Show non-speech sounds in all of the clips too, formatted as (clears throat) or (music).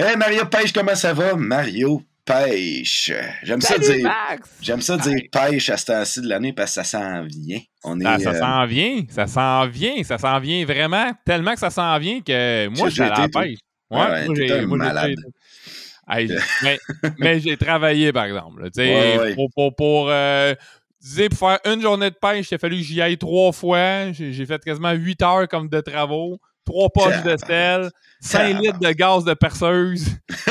Hey Mario Pêche, comment ça va? Mario Pêche. J'aime ça dire. J'aime ça dire pêche à ce temps-ci de l'année parce que ça s'en vient. On est, ça, euh, s'en vient, ça s'en vient, ça s'en vient vraiment. Tellement que ça s'en vient que moi, je suis à la pêche. Ouais, ouais moi, j'ai malade. (laughs) mais, j'ai travaillé, par exemple. pour, pour, pour, euh, pour faire une journée de pêche, il a fallu que j'y aille trois fois. J'ai fait quasiment huit heures comme de travaux, trois poches de sel, 5 litres de gaz de perceuse. (laughs)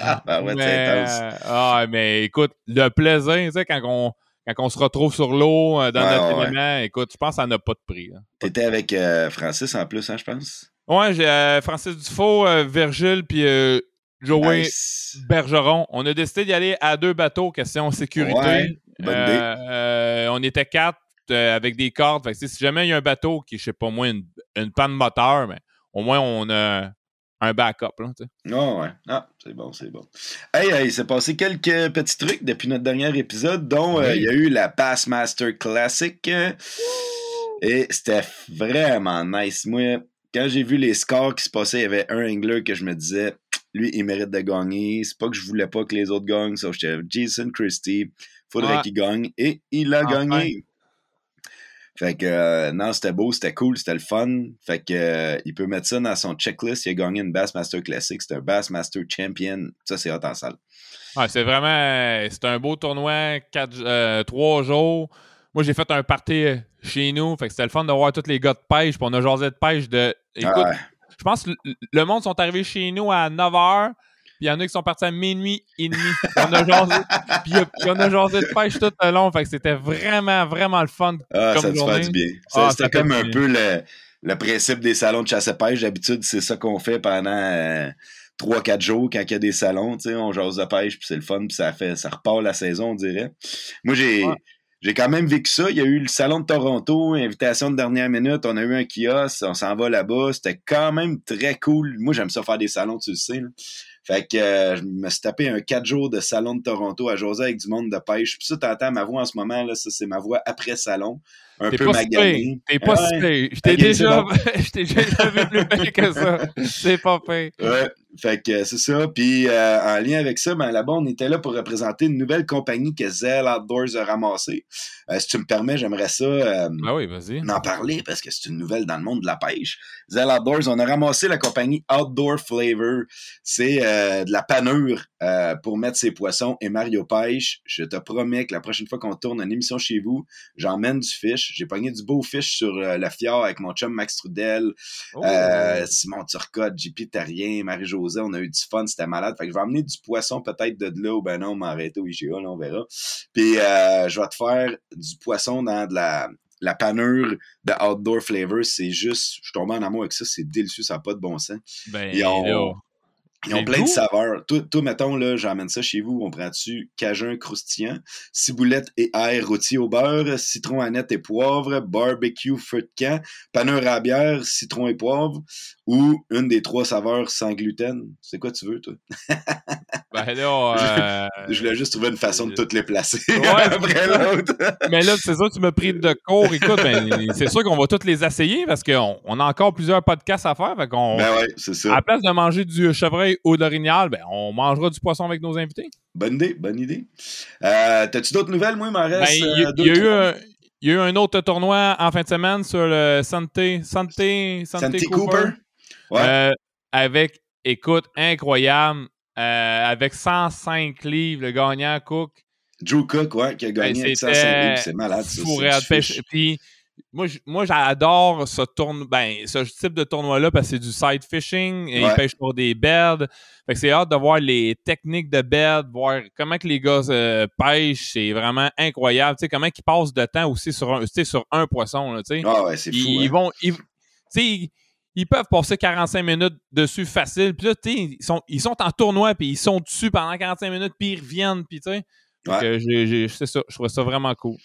ah, ben ouais, mais, ah, mais écoute, le plaisir, tu sais, quand on, quand on se retrouve sur l'eau euh, dans notre élément, écoute, je pense que ça n'a pas de prix. T'étais avec euh, Francis en plus, hein, je pense? Ouais, j'ai euh, Francis Dufault, Virgile, puis Joey Bergeron. On a décidé d'y aller à deux bateaux, question sécurité. on était quatre avec des cordes. Fait que, si jamais il y a un bateau qui, je sais pas moi, une, une panne moteur, mais au moins on a un backup. Là, oh, ouais. Ah, c'est bon, c'est bon. Hey, il s'est passé quelques petits trucs depuis notre dernier épisode, dont euh, il y a eu la Bassmaster Classic. et c'était vraiment nice. Moi, quand j'ai vu les scores qui se passaient, il y avait un angler que je me disais, lui, il mérite de gagner. C'est pas que je voulais pas que les autres gagnent, sauf que Jason Christie. Faudrait qu'il gagne. Et il a gagné. Fait que euh, non, c'était beau, c'était cool, c'était le fun. Fait que euh, il peut mettre ça dans son checklist. Il a gagné une Bassmaster Classic. C'est un Bassmaster Champion. Ça, c'est hot en salle. Ouais, c'est vraiment. C'est un beau tournoi, quatre, euh, trois jours. Moi, j'ai fait un party chez nous. Fait que c'était le fun de voir tous les gars de pêche. Puis on a jasé de pêche de. Écoute, je pense que le monde sont arrivés chez nous à 9 h. Puis il y en a qui sont partis à minuit et demi. on a jasé, (laughs) puis on a jasé de pêche tout le long. Fait que c'était vraiment, vraiment le fun. Ah, ça te fait du bien. Ah, c'était comme un peu le, le, principe des salons de chasse à pêche. D'habitude, c'est ça qu'on fait pendant euh, trois, 3-4 jours quand il y a des salons. On jase de pêche, puis c'est le fun, puis ça, fait, ça repart la saison, on dirait. Moi, j'ai. J'ai quand même vécu ça. Il y a eu le Salon de Toronto, invitation de dernière minute. On a eu un kiosque, on s'en va là-bas. C'était quand même très cool. Moi, j'aime ça faire des salons, tu le sais. Fait que euh, je me suis tapé un 4 jours de salon de Toronto à José avec du monde de pêche. Puis ça, t'entends ma voix en ce moment, là, ça, c'est ma voix après salon. Un peu maganée. T'es pas ouais. Je t'ai déjà, (laughs) déjà vu plus pire que ça. (laughs) C'est pas fait. Ouais. Fait que c'est ça. Puis euh, en lien avec ça, ben, là-bas, on était là pour représenter une nouvelle compagnie que Zell Outdoors a ramassée. Euh, si tu me permets, j'aimerais ça euh, ah oui, vas-y. en parler parce que c'est une nouvelle dans le monde de la pêche. Zell Outdoors, on a ramassé la compagnie Outdoor Flavor. C'est de la panure pour mettre ses poissons. Et Mario Pêche, je te promets que la prochaine fois qu'on tourne une émission chez vous, j'emmène du fish. J'ai pogné du beau fish sur le fjord avec mon chum Max Trudel, oh. Simon Turcotte, JP Tarien, Marie-Jo on a eu du fun, c'était malade. Fait que je vais amener du poisson peut-être de là ou ben non, m'arrêter au IGA, là, on verra. Puis euh, je vais te faire du poisson dans de la, la panure de Outdoor Flavor. C'est juste, je tombe en amour avec ça, c'est délicieux, ça n'a pas de bon sens. Ben, ils ont plein de saveurs. Tout, mettons, là, j'emmène ça chez vous. On prend dessus cajun croustillant, ciboulette et air rôti au beurre, citron aneth et poivre, barbecue feu de camp, panure à bière, citron et poivre, ou une des trois saveurs sans gluten? C'est quoi tu veux, toi? (laughs) ben là, euh... je, voulais juste trouver une façon de toutes les placer ouais, (laughs) après l'autre. mais là, c'est ça, tu m'as pris de cours. Écoute, ben, (laughs) c'est sûr qu'on va toutes les essayer parce qu'on on a encore plusieurs podcasts à faire. Fait qu'on, ben ouais, c'est ça. À la place de manger du chevreuil ou d'orignal, ben, on mangera du poisson avec nos invités. Bonne idée, bonne idée. Euh, T'as-tu d'autres nouvelles, moi, il m'en reste? Ben, il y, a eu un, autre tournoi en fin de semaine sur le Santé, Santé, Santé, Cooper. Ouais. Euh, avec, écoute, incroyable, euh, avec 105 livres, le gagnant Cook. Drew Cook, ouais, qui a gagné avec 105 livres. C'est malade, ça. Puis, moi, j'adore ce ben, ce type de tournoi-là parce que c'est du side fishing et ils pêchent pour des beds. Fait que c'est hâte de voir les techniques de bed, voir comment que les gars euh, pêchent. C'est vraiment incroyable. Tu sais, comment ils passent de temps aussi sur un, sur un poisson. Là, tu sais. Ah ouais, c'est fou. Ils, hein. vont. Ils, ils, ils peuvent passer 45 minutes dessus facile. Puis là, tu sais, ils sont, ils sont en tournoi, puis ils sont dessus pendant 45 minutes, puis ils reviennent, puis tu sais. Ouais. c'est ça. Je trouve ça vraiment cool.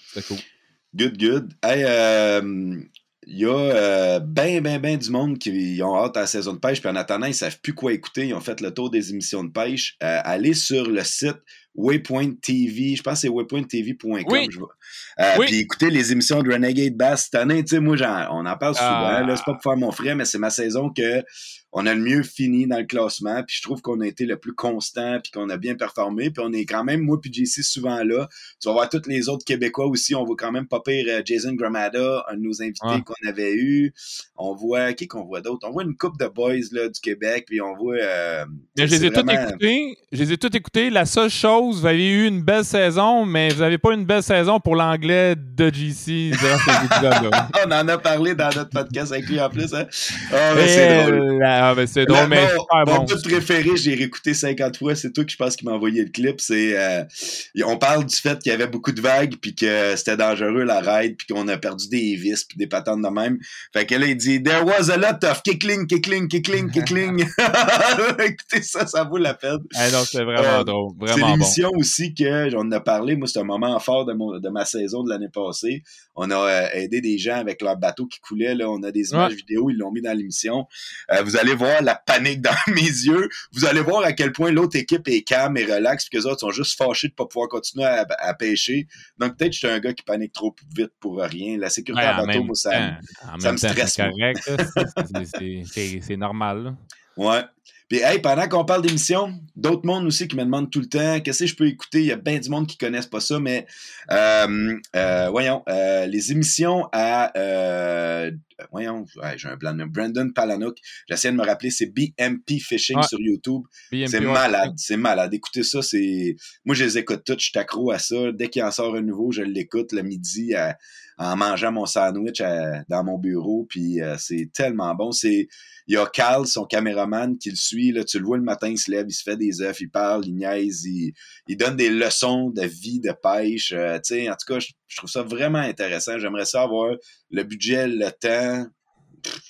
Good, good. Hey, euh, il y a euh, ben, ben, ben du monde qui ont hâte à la saison de pêche, puis en attendant, ils ne savent plus quoi écouter. Ils ont fait le tour des émissions de pêche. Euh, allez sur le site Waypoint TV, je pense que c'est waypointtv.com. Oui. Euh, Puis écoutez les émissions de Renegade Bass cette année, tu sais, moi, on en parle souvent. Ah. Là, c'est pas pour faire mon frère, mais c'est ma saison que on a le mieux fini dans le classement, puis je trouve qu'on a été le plus constant, puis qu'on a bien performé, puis on est quand même, moi puis JC, souvent là. Tu vas voir tous les autres Québécois aussi, on voit quand même pas pire euh, Jason Gramada, un de nos invités qu'on avait eu. On voit, qui qu'on voit d'autres? On voit une coupe de boys là, du Québec, puis on voit... Euh, je les ai vraiment... tous écoutés, je les ai tous écoutés. La seule chose, vous avez eu une belle saison, mais vous n'avez pas une belle saison pour l'anglais de JC. (laughs) on en a parlé dans notre podcast avec lui en plus. Hein? Oh, c'est drôle. Ah, ben c'est drôle, mais mon, mon préféré, j'ai réécouté 50 fois, c'est toi qui je pense qui m'a envoyé le clip. C'est euh, on parle du fait qu'il y avait beaucoup de vagues puis que c'était dangereux la ride puis qu'on a perdu des vis puis des patentes de même. Fait que là il dit there was a lot of kickling, kickling, kickling, kickling. (laughs) (laughs) Écoutez ça, ça vaut la peine. Non, c'est vraiment euh, drôle, vraiment C'est l'émission aussi que j'en ai parlé. Moi, c'est un moment fort de, mon, de ma saison de l'année passée. On a euh, aidé des gens avec leur bateau qui coulait. Là, on a des images vidéo, ils l'ont mis dans l'émission. vous allez voir la panique dans (laughs) mes yeux. Vous allez voir à quel point l'autre équipe est calme et relaxe, puis que les autres sont juste fâchés de pas pouvoir continuer à, pêcher. Donc peut-être que j'étais un gars qui panique trop vite pour rien. La sécurité en bateau, moi, ça, ça me stresse. C'est normal. Ouais. Puis, hey, pendant qu'on parle d'émissions, d'autres mondes aussi qui me demandent tout le temps qu'est-ce que je peux écouter? Il y a bien du monde qui connaissent pas ça, mais euh, euh, voyons, euh, les émissions à voyons, j'ai un blanc. Brandon Palanook, j'essaie de me rappeler, c'est BMP Fishing sur YouTube. C'est malade, c'est malade. Écoutez ça, c'est. Moi, je les écoute toutes, je suis accro à ça. Dès qu'il en sort un nouveau, je l'écoute le midi en mangeant mon sandwich dans mon bureau. Puis c'est tellement bon. C'est il y a Carl, son caméraman, qui le suit. Là, tu le vois le matin, il se lève, il se fait des œufs, il parle, il niaise, il, donne des leçons de vie, de pêche. Euh, en tout cas, je, trouve ça vraiment intéressant. J'aimerais savoir le budget, le temps.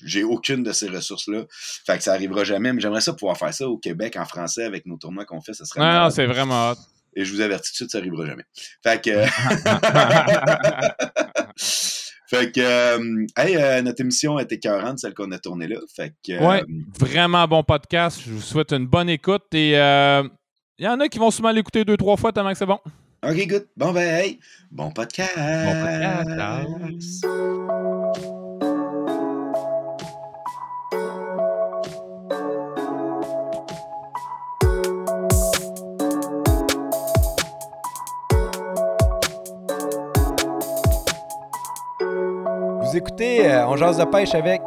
J'ai aucune de ces ressources-là. Fait que ça arrivera jamais, mais j'aimerais ça pouvoir faire ça au Québec en français avec nos tournois qu'on fait. Ça serait Non, c'est vraiment hot. Et je vous avertis tout de suite, ça arrivera jamais. Fait que. (laughs) (laughs) Fait que, euh, hey, euh, notre émission était 40, celle qu'on a tournée là. Fait que. ouais, euh, vraiment bon podcast. Je vous souhaite une bonne écoute et il y en a qui vont souvent l'écouter deux, trois fois tellement que c'est bon. Ok, good. Bon, ben, hey, bon podcast. Bon podcast. Vous écoutez euh, On jase de pêche avec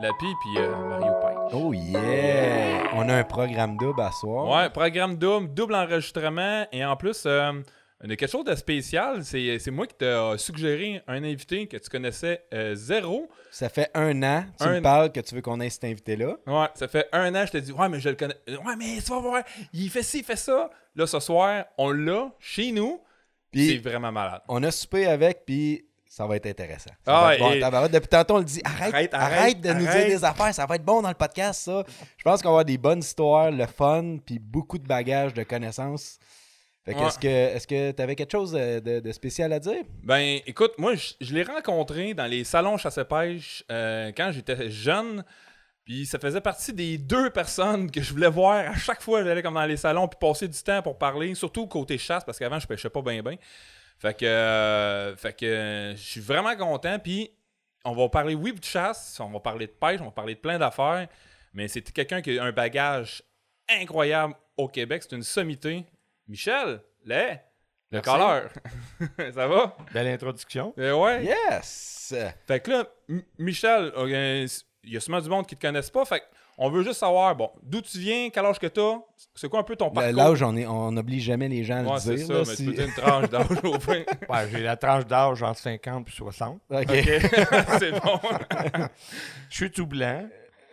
Lapi puis euh, Mario Pêche. Oh yeah! On a un programme double à soir. Ouais, programme double, double enregistrement et en plus, euh, on a quelque chose de spécial. C'est moi qui t'ai suggéré un invité que tu connaissais zéro. Ça fait un an, tu me parles que tu veux qu'on ait cet invité-là. Ouais, ça fait un an, je te dis, ouais, mais je le connais. Ouais, mais tu vas voir, il fait ci, il fait ça. Là, ce soir, on l'a chez nous. C'est vraiment malade. On a soupé avec, puis ça va être intéressant. ah, Depuis tantôt, on le dit arrête, arrête, de nous dire des affaires, ça va être bon dans le podcast, ça. Je pense qu'on va avoir des bonnes histoires, le fun, puis beaucoup de bagages, de connaissances. Est-ce que tu avais quelque chose de, spécial à dire? Ben, écoute, moi, je, l'ai rencontré dans les salons chasse-pêche euh, quand j'étais jeune. Puis ça faisait partie des deux personnes que je voulais voir à chaque fois que j'allais comme dans les salons puis passer du temps pour parler, surtout côté chasse, parce qu'avant, je pêchais pas bien, bien. Fait que, euh, fait que je suis vraiment content. Puis, on va parler, oui, de chasse, on va parler de pêche, on va parler de plein d'affaires. Mais c'est quelqu'un qui a un bagage incroyable au Québec. C'est une sommité. Michel, là, le coleur. (laughs) ça va? Belle introduction. Euh, ouais. Yes! Fait que là, Michel, euh, il y a sûrement du monde qui te connaissent pas. Fait on veut juste savoir, bon, d'où tu viens, quel âge que tu as, c'est quoi un peu ton parcours? L'âge, on, on n'oblige jamais les gens à le dire. c'est ça, mais tu peux une tranche d'âge au point. (laughs) ouais, j'ai la tranche d'âge entre 50 et 60. OK. (laughs) c'est bon. Je suis tout blanc.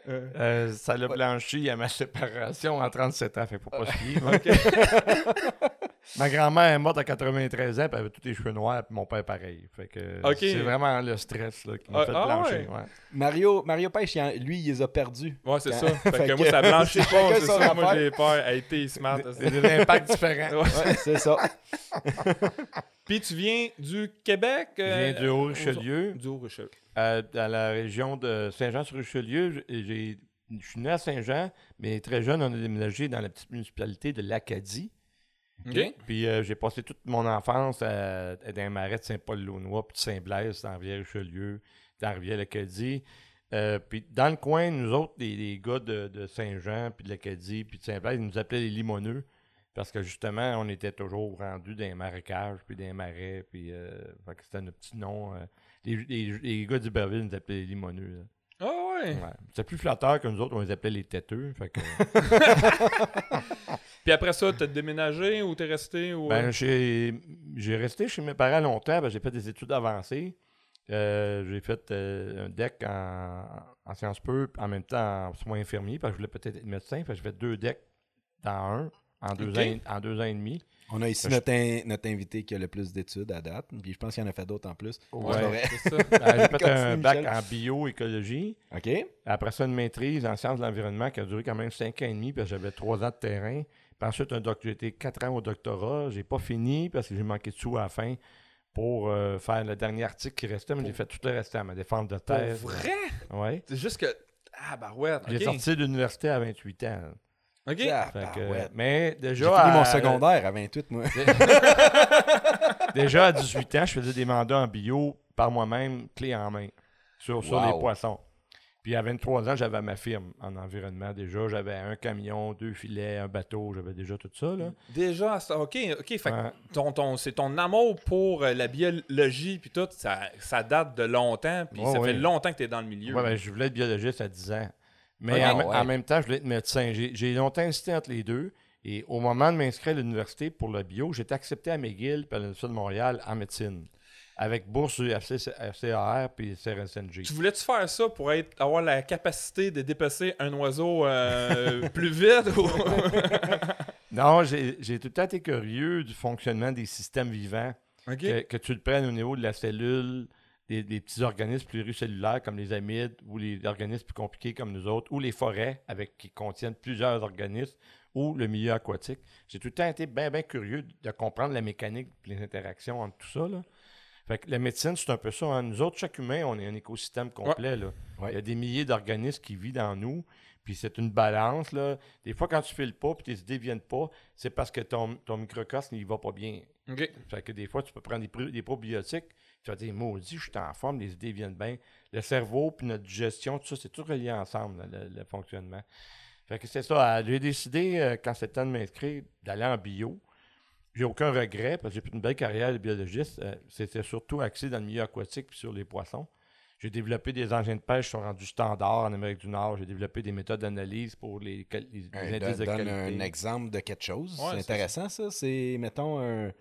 Euh, euh, ça l'a blanchi à ma séparation en 37 ans, fait pour pas se (laughs) (laughs) Ma grand-mère est morte à 93 ans, puis elle avait tous les cheveux noirs, puis mon père pareil. Fait que c'est vraiment le stress là, qui m'a ah, fait ah, blanchir. Mario, Mario Pêche, lui, il les a perdus. Ouais, c'est ça. (laughs) Fait, que, moi, ça blanchit (laughs) pas, c'est ça. Moi, j'ai peur. Smart. C'est des impacts différents. Ouais, c'est ça. (laughs) Puis tu viens du Québec? je viens du Haut-Richelieu. Du Haut-Richelieu. Euh, dans la région de Saint-Jean-sur-Richelieu. Je suis né à Saint-Jean, mais très jeune, on a déménagé dans la petite municipalité de l'Acadie. Puis euh, j'ai passé toute mon enfance à, dans les marais de Saint-Paul-Launois, puis de Saint-Blaise, dans Rivière-Richelieu, dans Rivière-Acadie. Euh, puis dans le coin, nous autres, les, gars de, Saint-Jean, puis de l'Acadie, puis de Saint-Blaise, ils nous appelaient les limoneux. Parce que justement, on était toujours rendus dans les marécages, puis dans les marais, puis euh, c'était notre petit nom. Euh. les, les, gars d'Iberville nous appelaient les limoneux. Ah ouais. C'était plus flatteur que nous autres, on les appelait les têteux. Fait que... (laughs) Puis après ça, t'as déménagé ou t'es resté? Ou... Ben, j'ai resté chez mes parents longtemps. Ben, j'ai fait des études avancées. Euh, j'ai fait euh, un deck en, en sciences peu, en même temps en soins infirmiers, parce que je voulais peut-être être médecin. J'ai fait deux decks dans un, en deux, ans, en deux ans et demi. On a ici notre, notre, invité qui a le plus d'études à date. Puis je pense qu'il y en a fait d'autres en plus. Ouais, c'est ça. (laughs) Ben, j'ai fait un bac en bioécologie. OK. Après ça, une maîtrise en sciences de l'environnement qui a duré quand même cinq ans et demi, parce que j'avais trois ans de terrain. Puis ensuite, un j'ai été quatre ans au doctorat. J'ai pas fini parce que j'ai manqué de sous à la fin pour euh, faire le dernier article qui restait, mais j'ai fait tout le restant, ma défense de thèse. Pour vrai? Oui. C'est juste que. Ah, bah ouais. J'ai sorti de l'université à 28 ans. OK. Ah, Mais déjà. J'ai fini mon secondaire à 28, moi. (laughs) déjà à 18 ans, je faisais des mandats en bio par moi-même, clé en main, sur, sur les poissons. Puis à 23 ans, j'avais ma firme en environnement déjà. J'avais un camion, deux filets, un bateau, j'avais déjà tout ça. Là. Déjà, OK, OK. Fait ton, c'est ton amour pour euh, la biologie puis tout, ça, ça date de longtemps. Puis ça fait longtemps que tu es dans le milieu. Oui, ben, je voulais être biologiste à 10 ans. Mais en, même temps, je voulais être médecin. J'ai longtemps insisté entre les deux. Et au moment de m'inscrire à l'université pour le bio, j'étais accepté à McGill par l'Université de Montréal en médecine avec bourse du FCAR puis CRSNG. Tu voulais-tu faire ça pour être, avoir la capacité de dépasser un oiseau euh, plus vite? (laughs) non, j'ai tout le temps été curieux du fonctionnement des systèmes vivants. Que, tu le prennes au niveau de la cellule, des, petits organismes pluricellulaires comme les amides ou les organismes plus compliqués comme nous autres, ou les forêts avec qui contiennent plusieurs organismes, ou le milieu aquatique. J'ai tout le temps été bien, bien curieux de comprendre la mécanique et les interactions entre tout ça. Là. Fait que la médecine, c'est un peu ça. Hein. Nous autres, chaque humain, on est un écosystème complet. Là. Il y a des milliers d'organismes qui vivent dans nous. Puis c'est une balance. Là. Des fois, quand tu files pas puis tes idées viennent pas, c'est parce que ton, ton microcosme ne va pas bien. Fait que des fois, tu peux prendre des, des probiotiques. Tu vas dire, maudit, je suis en forme, les idées viennent bien. Le cerveau puis notre digestion, tout ça, c'est tout relié ensemble, le, fonctionnement. Fait que c'est ça. J'ai décidé, euh, quand c'était temps de m'inscrire, d'aller en bio j'ai aucun regret parce que j'ai une belle carrière de biologiste. Euh, c'était surtout axé dans le milieu aquatique puis sur les poissons. J'ai développé des engins de pêche qui sont rendus standards en Amérique du Nord. J'ai développé des méthodes d'analyse pour les, les, indices de qualité. un exemple de quelque chose. c'est intéressant, ça. C'est, mettons, un,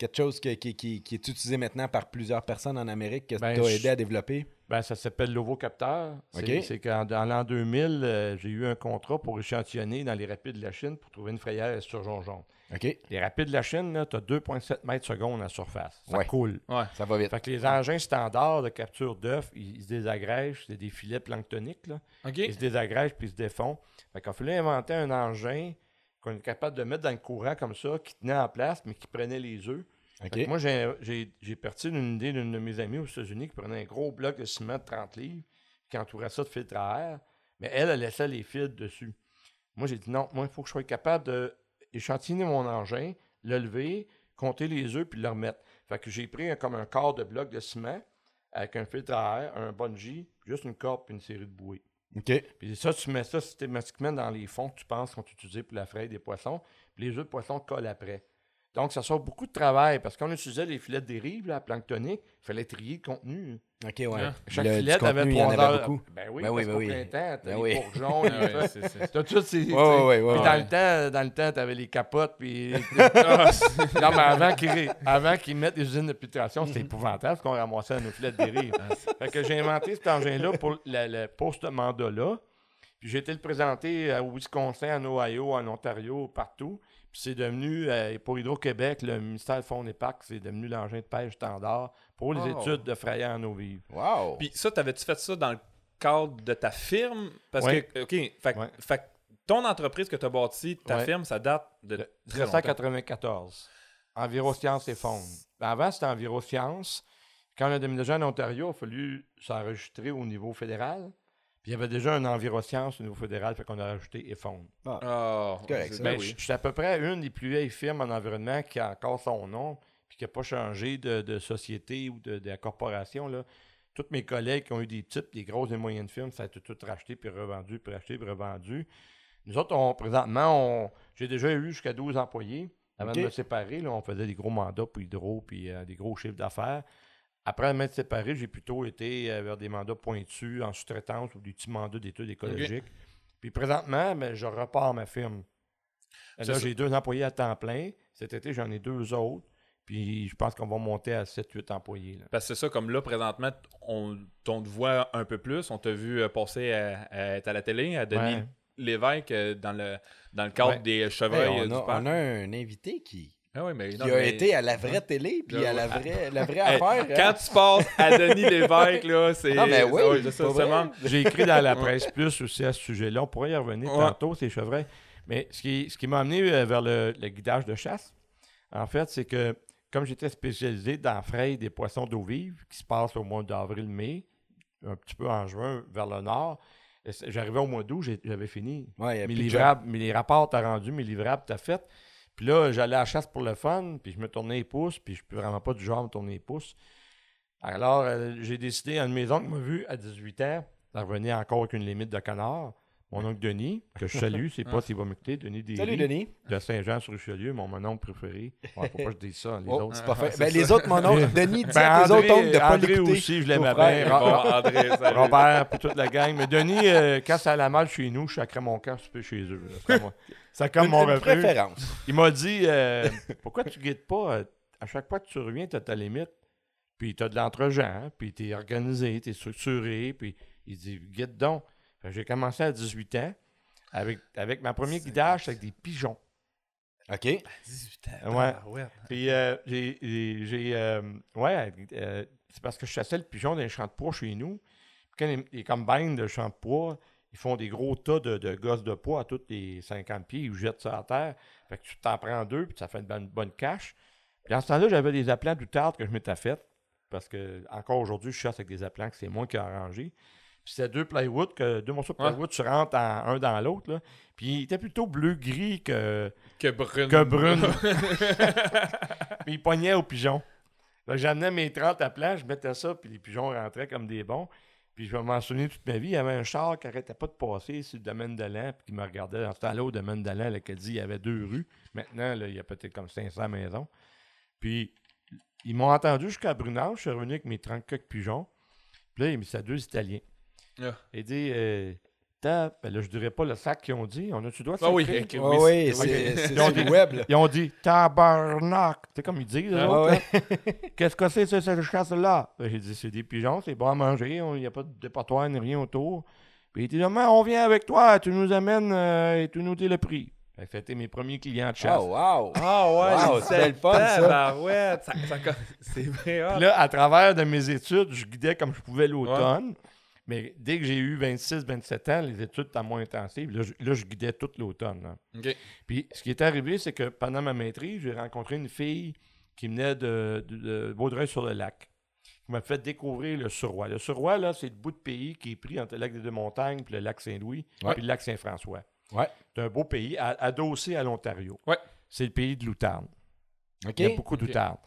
quelque chose qui, qui, est utilisé maintenant par plusieurs personnes en Amérique que ben, tu as aidé à développer? Ben, ça s'appelle l'ovocapteur. C'est, qu'en l'an 2000, euh, j'ai eu un contrat pour échantillonner dans les rapides de la Chine pour trouver une frayère sur jaune. Les rapides de la Chine, tu as 2,7 mètres secondes en surface. Ça coule. Ça va vite. Fait que les engins standards de capture d'œufs, ils, se désagrègent. C'est des filets planctoniques. Là. Ils se désagrègent puis ils se défont. Fait a fallu inventer un engin qu'on est capable de mettre dans le courant comme ça, qui tenait en place, mais qui prenait les œufs. Moi, j'ai parti d'une idée d'une de mes amies aux États-Unis qui prenait un gros bloc de ciment de 30 livres, qui entourait ça de filtre à air, mais elle, elle laissait les fils dessus. Moi, j'ai dit non, moi, il faut que je sois capable de échantillonner mon engin, le lever, compter les œufs, puis le remettre. Fait que j'ai pris comme un quart de bloc de ciment avec un filtre à air, un bungee, juste une corde puis une série de bouées. OK. Puis ça, tu mets ça systématiquement dans les fonds que tu penses qu'on utilisés pour la fraie des poissons, puis les œufs de poisson collent après. Donc, ça sort beaucoup de travail parce qu'on utilisait les filets de dérive, là, planctonique, il fallait trier le contenu. OK, ouais. Chaque filet avait trois heures. Beaucoup. Ben oui, ben oui, parce ben oui. plein temps, t'as ben les bourgeons, les... t'as tout ces... Puis dans le temps, dans le temps, t'avais les capotes, puis... (laughs) non, mais avant qu'ils, avant qu'ils mettent des usines de filtration, c'était épouvantable ce qu'on ramassait à nos filets de dérive. fait que j'ai inventé cet engin-là pour le, post-mandat-là. Puis j'ai été le présenter au Wisconsin, en Ohio, en Ontario, partout. Puis c'est devenu, euh, pour Hydro-Québec, le ministère de Fonds et Parcs, c'est devenu l'engin de pêche standard pour les études de frayeur en eau vive. Wow! Puis ça, t'avais-tu fait ça dans le cadre de ta firme? Parce que, OK, fait, fait ton entreprise que tu as bâtie, ta firme, ça date de. 1994. Envirosciences et Fonds. Ben, avant, c'était Envirosciences. Quand on a déménagé en Ontario, il a fallu s'enregistrer au niveau fédéral. Puis il y avait déjà un enviroscience au niveau fédéral, fait qu'on a rajouté EFON. Ah, ah correct. Ben, je suis à peu près une des plus vieilles firmes en environnement qui a encore son nom, puis qui n'a pas changé de, société ou de, corporation. Là. tous mes collègues qui ont eu des types, des grosses et moyennes firmes, ça a été tout racheté, puis revendu, puis racheté, puis revendu. Nous autres, on, présentement, j'ai déjà eu jusqu'à 12 employés. Avant de me séparer, on faisait des gros mandats pour Hydro, puis euh, des gros chiffres d'affaires. Après m'être séparé, j'ai plutôt été euh, vers des mandats pointus en sous-traitance ou des petits mandats d'études écologiques. Puis présentement, ben, je repars ma firme. Là, j'ai deux employés à temps plein. Cet été, j'en ai deux autres. Puis je pense qu'on va monter à 7-8 employés. Parce que c'est ça, comme là, présentement, on, te voit un peu plus. On t'a vu euh, passer à, être à la télé, à Denis Lévesque euh, dans le, dans le cadre des chevreuils on, a, on a un invité qui, ah oui, mais qui a été à la vraie télé, puis à la vraie, la vraie affaire. Hein. Quand tu passes à Denis Lévesque, là, (laughs) c'est. Ah, mais oui, J'ai écrit dans la presse plus aussi à ce sujet-là. On pourrait y revenir tantôt, ces chevreuils. Mais ce qui, ce qui m'a amené euh, vers le, guidage de chasse, en fait, c'est que comme j'étais spécialisé dans fraye des poissons d'eau vive, qui se passe au mois d'avril-mai, un petit peu en juin vers le nord, j'arrivais au mois d'août, j'avais fini. mes, livrables, mes rapports t'as rendu, mes livrables t'as fait. Puis là, j'allais à la chasse pour le fun, puis je me tournais les pouces, puis je ne suis vraiment pas du genre à me tourner les pouces. Alors, euh, j'ai décidé, un de mes oncles m'a vu à 18 ans, d'en revenir encore avec une limite de canard. Mon oncle Denis, que je salue, c'est pas s'il va m'écouter, Denis Derry, Salut Denis. De Saint-Jean-sur-Richelieu, mon, mon oncle préféré. Ouais, faut pas que je dise ça, les oh, autres. C'est pas fait. (laughs) Ben, les autres, mon oncle, Denis, dis ben, les autres oncles de pas André aussi, je l'aimais bien. André, Robert, puis toute la gang. Mais Denis, euh, quand ça allait mal chez nous, je sacrais mon cœur peu chez eux. (laughs) C'est comme mon une préférence. Il m'a dit, euh, pourquoi tu guides pas? Euh, à chaque fois que tu reviens, tu as ta limite. Puis tu as de l'entre-gens, puis tu es organisé, tu es structuré. Puis il dit, guide donc. J'ai commencé à 18 ans. Avec, avec ma première guidage, avec des pigeons. OK. 18 ans. Ouais. ouais. Puis euh, j'ai. Euh, ouais, euh, c'est parce que je chassais le pigeon dans les champs de pois chez nous. Puis quand les, combines de champs de pois, ils font des gros tas de, de gosses de pois à tous les 50 pieds, ils jettent ça à terre. Fait que tu t'en prends deux, puis ça fait une bonne, cache. Puis en ce temps-là, j'avais des appelants du tard que je m'étais fait. Parce que encore aujourd'hui, je chasse avec des appelants que c'est moi qui ai arrangé. Puis c'était deux plywood, que, deux morceaux de plywood, tu rentres un dans l'autre. Puis il était plutôt bleu-gris que, que brune. Que brune. (laughs) (laughs) puis il pognait aux pigeons. J'amenais mes 30 à plat, je mettais ça, puis les pigeons rentraient comme des bons. Puis je vais m'en souvenir toute ma vie, il y avait un char qui n'arrêtait pas de passer sur le domaine de l'an, puis qui me regardait dans ce temps-là au domaine de l'an, qui dit il y avait deux rues. Maintenant, là, il y a peut-être comme 500 maisons. Puis ils m'ont entendu jusqu'à Brunage, je suis revenu avec mes 30 coques pigeons. Puis là, il mis ça deux Italiens. Il dit euh, ben là, je dirais pas le sac qu'ils ont dit. On a-tu droit de Ah oui, oui c'est du web. Ils ont dit tabarnak. C'est comme ils disent. Ah (laughs) Qu'est-ce que c'est, cette chasse-là? Ben, j'ai dit c'est des pigeons, c'est bon à manger. Il n'y a pas de dépotoir ni rien autour. Puis il dit demain, on vient avec toi, tu nous amènes euh, et tu nous dis le prix. C'était mes premiers clients de chasse. Oh, wow! Ah, ouais, c'est le fun, ça. ouais, ça, (laughs) c'est vrai. là, à travers de mes études, je guidais comme je pouvais l'automne. Mais dès que j'ai eu 26, 27 ans, les études étaient moins intensives. Là, je, guidais toute l'automne. Puis ce qui est arrivé, c'est que pendant ma maîtrise, j'ai rencontré une fille qui venait de, Vaudreuil-sur-le-Lac, qui m'a fait découvrir le Surroi. Le Surroi, là, c'est le bout de pays qui est pris entre le lac des Deux-Montagnes puis le lac Saint-Louis, puis le lac Saint-François. Ouais. C'est un beau pays, adossé à l'Ontario. Ouais. C'est le pays de l'outarde. Il y a beaucoup d'outarde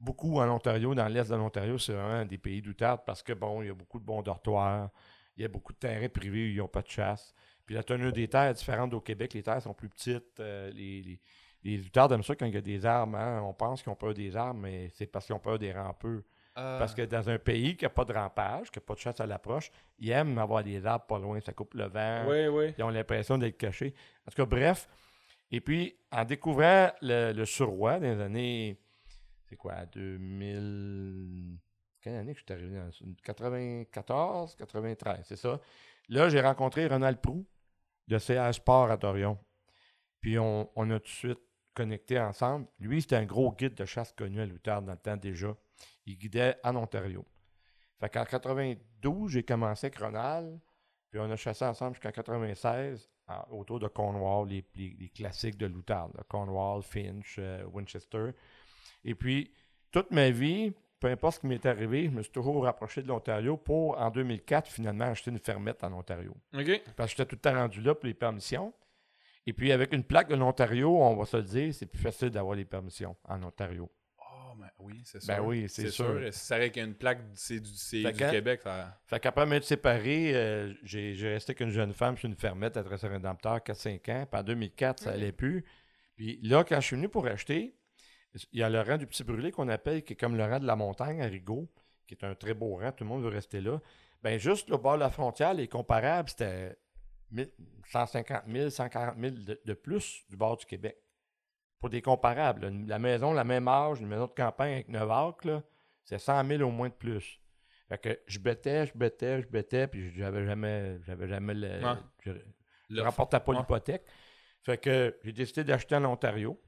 beaucoup en Ontario, dans l'est de l'Ontario, c'est vraiment des pays d'outarde parce que, bon, il y a beaucoup de bons dortoirs, il y a beaucoup de terrains privés où ils n'ont pas de chasse. Puis la tenue des terres est différente au Québec. Les terres sont plus petites. Euh, les, les, les outardes aiment ça quand il y a des armes. Hein. On pense qu'ils ont peur des armes, mais c'est parce qu'ils ont peur des rampeux. Euh. Parce que dans un pays qui n'a pas de rampage, qui n'a pas de chasse à l'approche, ils aiment avoir des arbres pas loin. Ça coupe le vent. Oui, oui. Ils ont l'impression d'être cachés. En tout cas, bref. Et puis, en découvrant le, le surroi dans les années c'est quoi, 2000. Quelle année que je suis arrivé dans 94, 93, c'est ça. Là, j'ai rencontré Ronald Prou de CA Sport à Dorion. Puis on, a tout de suite connecté ensemble. Lui, c'était un gros guide de chasse connu à l'outarde dans le temps déjà. Il guidait en Ontario. Fait qu'en 92, j'ai commencé avec Ronald, puis on a chassé ensemble jusqu'en 96 autour de Cornwall, les, classiques de l'outarde, Cornwall, Finch, euh, Winchester. Et puis, toute ma vie, peu importe ce qui m'est arrivé, je me suis toujours rapproché de l'Ontario pour, en 2004, finalement, acheter une fermette en Ontario. OK. Parce que j'étais tout le temps rendu là pour les permissions. Et puis, avec une plaque de l'Ontario, on va se le dire, c'est plus facile d'avoir les permissions en Ontario. Oh my oui, c'est ben sûr. Ben oui, c'est sûr. Si ça avec une plaque, c'est du, du Québec. Ça... Fait qu'après m'être séparé, euh, j'ai resté avec une jeune femme sur une fermette à Trésor Rédempteur 4-5 ans. Puis en 2004, ça n'allait plus. Puis là, quand je suis venu pour acheter, il y a le rang du Petit Brûlé qu'on appelle, qui est comme le rang de la montagne à Rigaud, qui est un très beau rang, tout le monde veut rester là. Ben juste le bord de la frontière, les comparables, c'était 150 000, 140 000 de, plus du bord du Québec. Pour des comparables. La maison, la même âge, une maison de campagne avec 9 acres, c'est 100 000 au moins de plus. Fait que je bêtais, je bêtais, je bêtais, puis j'avais jamais, j'avais jamais le, je, ne rapportais pas l'hypothèque. Fait que j'ai décidé d'acheter en Ontario.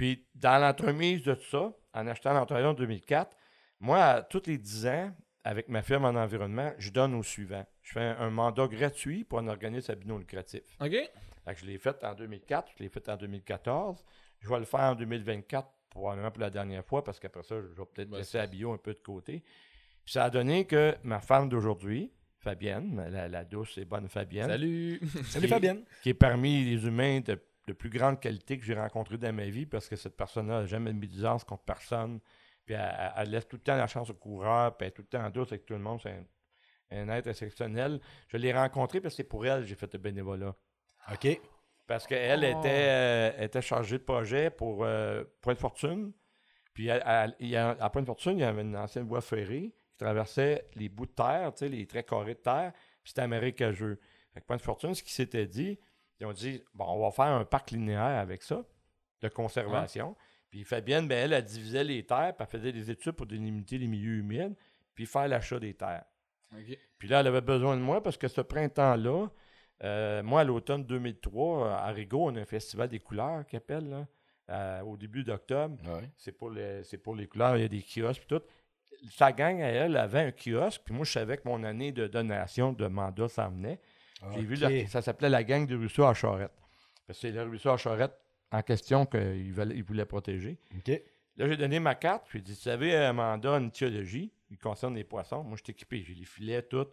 Puis dans l'entremise de tout ça, en achetant en Ontario en 2004, moi, tous les 10 ans, avec ma firme en environnement, je donne au suivant. Je fais un, mandat gratuit pour un organisme à lucratif. OK. je l'ai fait en 2004, je l'ai fait en 2014. Je vais le faire en 2024, probablement pour la dernière fois, parce qu'après ça, je vais peut-être laisser la bio un peu de côté. Puis ça a donné que ma femme d'aujourd'hui, Fabienne, la, douce et bonne Fabienne. Salut! Salut Fabienne! Qui est parmi les humains de, plus grande qualité que j'ai rencontrés dans ma vie, parce que cette personne-là n'a jamais mis de contre personne puis elle, laisse tout le temps la chance au coureur, puis elle est tout le temps en douce avec tout le monde. C'est un, être exceptionnel. Je l'ai rencontré parce que c'est pour elle que j'ai fait le bénévolat. OK. Parce qu'elle était, euh, était chargée de projet pour euh, Point de Fortune. Puis à, Point de Fortune, il y avait une ancienne voie ferrée qui traversait les bouts de terre, tu sais, les traits carrés de terre, puis c'était marécageux. Fait Point de Fortune, ce qui s'était dit, ils ont dit, bon, on va faire un parc linéaire avec ça, de conservation. Puis Fabienne, ben, elle, elle divisait les terres, puis elle faisait des études pour délimiter les milieux humides, puis faire l'achat des terres. Puis là, elle avait besoin de moi parce que ce printemps-là, euh, moi, à l'automne 2003, à Rigaud, on a un festival des couleurs qui appelle, là, euh, au début d'octobre. C'est pour, les, pour les couleurs, il y a des kiosques, puis tout. Sa gang, elle, avait un kiosque, puis moi, je savais que mon année de donation de mandat s'en venait. J'ai vu, ça s'appelait la gang de Rousseau à Charette. C'est le Rousseau à Charette en question qu'il il voulait protéger. Là, j'ai donné ma carte, puis j'ai dit, vous avez un mandat en théologie, qui concerne les poissons. Moi, je suis équipé, j'ai les filets, tout.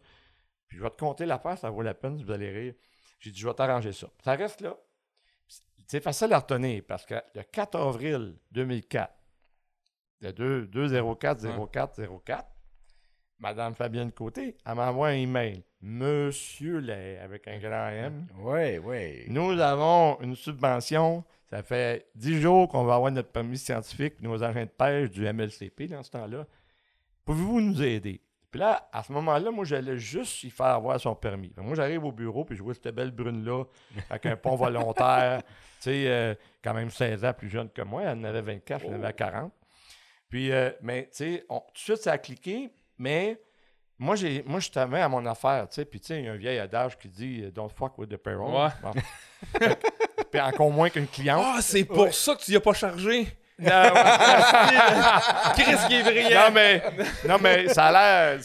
Puis je vais te compter l'affaire, ça vaut la peine, vous allez rire. J'ai dit, je vais t'arranger ça. Ça reste là. C'est facile à retenir parce que le 4 avril 2004, le 2, 04 04 04, Madame Fabienne Côté, elle m'envoie un email. Monsieur Lay, avec un grand M. Oui, oui. Nous avons une subvention ça fait dix jours qu'on va avoir notre permis scientifique, nos agents de pêche du MLCP dans ce temps-là. Pouvez-vous nous aider? Puis là, à ce moment-là, moi, j'allais juste y faire avoir son permis. moi, j'arrive au bureau, puis je vois cette belle brune-là, avec un pont volontaire, (laughs) tu sais, euh, quand même 16 ans plus jeune que moi. Elle en avait 24, je en avais 40. Puis, euh, mais, tu sais, tout de suite, ça a cliqué, mais moi, j'ai, moi je t'avais à mon affaire, tu sais, puis tu sais, il y a un vieil adage qui dit euh, « Don't fuck with the payroll ouais. (laughs) puis encore moins qu'une cliente. Ah, c'est pour ça que tu n'y as pas chargé! Non, (laughs) Chris qui est brillant. Non, mais, non, mais ça a l'air.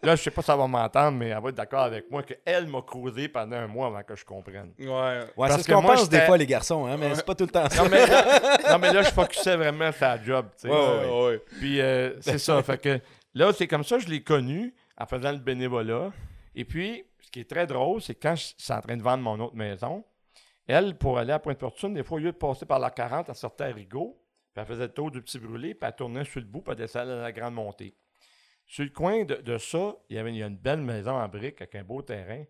là, je sais pas si ça va m'entendre, mais elle va être d'accord avec moi qu'elle m'a causé pendant un mois avant que je comprenne. Ouais. ouais c'est ce qu'on pense des fois, les garçons, hein, mais c'est pas tout le temps ça. Non, mais là, (laughs) non, mais là je focusais vraiment sur la job. Tu sais. Ouais, ouais, Puis euh, c'est ça. Fait que Là, c'est comme ça que je l'ai connu en faisant le bénévolat. Et puis, ce qui est très drôle, c'est quand je suis en train de vendre mon autre maison, elle, pour aller à Pointe-Fortune, des fois, au lieu de passer par la 40, elle sortait à Rigaud, puis elle faisait le tour du petit brûlé, puis elle tournait sur le bout, puis elle descendait à la grande montée. Sur le coin de, ça, il y avait une belle maison en briques avec un beau terrain.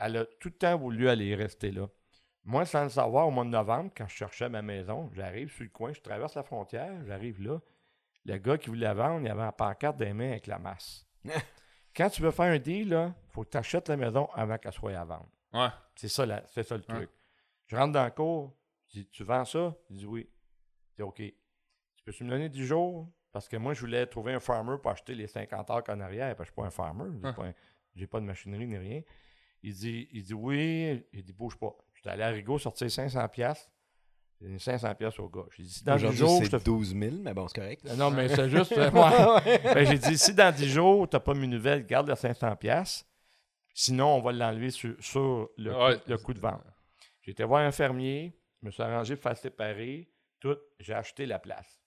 Elle a tout le temps voulu aller rester là. Moi, sans le savoir, au mois de novembre, quand je cherchais ma maison, j'arrive sur le coin, je traverse la frontière, j'arrive là. Le gars qui voulait vendre, il avait un pancarte des mains avec la masse. (laughs) Quand tu veux faire un deal, il faut que tu achètes la maison avant qu'elle soit à vendre. Ouais. C'est ça, c'est ça le truc. Je rentre dans le cours, je dis Tu vends ça? Il dit Oui. Je dis OK. Tu peux me donner 10 jours? Parce que moi, je voulais trouver un farmer pour acheter les 50 heures en arrière. Parce que je ne suis pas un farmer. Je n'ai pas, de machinerie ni rien. Il dit, il dit Oui. Il dit Bouge pas. Je suis allé à Rigaud sortir 500$. J'ai donné 500 pièces au gars. J'ai dit, si dans 10 jours... c'est 12 000, mais bon, c'est correct. Non, mais c'est juste... (laughs) moi. Ben, j'ai dit, si dans 10 jours, tu n'as pas mes nouvelles, garde les 500 pièces. Sinon, on va l'enlever sur, le, coût de vente. J'ai été voir un fermier, je me suis arrangé pour faire séparer, tout. J'ai acheté la place.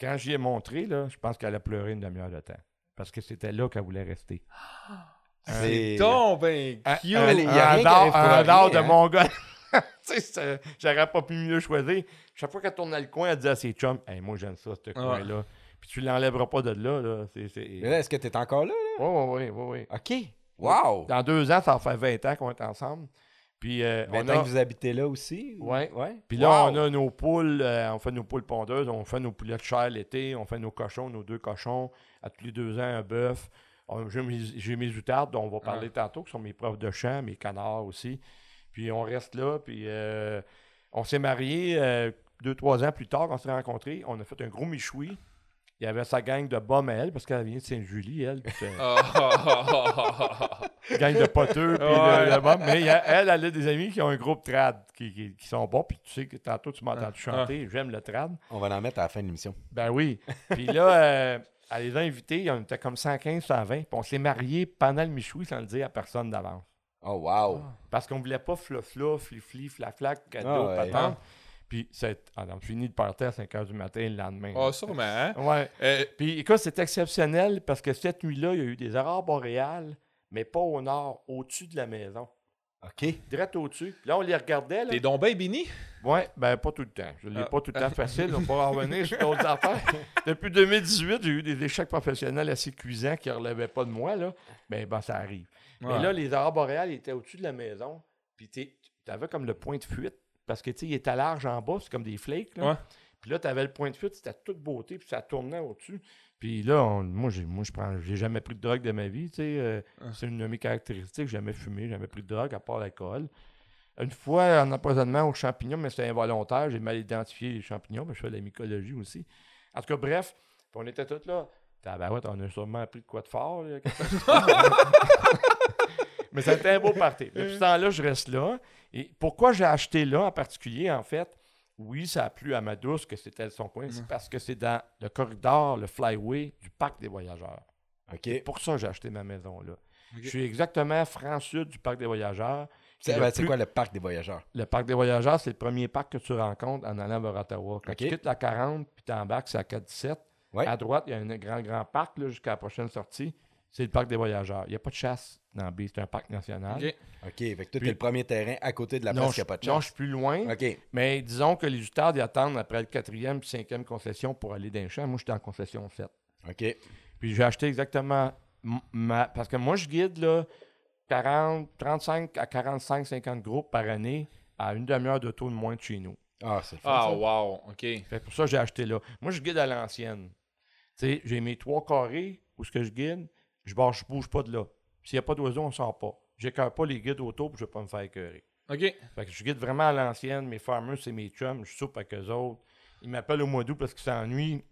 Quand j'y ai montré, là, je pense qu'elle a pleuré une demi-heure de temps. Parce que c'était là qu'elle voulait rester. C'est donc ben cute! Un, un, un, un, de mon gars. (laughs) J'aurais pas pu mieux choisir. Chaque fois qu'elle tournait le coin, elle disait à ses chums hey, Moi, j'aime ça, ce coin-là. Puis tu l'enlèveras pas de là. là. Est-ce que tu es encore là? Oui, oui, oui, oui. OK. Wow! Dans deux ans, ça va faire 20 ans qu'on est ensemble. Puis, euh, on a... que vous habitez là aussi? Oui. Ouais. Puis là, on a nos poules, euh, on fait nos poules pondeuses, on fait nos poulets de chair l'été, on fait nos cochons, nos deux cochons, à tous les deux ans, un bœuf. J'ai mes, outardes, dont on va parler tantôt, qui sont mes profs de chant, mes canards aussi. Puis on reste là, puis euh, on s'est mariés deux, trois ans plus tard, on s'est rencontrés. On a fait un gros michoui. Il y avait sa gang de bums à elle, parce qu'elle vient de Sainte-Julie, elle. (laughs) gang de poteux, puis le, Mais elle, elle, a des amis qui ont un groupe trad qui, sont bons, puis tu sais que tantôt tu m'entends ah. chanter, j'aime le trad. On va l'en mettre à la fin de l'émission. Ben oui. (laughs) Puis là, euh, elle les a invités, on était comme 115, 120, puis on s'est mariés pendant le Michoui sans le dire à personne d'avance. Oh, wow! Parce qu'on voulait pas flou-flou, fli-fli, fla-flac, cadeau, ah, patente. Puis, c'est, ah fini de partir à 5 h du matin le lendemain. Ah, oh, sûrement, hein? Ouais. Euh, puis, écoute, c'est exceptionnel parce que cette nuit-là, il y a eu des aurores boréales, mais pas au nord, au-dessus de la maison. OK. Direct au-dessus. Là, on les regardait. Là. T'es donc bien béni? Oui, ben pas tout le temps. Je ne l'ai ah. pas tout le temps facile. On va revenir sur d'autres (laughs) affaires. Depuis 2018, j'ai eu des échecs professionnels assez cuisants qui ne relevaient pas de moi. Là. Ben, ben ça arrive. Mais là, les aurores boréales étaient au-dessus de la maison. Puis tu avais comme le point de fuite parce que, tu sais, il était large en bas, c'est comme des flakes. Là. Puis là, tu avais le point de fuite, c'était toute beauté, puis ça tournait au-dessus. Puis là, moi, j'ai, moi, je prends, j'ai jamais pris de drogue de ma vie, tu sais. Euh, ah. C'est une de mes caractéristiques, j'ai jamais fumé, jamais pris de drogue, à part l'alcool. Une fois, en empoisonnement aux champignons, mais c'était involontaire, j'ai mal identifié les champignons, mais je fais de la mycologie aussi. En tout cas, bref, on était tous là. Ouais, on a sûrement appris de quoi de fort. (laughs) mais c'était un beau party. Depuis ce temps-là, je reste là. Et pourquoi j'ai acheté là en particulier, en fait, oui, ça a plu à ma douce que c'était son coin, c'est parce que c'est dans le corridor, le flyway du parc des voyageurs. OK. pour ça que j'ai acheté ma maison là. Je suis exactement franc-sud du parc des voyageurs. C'est quoi le parc des voyageurs? Le parc des voyageurs, c'est le premier parc que tu rencontres en allant vers Ottawa. Quand tu quittes la 40 puis tu embarques, c'est à 417. À droite, il y a un grand, grand parc jusqu'à la prochaine sortie c'est le parc des voyageurs. Il n'y a pas de chasse dans B, c'est un parc national. OK. OK, fait que toi, le premier terrain à côté de la place qui a pas de chasse. Non, je suis plus loin. OK. Mais disons que les Utards, ils attendent après le quatrième puis cinquième concession pour aller dans le champ. Moi, je suis en concession 7. OK. Puis j'ai acheté exactement ma... Parce que moi, je guide là, 40, 35 à 45, 50 groupes par année à une demi-heure de taux de moins de chez nous. Ah, c'est Ah, wow, OK. Fait pour ça, j'ai acheté là. Moi, je guide à l'ancienne. J'ai mes trois carrés où ce que je guide je ne bouge pas de là. S'il n'y a pas d'oiseau, on ne sort pas. J'écœure pas les guides autour, puis je ne vais pas me faire écœurer. OK. Fait que je guide vraiment à l'ancienne. Mes farmers, c'est mes chums. Je soupe avec eux autres. Ils m'appellent au mois d'août parce qu'ils s'ennuient.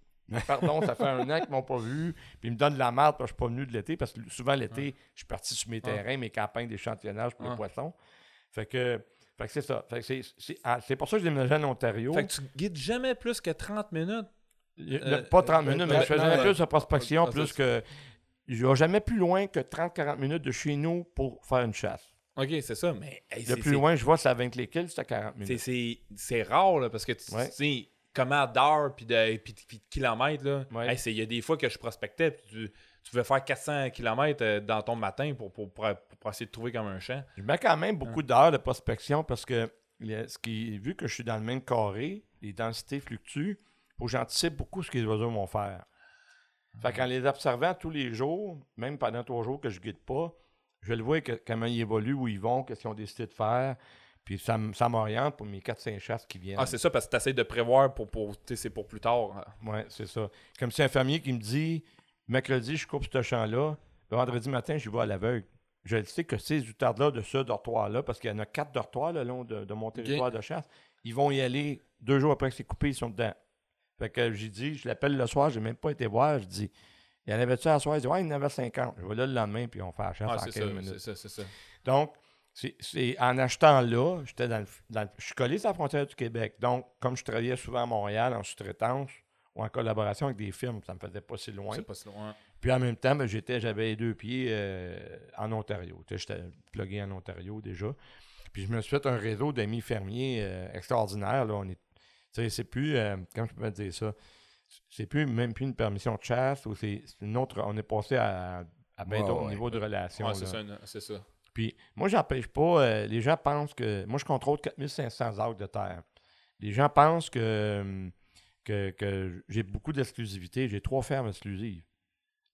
Pardon, ça fait un an qu'ils m'ont pas vu. Puis ils me donnent de la merde parce que je suis pas venu de l'été. Parce que souvent, l'été, je suis parti sur mes terrains, mes campagnes d'échantillonnage pour les poissons. Fait que, fait que c'est ça. Ah, c'est pour ça que je déménageais en Ontario. Fait que tu guides jamais plus que 30 minutes. Euh, pas 30 minutes, mais je faisais plus de prospection, plus que je vais jamais plus loin que 30-40 minutes de chez nous pour faire une chasse. OK, c'est ça, mais... le plus loin, je vois, c'est à 20 kills, c'est à 40 minutes. C'est rare, là, parce que tu sais, comment d'heures puis de, puis, de kilomètres, là, il y a des fois que je prospectais, puis tu, tu veux faire 400 km euh, dans ton matin pour, pour, pour, essayer de trouver comme un champ. Je mets quand même beaucoup d'heures de prospection parce que ce qui, vu que je suis dans le même carré, les densités fluctuent, faut que j'anticipe beaucoup ce que les oiseaux vont faire. Fait qu'en les observant tous les jours, même pendant trois jours que je ne guide pas, je le vois comment ils évoluent, où ils vont, qu'est-ce qu'ils ont décidé de faire. Puis ça, ça m'oriente pour mes 4-5 chasses qui viennent. Ah, c'est ça, parce que tu essaies de prévoir pour, pour c'est pour plus tard. Hein. Oui, c'est ça. Comme si un fermier qui me dit mercredi, je coupe ce champ-là, le vendredi matin, je vais à l'aveugle. Je sais que ces outardes-là, de ce dortoir-là, parce qu'il y en a quatre dortoirs le long de, mon territoire de chasse, ils vont y aller deux jours après que c'est coupé, ils sont dedans. Fait que j'ai dit, je l'appelle le soir, j'ai même pas été voir. Je dis, il y en avait-tu à soir? Il dit, ouais, il y en avait 50. Je vais là le lendemain, puis on fait la chasse ah, en 15 minutes. C'est ça, c'est ça. Donc, c'est, en achetant là, j'étais dans, le, je suis collé sur la frontière du Québec. Donc, comme je travaillais souvent à Montréal en sous-traitance ou en collaboration avec des firmes, ça me faisait pas si loin. C'est pas si loin. Puis en même temps, ben, j'étais, j'avais les deux pieds euh, en Ontario. J'étais plugué en Ontario déjà. Puis je me suis fait un réseau d'amis fermiers euh, extraordinaire. Là. On est c'est plus, euh, comment je peux dire ça, c'est plus même plus une permission de chasse ou c'est une autre, on est passé à, à au niveau de relation. c'est ça, Puis moi, j'empêche pas. Euh, les gens pensent que. Moi, je contrôle 4500 acres de terre. Les gens pensent que, que, j'ai beaucoup d'exclusivité. J'ai trois fermes exclusives.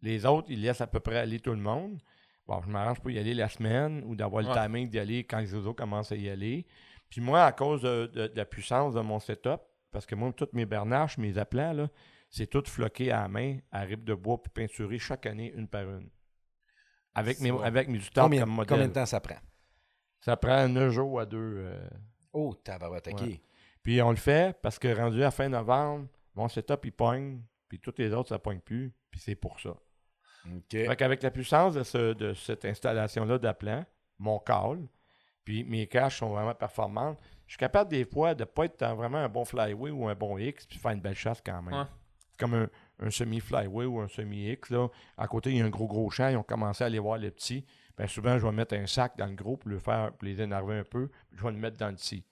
Les autres, ils laissent à peu près aller tout le monde. Bon, je m'arrange pour y aller la semaine ou d'avoir le timing d'y aller quand les autres commencent à y aller. Puis moi, à cause de, la puissance de mon setup, parce que moi, toutes mes bernaches, mes aplats, là, c'est tout floqué à la main, à rib de bois, puis peinturé chaque année, une par une. Avec mes, avec mes combien, comme modèle. Combien de temps ça prend? Ça prend 9 jours à deux. Euh... Oh, tabarouette, OK. Puis on le fait parce que rendu à fin novembre, mon setup, il pogne, puis tous les autres, ça pogne plus, puis c'est pour ça. Fait qu'avec la puissance de, de cette installation-là d'appelant, mon call, puis mes caches sont vraiment performantes, je suis capable des fois de ne pas être vraiment un bon flyway ou un bon X, puis faire une belle chasse quand même. C'est comme un, un semi-flyway ou un semi-X. Là. À côté, il y a un gros, gros champ. Ils ont commencé à aller voir les petits. Bien, souvent, je vais mettre un sac dans le gros pour, le faire, pour les énerver un peu. Je vais le mettre dans le petit.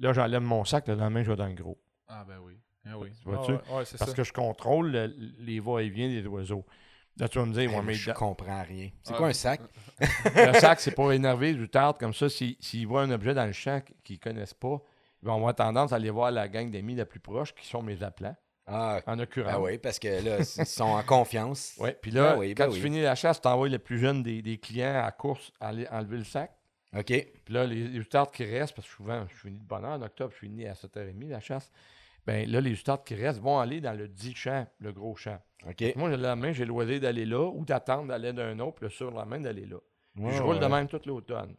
Là, j'enlève mon sac. Le lendemain, je vais dans le gros. Ah, ben oui. Ah oui. Vois-tu? Parce que je contrôle les va-et-vient des oiseaux. Là, tu vas me dire, mais je comprends rien. C'est quoi un sac? (laughs) le sac, c'est pour énerver du tard. Comme ça, s'ils voient un objet dans le champ qu'ils ne connaissent pas, ils vont avoir tendance à aller voir la gang d'amis la plus proche, qui sont mes appelants. Ah, en occurrence. Ah oui, parce que là, ils sont en confiance. (laughs) Oui, puis là, ben quand ben tu finis la chasse, tu envoies le plus jeune des, clients à course aller enlever le sac. OK. Puis là, les, les qui restent, parce que souvent, je finis de bonne heure, en octobre, je finis à 7h30 la chasse. Ben là, les ustards qui restent vont aller dans le dit champ, le gros champ. Moi, la main, j'ai le loisir d'aller là ou d'attendre d'aller d'un autre, puis le surlendemain d'aller là. je roule de même tout l'automne.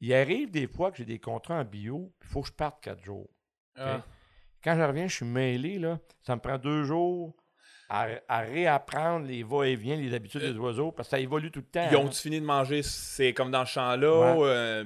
Il arrive des fois que j'ai des contrats en bio, puis il faut que je parte quatre jours. Ah. Quand je reviens, je suis mêlé, là. Ça me prend deux jours à, réapprendre les va-et-vient, les habitudes des oiseaux, parce que ça évolue tout le temps. Ils ont-tu fini de manger? C'est comme dans le champ-là? Euh,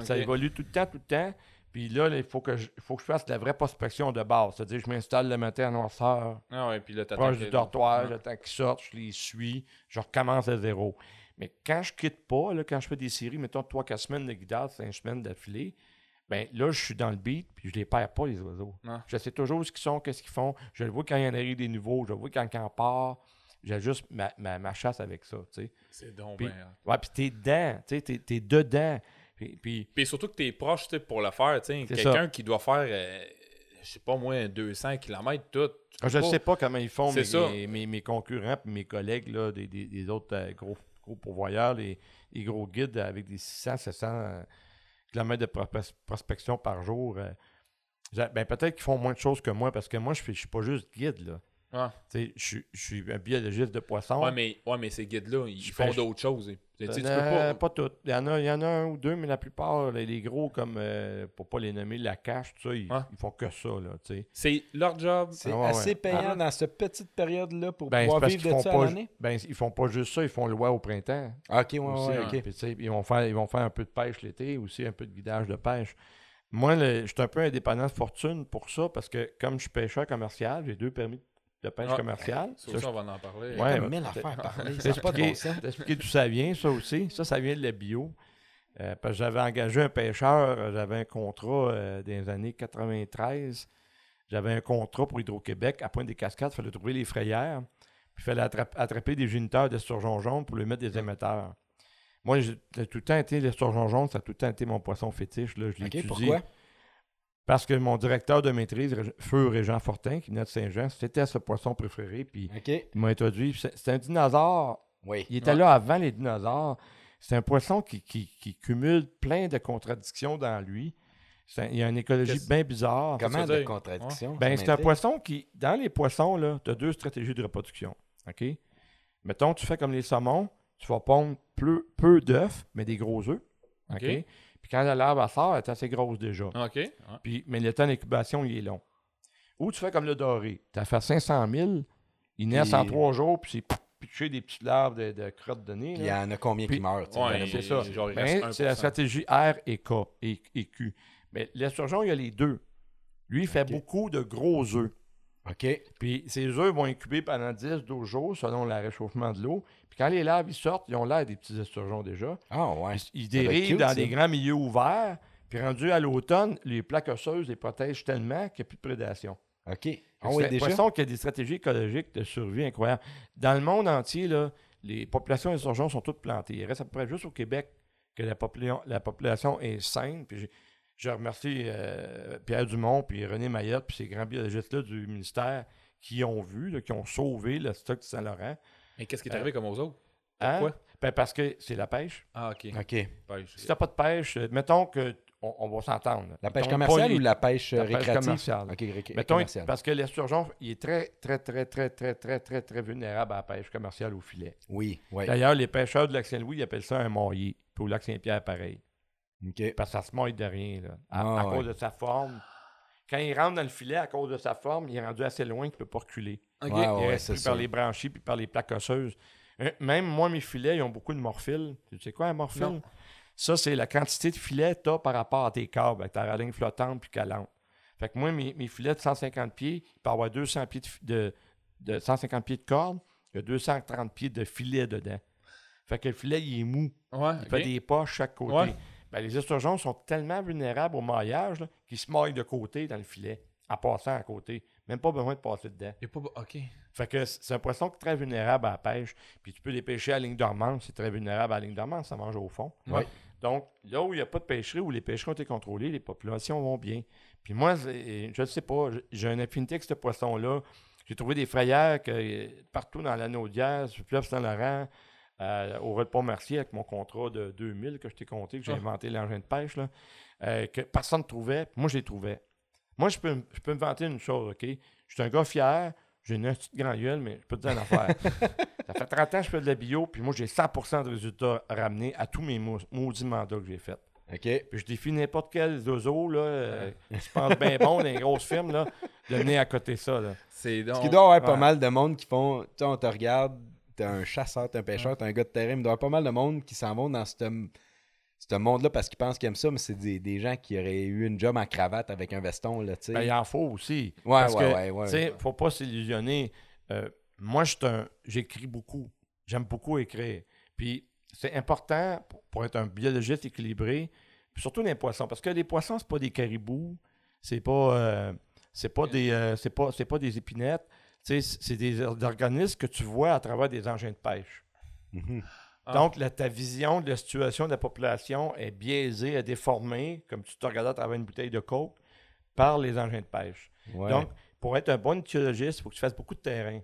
ça évolue tout le temps, tout le temps. Puis là, il faut que, je, faut que je fasse de la vraie prospection de base. C'est-à-dire, je m'installe le matin à noirceur. Ah ouais, puis là, proche du dortoir, j'attends qu'ils sortent, je les suis, je recommence à zéro. Mais quand je quitte pas, là, quand je fais des séries, mettons 3-4 semaines de guidage, 5 semaines d'affilée, ben là, je suis dans le beat, puis je les perds pas, les oiseaux. Je sais toujours ce qu'ils sont, qu'est-ce qu'ils font. Je le vois quand il y en arrive des nouveaux, je le vois quand il en part. J'ajuste ma, ma, ma, chasse avec ça, tu sais. C'est donc puis, bien. Ouais, puis t'es dedans, tu sais, t'es, es dedans. Puis, puis, surtout que t'es proche, tu sais, pour le faire, tu sais. Quelqu'un qui doit faire, euh, je sais pas, moins 200 km, tout. Ah, je ne sais pas comment ils font, mes, mes, mes, concurrents mes collègues là, des, des, des autres euh, gros, gros pourvoyeurs, les, les, gros guides avec des 600, 700 kilomètres de prospection par jour. Euh, ben, peut-être qu'ils font moins de choses que moi parce que moi, je ne suis pas juste guide. Là. Ah. Je, je suis un biologiste de poisson. Ouais, mais, ouais, mais ces guides-là, ils font d'autres choses. Tu peux pas... pas toutes. Il y, en a, il y en a un ou deux, mais la plupart, les, gros, comme euh, pour pas les nommer, la cache, tout ça, ils, font que ça. C'est leur job. C'est ah, assez payant ah. dans cette petite période-là pour ben, pouvoir vivre de ça pas, ben, Ils font pas juste ça, ils font le au printemps. OK, ouais, ouais, ils, vont faire, ils vont faire un peu de pêche l'été, aussi un peu de guidage de pêche. Moi, je suis un peu indépendant de fortune pour ça, parce que comme je suis pêcheur commercial, j'ai deux permis de de pêche ah, commerciale. Ça, ça, on va en parler. Ouais, mais l'affaire (laughs) parler. C'est pas de T'expliquer d'où ça vient, ça aussi. Ça, ça vient de la bio. Euh, parce que j'avais engagé un pêcheur, euh, j'avais un contrat euh, dans les années 93. J'avais un contrat pour Hydro-Québec à Pointe-des-Cascades. Il fallait trouver les frayères. Puis il fallait attraper des géniteurs de surgeons jaunes pour les mettre des émetteurs. Moi, j'ai tout le temps été, les surgeons jaunes, ça a tout le temps été mon poisson fétiche. Là. Je okay, pourquoi? Parce que mon directeur de maîtrise, Feu Régent Fortin, qui venait de Saint-Jean, c'était ce poisson préféré. Puis il m'a introduit. C'est un dinosaure. Oui. Il était là avant les dinosaures. C'est un poisson qui, cumule plein de contradictions dans lui. il y a une écologie bien bizarre. Comment de contradictions? Ben, c'est un poisson qui, dans les poissons, tu as deux stratégies de reproduction. OK? Mettons, tu fais comme les saumons, tu vas pondre peu, peu d'œufs, mais des gros œufs. OK? Puis quand la larve sort, elle est assez grosse déjà. OK. Puis, mais le temps d'incubation, il est long. Ou tu fais comme le doré. Tu as fait 500 000, il naissent en trois jours, puis c'est pitché des petites larves de, de crottes de nez. Il y en a combien qui meurent? Ben, c'est ça. Ben, c'est la stratégie R et K et, Q. Mais l'esturgeon, il y a les deux. Lui, il fait beaucoup de gros œufs. OK? Puis ces œufs vont incuber pendant 10-12 jours selon le réchauffement de l'eau. Puis quand les larves ils sortent, ils ont l'air des petits esturgeons déjà. Ah ouais. Ils, dérivent dans des grands milieux ouverts. Puis rendu à l'automne, les plaques osseuses les protègent tellement qu'il n'y a plus de prédation. OK. Ah oui, déjà? qu'il y a des stratégies écologiques de survie incroyables. Dans le monde entier, là, les populations d'esturgeons sont toutes plantées. Il reste à peu près juste au Québec que la, la population est saine. Puis je remercie euh, Pierre Dumont, puis René Mayotte, puis ces grands biologistes-là du ministère qui ont vu, qui ont sauvé le stock de Saint-Laurent. Mais qu'est-ce qui est arrivé comme aux autres? Hein? Pourquoi? Ben parce que c'est la pêche. Ah, OK. OK. si t'as pas de pêche, mettons que on, va s'entendre. La pêche commerciale ou la pêche la récréative? Pêche commerciale. Mettons, parce que l'esturgeon, il est très, très, très, très, très, très, très, très vulnérable à la pêche commerciale au filet. Oui, oui. D'ailleurs, les pêcheurs de lac Saint-Louis, ils appellent ça un maillet. Puis au lac Saint-Pierre, pareil. OK. Parce que ça se maille de rien, là, à, ah, cause de sa forme. Quand il rentre dans le filet, à cause de sa forme, il est rendu assez loin qu'il ne peut pas reculer. OK. il reste plus par les branchies puis par les plaques osseuses. Euh, même moi, mes filets, ils ont beaucoup de morphile. Tu sais quoi, un morphile? Ça, c'est la quantité de filets que tu as par rapport à tes câbles, avec ta raligne flottante puis calante. Fait que moi, mes, filets de 150 pieds, il peut avoir 200 pieds de, de, 150 pieds de corde, il y a 230 pieds de filet dedans. Fait que le filet, il est mou. il fait des poches chaque côté. Ben, les esturgeons sont tellement vulnérables au maillage qu'ils se maillent de côté dans le filet, en passant à côté. Même pas besoin de passer dedans. pas... OK. Fait que c'est un poisson très vulnérable à la pêche. Puis tu peux les pêcher à la ligne dormante, c'est très vulnérable à la ligne dormante, ça mange au fond. Donc, là où il n'y a pas de pêcherie, où les pêcheries ont été contrôlées, les populations vont bien. Puis moi, je ne sais pas, j'ai une affinité avec ce poisson-là. J'ai trouvé des frayères que, partout dans l'anneau d'hier, sur le fleuve Saint-Laurent, euh, au repos Mercier, avec mon contrat de 2000 que je t'ai compté, que j'ai ah. inventé l'engin de pêche, là, euh, que personne ne trouvait. Moi, je les trouvais. Moi, je peux, je peux me vanter une chose, OK? Je suis un gars fier, j'ai une petite grande gueule, mais je peux te dire une affaire. (laughs) ça fait 30 ans que je fais de la bio, puis moi, j'ai 100% de résultats ramenés à tous mes maudits mandats que j'ai faits. OK. Puis je défie n'importe quel zozo, là, euh, qui se pense bien (laughs) bon dans les grosses firmes, là, de venir à côté ça, là. C'est donc... Ce qui doit avoir pas mal de monde qui font... Tu sais, on te regarde, t'es un chasseur, t'es un pêcheur, t'es un gars de terrain, mais il doit y avoir pas mal de monde qui s'en vont dans ce monde-là parce qu'ils pensent qu'ils aiment ça, mais c'est des, gens qui auraient eu une job en cravate avec un veston, là. Ben, il en faut aussi. Ouais, parce ouais, sais, faut pas s'illusionner. Euh, moi, j'écris beaucoup. J'aime beaucoup écrire. Puis, c'est important pour, être un biologiste équilibré, surtout les poissons, parce que les poissons, c'est pas des caribous, c'est pas, euh, c'est pas, des, euh, c'est pas, pas des épinettes, c'est des organismes que tu vois à travers des engins de pêche. Mm-hmm. Ah. Donc, ta vision de la situation de la population est biaisée, est déformée, comme tu te regardes à travers une bouteille de coke, par les engins de pêche. Donc, pour être un bon étiologiste, il faut que tu fasses beaucoup de terrain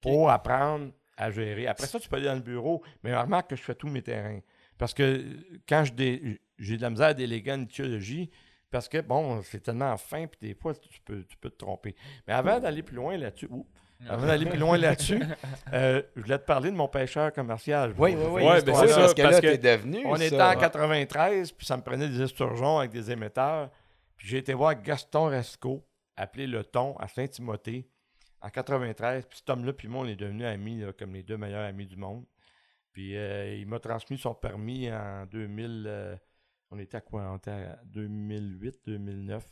pour apprendre à gérer. Après ça, tu peux aller dans le bureau, mais remarque que je fais tous mes terrains. Parce que quand j'ai de la misère à déléguer en étiologie, parce que, bon, c'est tellement fin, puis des fois, tu peux, tu peux te tromper. Mais avant d'aller plus loin là-dessus, avant d'aller plus loin là-dessus, (laughs) euh, je voulais te parler de mon pêcheur commercial. Oui, oui, oui. Ouais, ben c'est ça, parce que là, t'es devenu. On était en 93, puis ça me prenait des esturgeons avec des émetteurs. Puis j'ai été voir Gaston Resco, appelé Le Ton, à Saint-Timothée, en 93. Puis cet homme-là, puis moi, on est devenus amis, comme les deux meilleurs amis du monde. Puis euh, il m'a transmis son permis en 2000. Euh, on était à quoi? On était à 2008, 2009.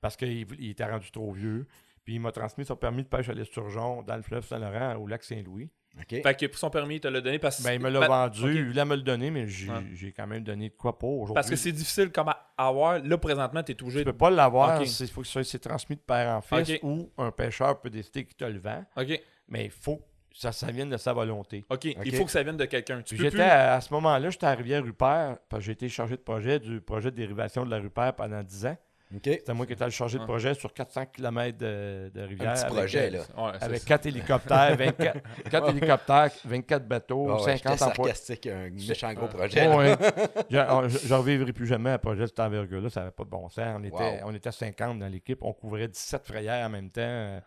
Parce qu'il était rendu trop vieux. Puis il m'a transmis son permis de pêche à l'esturgeon dans le fleuve Saint-Laurent au lac Saint-Louis. OK. Fait que pour son permis, il te l'a donné parce que. Ben, il me l'a vendu. Il voulait me le donner, mais j'ai quand même donné de quoi pour aujourd'hui. Parce que c'est difficile comme à avoir. Là, présentement, tu es toujours. Tu peux pas l'avoir. Il faut que ça soit transmis de père en fils ou un pêcheur peut décider qu'il te le vend. OK. Mais il faut que ça, ça vienne de sa volonté. OK. Il faut que ça vienne de quelqu'un. J'étais à, ce moment-là, j'étais à Rivière-Rupert parce que j'ai été chargé de projet du projet de dérivation de la Rupert pendant 10 ans. C'était moi qui étais le chargé de projet sur 400 km de, rivière. Un petit projet, là. avec 4 hélicoptères, 24, 4 (laughs) hélicoptères, 24 bateaux, 50 emplois. C'est un méchant gros projet. (laughs) je ne revivrai plus jamais un projet de cette envergure-là. Ça n'avait pas de bon sens. On était, on était 50 dans l'équipe. On couvrait 17 frayères en même temps.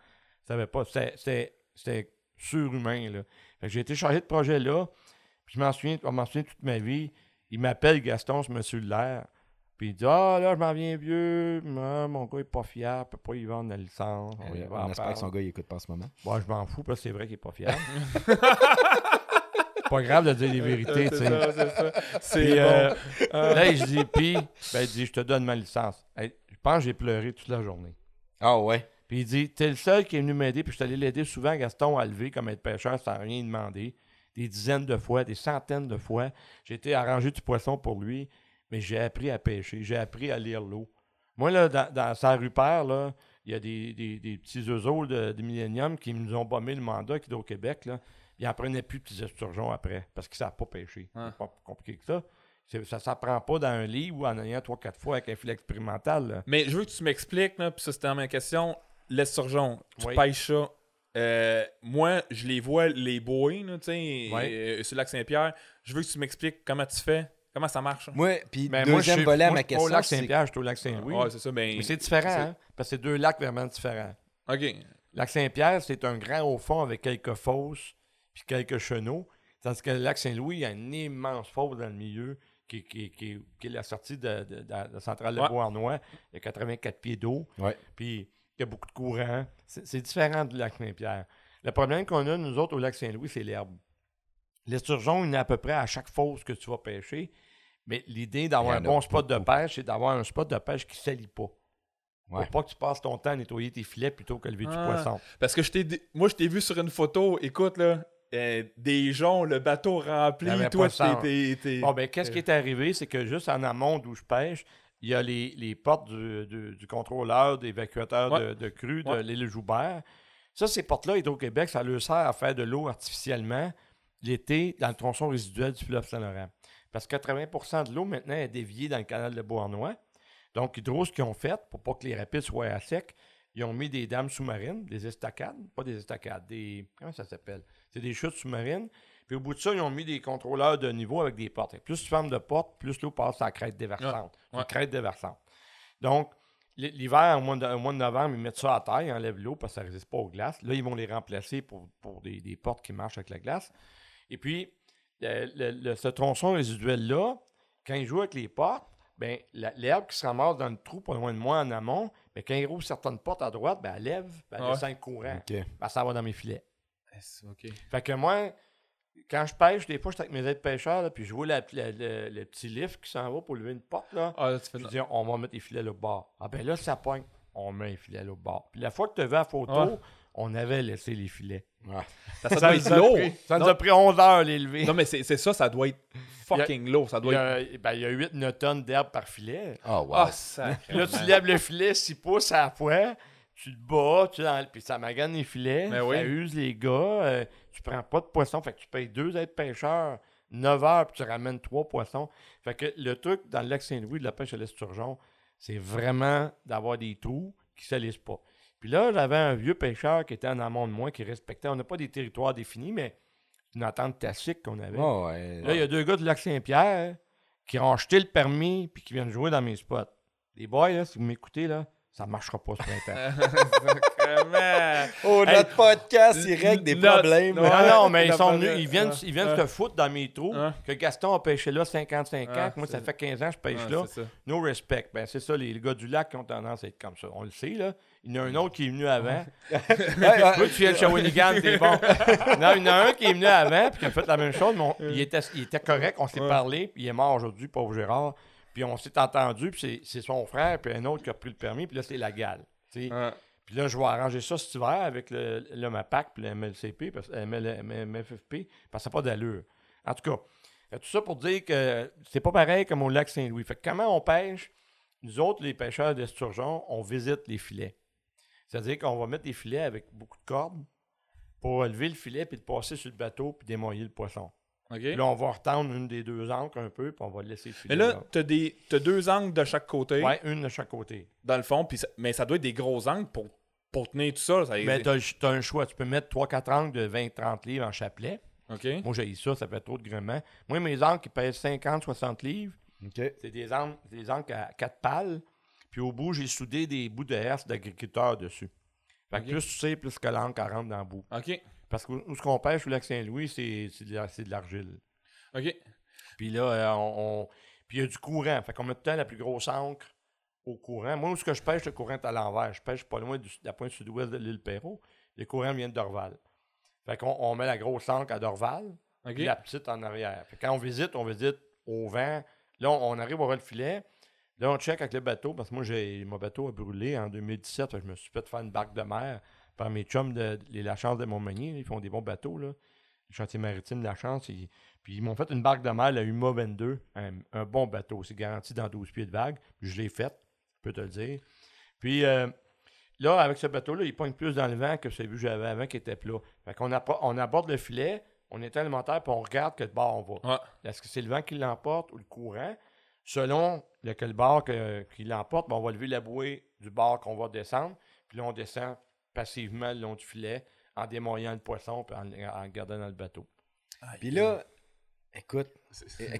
Ça avait pas... C'était surhumain, là. J'ai été chargé de projet là. Puis je m'en souviens, m'en souviens toute ma vie. Il m'appelle Gaston, ce monsieur-là. Puis il dit Ah, là, je m'en viens vieux, mon gars est pas fier, il peut pas y vendre la licence. On, euh, on espère que son gars, il écoute pas en ce moment. Moi, je m'en fous, parce que c'est vrai qu'il est pas fier. (laughs) pas grave de dire les vérités, tu sais. C'est ça, c'est euh, euh, Là, je dis, puis, ben, il dit Je te donne ma licence. je pense que j'ai pleuré toute la journée. Ah, ouais. Puis il dit T'es le seul qui est venu m'aider, puis je suis allé l'aider souvent, Gaston, à lever comme être pêcheur sans rien demander. Des dizaines de fois, des centaines de fois. J'ai été arrangé du poisson pour lui mais j'ai appris à pêcher, j'ai appris à lire l'eau. Moi, là, dans, dans sa rupère, là, il y a des, des, petits oiseaux de, de Millennium qui nous ont bombé le mandat qui est au Québec. Là. Ils n'en prenaient plus de petits esturgeons après parce qu'ils ne savent pas pêcher. C'est pas plus compliqué que ça. Ça ne s'apprend pas dans un livre ou en ayant trois, quatre fois avec un filet expérimental. Mais je veux que tu m'expliques, puis ça c'était ma question. L'esturgeon, tu pêches ça. Euh, moi, je les vois, les boys, tu sais, euh, sur le lac Saint-Pierre. Je veux que tu m'expliques comment tu fais. Comment ça marche? Moi, puis ben, deuxième volet à ma question. au lac Saint-Pierre, je suis au lac Saint-Louis. Ouais, c'est ça. Ben, Mais c'est différent, hein, parce que c'est deux lacs vraiment différents. OK. Lac Saint-Pierre, c'est un grand au fond avec quelques fosses puis quelques chenaux. Tandis que le lac Saint-Louis, il y a une immense fosse dans le milieu qui, est la sortie de, la centrale de Beauharnois. Il y a 84 pieds d'eau. Puis il y a beaucoup de courant. C'est différent du lac Saint-Pierre. Le problème qu'on a, nous autres, au lac Saint-Louis, c'est l'herbe. L'esturgeon, il est à peu près à chaque fosse que tu vas pêcher. Mais l'idée d'avoir un bon spot de pêche, c'est d'avoir un spot de pêche qui ne salit pas. Pour pas que tu passes ton temps à nettoyer tes filets plutôt que lever du ah. poisson. Parce que je moi, je t'ai vu sur une photo, écoute, là, euh, des gens, le bateau rempli, toi, t'es... Bon, ben, qu'est-ce qui est arrivé? C'est que juste en amont d'où je pêche, il y a les, les portes du, du, contrôleur d'évacuateur de, de crue de l'île Joubert. Ça, ces portes-là, Hydro-Québec, ça leur sert à faire de l'eau artificiellement l'été dans le tronçon résiduel du fleuve Saint-Laurent. Parce que 80% de l'eau, maintenant, est déviée dans le canal de Beauharnois. Donc, Hydro, ce qu'ils ont fait, pour pas que les rapides soient à sec, ils ont mis des dames sous-marines, des estacades, pas des estacades, des. Comment ça s'appelle? C'est des chutes sous-marines. Puis au bout de ça, ils ont mis des contrôleurs de niveau avec des portes. plus tu fermes de porte, plus l'eau passe à la crête déversante. La crête déversante. Donc, l'hiver, au, mois de, novembre, ils mettent ça à terre, ils enlèvent l'eau parce que ça ne résiste pas aux glaces. Là, ils vont les remplacer pour, des, des, portes qui marchent avec la glace. Et puis, ce tronçon résiduel-là, quand il joue avec les portes, ben, l'herbe qui se ramasse dans le trou pas loin de moi en amont, ben, quand il rouvre certaines portes à droite, ben, elle lève, ben, elle descend le courant. Ben, ça va dans mes filets. Fait que moi, quand je pêche, des fois, je suis avec mes aides pêcheurs, puis je vois le petit lift qui s'en va pour lever une porte. Là. Ah, je dis, on va mettre les filets là au bord. Ah ben là, ça pointe. On met les filets là au bord. Puis la fois que tu as vu la photo, on avait laissé les filets. Ça, doit être lourd. ça nous a pris 11 heures les lever. Non, mais c'est ça, ça doit être fucking lourd. Ça doit il, y a, ben, il y a 8 tonnes d'herbe par filet. Oh, wow. Ah, là, tu lèves le filet 6 pouces à la fois, tu le bats, tu puis ça magane les filets, ben ça use les gars, euh, tu prends pas de poisson, fait que tu payes deux aides pêcheurs, 9 heures, puis tu ramènes trois poissons. Fait que le truc dans le lac Saint-Louis de la pêche à l'esturgeon, c'est vraiment d'avoir des trous qui ne salissent pas. Puis là, j'avais un vieux pêcheur qui était en amont de moi, qui respectait. On n'a pas des territoires définis, mais une entente tacite qu'on avait. là, il y a deux gars du lac Saint-Pierre qui ont acheté le permis puis qui viennent jouer dans mes spots. Les boys, là, si vous m'écoutez, là, ça ne marchera pas ce printemps. (laughs) oh, notre podcast, il règle des problèmes. Non, non, mais ils sont venus, ils viennent, ils viennent se foutre dans mes trous. Que Gaston a pêché là 55 ans, moi, ça fait 15 ans que je pêche là. No respect. Ben, c'est ça, les, gars du lac qui ont tendance à être comme ça. On le sait, là. Il y en a un autre qui est venu avant. (laughs) Toi, tu viens de Shawinigan, t'es bon. non, (laughs) il y en a un qui est venu avant, puis qui a fait la même chose, mais il, était, il était correct, on s'est parlé, puis il est mort aujourd'hui, pauvre Gérard. Puis on s'est entendu, puis c'est son frère, puis un autre qui a pris le permis, puis là, c'est la gale. Puis là, je vais arranger ça cet hiver avec le, le MAPAC, puis le MLCP, parce, MFFP, parce que ça n'a pas d'allure. En tout cas, tout ça pour dire que c'est pas pareil comme au lac Saint-Louis. Fait que comment on pêche? Nous autres, les pêcheurs d'esturgeon, on visite les filets. C'est-à-dire qu'on va mettre des filets avec beaucoup de cordes pour lever le filet, puis le passer sur le bateau, puis démoyer le poisson. Là, on va retendre une des deux ancres un peu, puis on va laisser filer. Mais là, tu as, deux angles de chaque côté. Oui, une de chaque côté. Dans le fond, puis mais ça doit être des gros angles pour, pour tenir tout ça. mais tu as, un choix. Tu peux mettre 3-4 angles de 20-30 livres en chapelet. OK. Moi, j'ai ça, ça fait trop de gréement. Moi, mes angles qui pèsent 50-60 livres, c'est des angles, des angles à 4 pales. Puis au bout, j'ai soudé des bouts de herse d'agriculteurs dessus. Fait que plus tu sais, plus que l'encre rentre dans le bout. OK. Parce que ce qu'on pêche au lac Saint-Louis, c'est de l'argile. OK. Puis là, euh, on, Puis il y a du courant. Fait qu'on met tout le temps la plus grosse encre au courant. Moi, où ce que je pêche, le courant est à l'envers. Je pêche pas loin de la pointe sud-ouest de l'île Perrault. Le courant vient de Dorval. Fait qu'on on met la grosse encre à Dorval, et la petite en arrière. Fait quand on visite, on visite au vent. Là, on, arrive au le filet. Là, on check avec le bateau, parce que moi, j'ai mon bateau a brûlé en 2017. je me suis fait faire une barque de mer par mes chums de, La Chance de Montmagny. Ils font des bons bateaux, là. Le chantier maritime de La Chance. puis ils m'ont fait une barque de mer, la UMA 22. Un, bon bateau. C'est garanti dans 12 pieds de vague. Puis je l'ai faite, je peux te le dire. Puis euh, là, avec ce bateau-là, il pointe plus dans le vent que celui que j'avais avant qui était plat. Fait qu'on on aborde le filet, on est alimentaire, puis on regarde quel bord on va. Ouais. Est-ce que c'est le vent qui l'emporte ou le courant? Selon lequel bord que- qui l'emporte, ben, on va lever la bouée du bord qu'on va descendre, puis là, on descend passivement le long du filet en démoyant le poisson puis en, en le gardant dans le bateau. Puis là, écoute,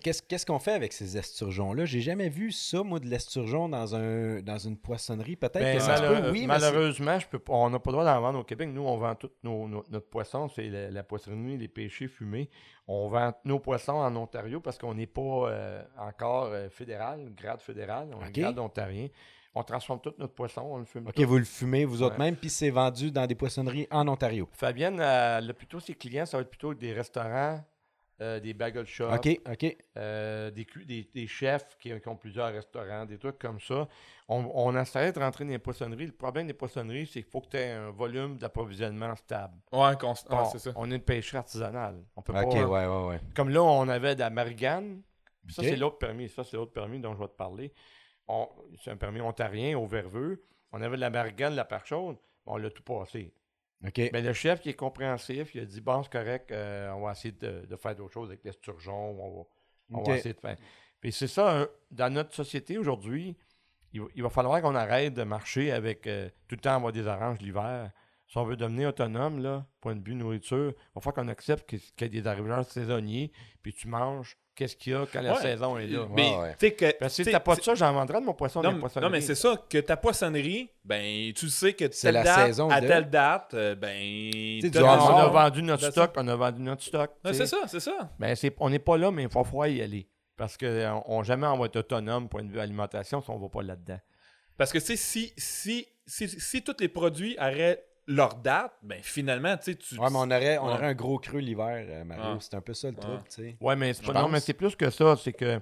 qu'est-ce qu'est-ce qu'on fait avec ces esturgeons-là? J'ai jamais vu ça, moi, de l'esturgeon dans, un, dans une poissonnerie. Peut-être Ben, que ça se peut, oui, malheureusement, je peux on n'a pas le droit d'en vendre au Québec. Nous, on vend tout nos- nos- notre poisson, c'est la, la poissonnerie, les pêchés fumés. On vend nos poissons en Ontario parce qu'on n'est pas euh, encore euh, fédéral, grade fédéral, on est grade ontarien. On transforme tout notre poisson, on le fume OK, tout. vous le fumez vous autres Ouais. même, puis c'est vendu dans des poissonneries en Ontario. Fabienne, euh, plutôt ses clients, ça va être plutôt des restaurants, euh, des bagel shops, euh, des, des, des chefs qui, qui ont plusieurs restaurants, des trucs comme ça. On, on essaie de rentrer dans les poissonneries. Le problème des poissonneries, c'est qu'il faut que tu aies un volume d'approvisionnement stable. Ouais, const- Bon, ouais, c'est ça. On est une pêcherie artisanale. On peut pas, ouais, ouais, ouais. Comme là, on avait de la marigane. Puis Ça, c'est l'autre permis. Ça, c'est l'autre permis dont je vais te parler. On- C'est un permis ontarien au verveux. On avait de la marigane, de la part chaude. On l'a tout passé. OK. Mais le chef qui est compréhensif, il a dit Bon, c'est correct, euh, on va essayer de, de faire d'autres choses avec l'esturgeon. On, va, on va essayer de faire. Puis c'est ça, dans notre société aujourd'hui, il, va- il va falloir qu'on arrête de marcher avec euh, tout le temps avoir des oranges l'hiver. Si on veut devenir autonome, là, point de vue nourriture, il va falloir qu'on accepte qu'il y ait des arriveurs saisonniers, puis tu manges qu'est-ce qu'il y a quand la Ouais. saison est là? Mais, Ouais, ouais. tu sais que. Parce que si t'as pas de ça, j'en vendrais de mon poisson dans Non, les mais- poissonneries. non, mais c'est ça, que ta poissonnerie, ben, tu sais que C'est la date, saison à de- telle date, euh, ben. on, hasard. a vendu notre stock, on a vendu notre stock. C'est ça, c'est ça. Ben, c'est, on n'est pas là, mais il va falloir y aller. Parce qu'on on, jamais on va être autonome, point de vue alimentation, si on ne va pas là-dedans. Parce que, tu sais, si, si, si, si tous les produits arrêtent leur date, ben, finalement, tu sais, tu. Ouais, mais on aurait, on Ouais. aurait un gros creux l'hiver, euh, Mario. Ouais. C'est un peu ça le truc, Ouais. tu sais. Oui, mais c'est pas, non, mais c'est plus que ça. C'est que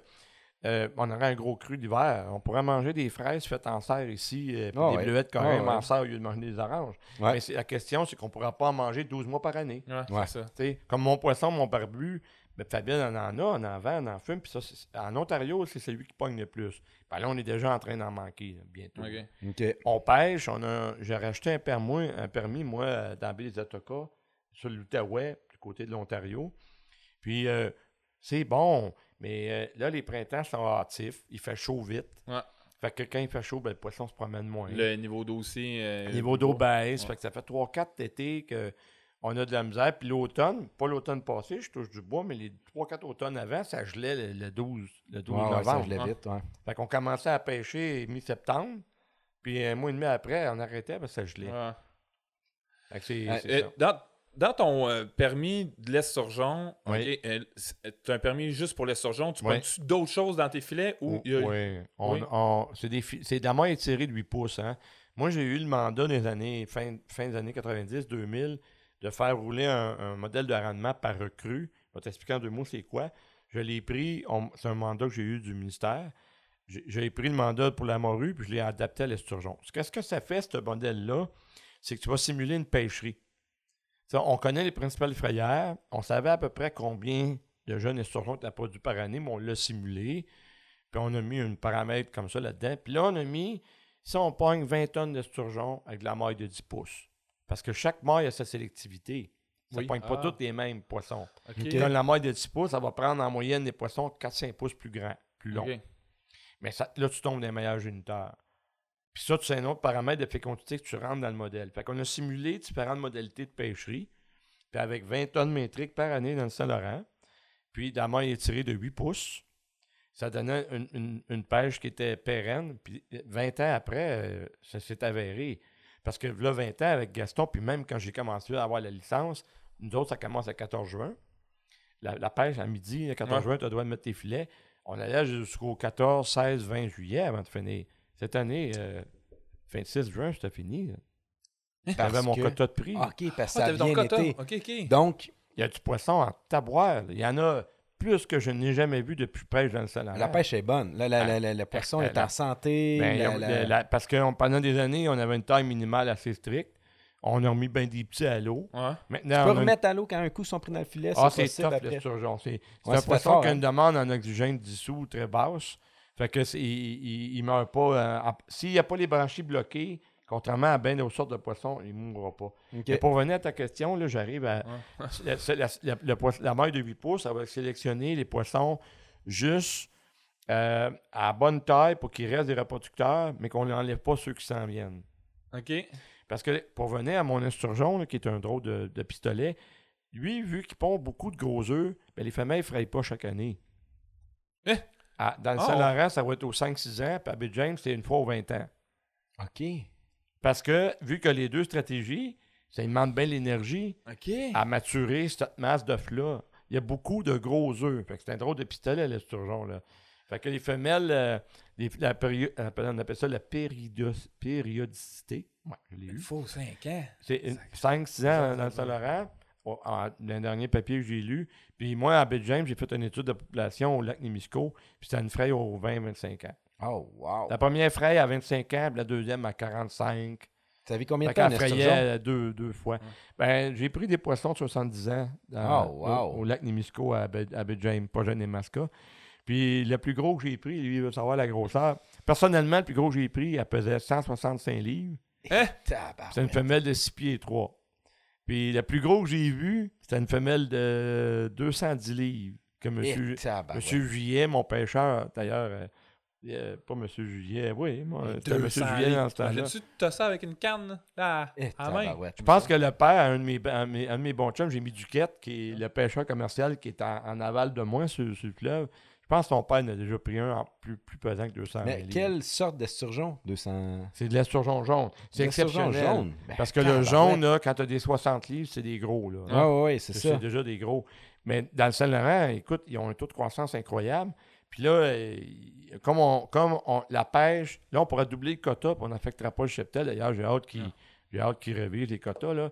euh, on aurait un gros cru d'hiver. On pourrait manger des fraises faites en serre ici, euh, puis Ah des ouais. bleuettes quand Ah même ouais. en serre au lieu de manger des oranges. Ouais. Mais c'est- la question, c'est qu'on ne pourra pas en manger 12 mois par année. Ouais, Ouais. c'est ça. Tu sais, comme mon poisson, mon barbu, ben, Fabienne en en a, on en vend, on en fume. Puis ça, c'est- en Ontario, c'est celui qui pogne le plus. Ben là, on est déjà en train d'en manquer là, bientôt. On pêche, on a, j'ai racheté un permis, un permis, moi, euh, dans la baie des Atocas, sur l'Outaouais, du côté de l'Ontario. Puis, euh, c'est bon, mais euh, là, les printemps sont hâtifs, il fait chaud vite. Ouais. Fait que quand il fait chaud, ben, le poisson se promène moins. Le niveau d'eau aussi. euh, Le niveau d'eau baisse, Ouais. fait que ça fait 3-4 étés que on a de la misère. Puis l'automne, pas l'automne passé, je touche du bois, mais les 3-4 automnes avant, ça gelait le, le 12, le 12 Ouais, ouais, ça novembre. gelait hein. vite, ouais. Fait qu'on commençait à pêcher mi-septembre, puis un mois et demi après, on arrêtait parce que ça gelait. Ouais. Fait que c'est Euh, c'est Euh, ça. dans, dans ton euh, permis de l'esturgeon, Oui. tu as un permis juste pour l'esturgeon, tu Oui. prends d'autres choses dans tes filets ou a- Oui. On- Oui. on- c'est des fi- c'est étirée de 8 pouces. Hein. Moi, j'ai eu le mandat des années, fin, fin des années 90, 2000, de faire rouler un, modèle de rendement par recrue. Je vais t'expliquer en deux mots c'est quoi. Je l'ai pris, c'est un mandat que j'ai eu du ministère. J'ai pris le mandat pour la morue, puis je l'ai adapté à l'esturgeon. Ce que, ça fait, ce modèle-là, c'est que tu vas simuler une pêcherie. On connaît les principales frayères. On savait à peu près combien de jeunes esturgeons tu as produit par année, mais on l'a simulé. Puis on a mis un paramètre comme ça là-dedans. Puis là, on a mis, si on pogne 20 tonnes d'esturgeon avec de la maille de 10 pouces. Parce que chaque maille a sa sélectivité. Ça ne Oui. pogne pas Ah. tous les mêmes poissons. Ok. Ok. Dans la maille de 10 pouces, ça va prendre en moyenne des poissons 4-5 pouces plus grands, plus longs. Mais ça, là, tu tombes dans les meilleurs géniteurs. Puis ça, c'est un autre paramètre de fécondité que tu rentres dans le modèle. Fait qu'on a simulé différentes modalités de pêcherie. Puis avec 20 tonnes métriques par année dans le Saint-Laurent. Puis la maille étirée de 8 pouces. Ça donnait une, une- une pêche qui était pérenne. Puis 20 ans après, euh, ça s'est avéré. Parce que là, 20 ans avec Gaston, puis même quand j'ai commencé à avoir la licence, nous autres, ça commence à 14 juin. La, la pêche à midi, le 14 Ouais. juin, tu as le droit de mettre tes filets. On allait jusqu'au 14, 16, 20 juillet avant de finir. Cette année, euh, 26 juin, c'était fini. J'avais mon que- quota de prix. OK, parce que Ah, ça a bien été. Donc, Il y a du poisson en taboire. là. Il y en a plus que je n'ai jamais vu depuis pêche dans le salon. la pêche est bonne. La- la- la- le poisson est la- en santé. Ben, la- la- la- parce que on- pendant des années, on avait une taille minimale assez stricte. On a remis bien des petits à l'eau. Ouais. Maintenant, Tu peux une- remettre à l'eau quand un coup sont pris dans le filet. Ah, c'est tough, après. l'esturgeon. C'est c'est Ouais, un poisson qui a hein. une demande en oxygène dissous très basse. Fait que il, il, il meurt pas. euh, S'il n'y a pas les branchies bloquées, Contrairement à bien d'autres sortes de poissons, il ne mourra pas. OK. pour revenir à ta question, là, j'arrive à. (laughs) la, maille de 8 pouces, ça va sélectionner les poissons juste euh, à bonne taille pour qu'ils restent des reproducteurs, mais qu'on n'enlève pas ceux qui s'en viennent. OK. Parce que pour revenir à mon esturgeon, là, qui est un drôle de, de pistolet, lui, vu qu'il pond beaucoup de gros œufs, ben, les femelles ne fraillent pas chaque année. Eh? Ah, dans le Ah, Saint-Laurent, ça va être aux 5-6 ans, puis à Baie James, c'est une fois aux 20 ans. OK. Parce que, vu que les deux stratégies, ça demande bien l'énergie à maturer cette masse d'œufs-là. Il y a beaucoup de gros œufs. Fait que c'est un drôle de pistolet, l'esturgeon. Là. Fait que les femelles, euh, les- la pério- euh, on appelle ça la péridos- périodicité. Ouais, je l'ai Il faut 5 ans. C'est 5-6 ans dans le Saint-Laurent, en- le dernier papier que j'ai lu. Puis moi, à James, j'ai fait une étude de population au lac Némisco, puis c'était une fraie aux 20-25 ans. Oh, wow. La première fraie à 25 ans, puis la deuxième à 45. Ça fait combien de temps, frayait euh, deux, deux fois. Ben, j'ai pris des poissons de 70 ans dans- Oh, wow. au, au lac Némisco à, Baie James, pas jeune et Masca. Puis le plus gros que j'ai pris, lui, il veut savoir la grosseur. Personnellement, le plus gros que j'ai pris, elle pesait 165 livres. Tabarouette. C'était une femelle de 6 pieds et 3. Puis le plus gros que j'ai vu, c'était une femelle de 210 livres. Que Eh, monsieur, tabarouette. monsieur Juillet, mon pêcheur, d'ailleurs, euh, pas monsieur Juillet, oui, moi, c'était monsieur Juillet dans ce temps-là. tu as ça avec une canne, là, Eh, à main? Je pense que le père, un de mes, un de mes, un de mes bons chums, j'ai mis Duquette, qui est le pêcheur commercial qui est en, en aval de moi sur, sur le fleuve. Je pense que son père en a déjà pris un en plus, plus pesant que 200 Mais livres. quelle sorte d'esturgeon? 200... C'est de l'esturgeon jaune. C'est exceptionnel. jaune? Ben, Parce que le jaune, là, quand tu as des 60 livres, c'est des gros. Là. Ah oui, oui, c'est C'est ça. déjà des gros. Mais dans le Saint-Laurent, écoute, ils ont un taux de croissance incroyable. Puis là, euh, comme, on, comme on- la pêche, là, on pourrait doubler le quota, puis on n'affectera pas le cheptel. D'ailleurs, j'ai hâte qu'ils hâte qu'ils révisent les quotas. Là.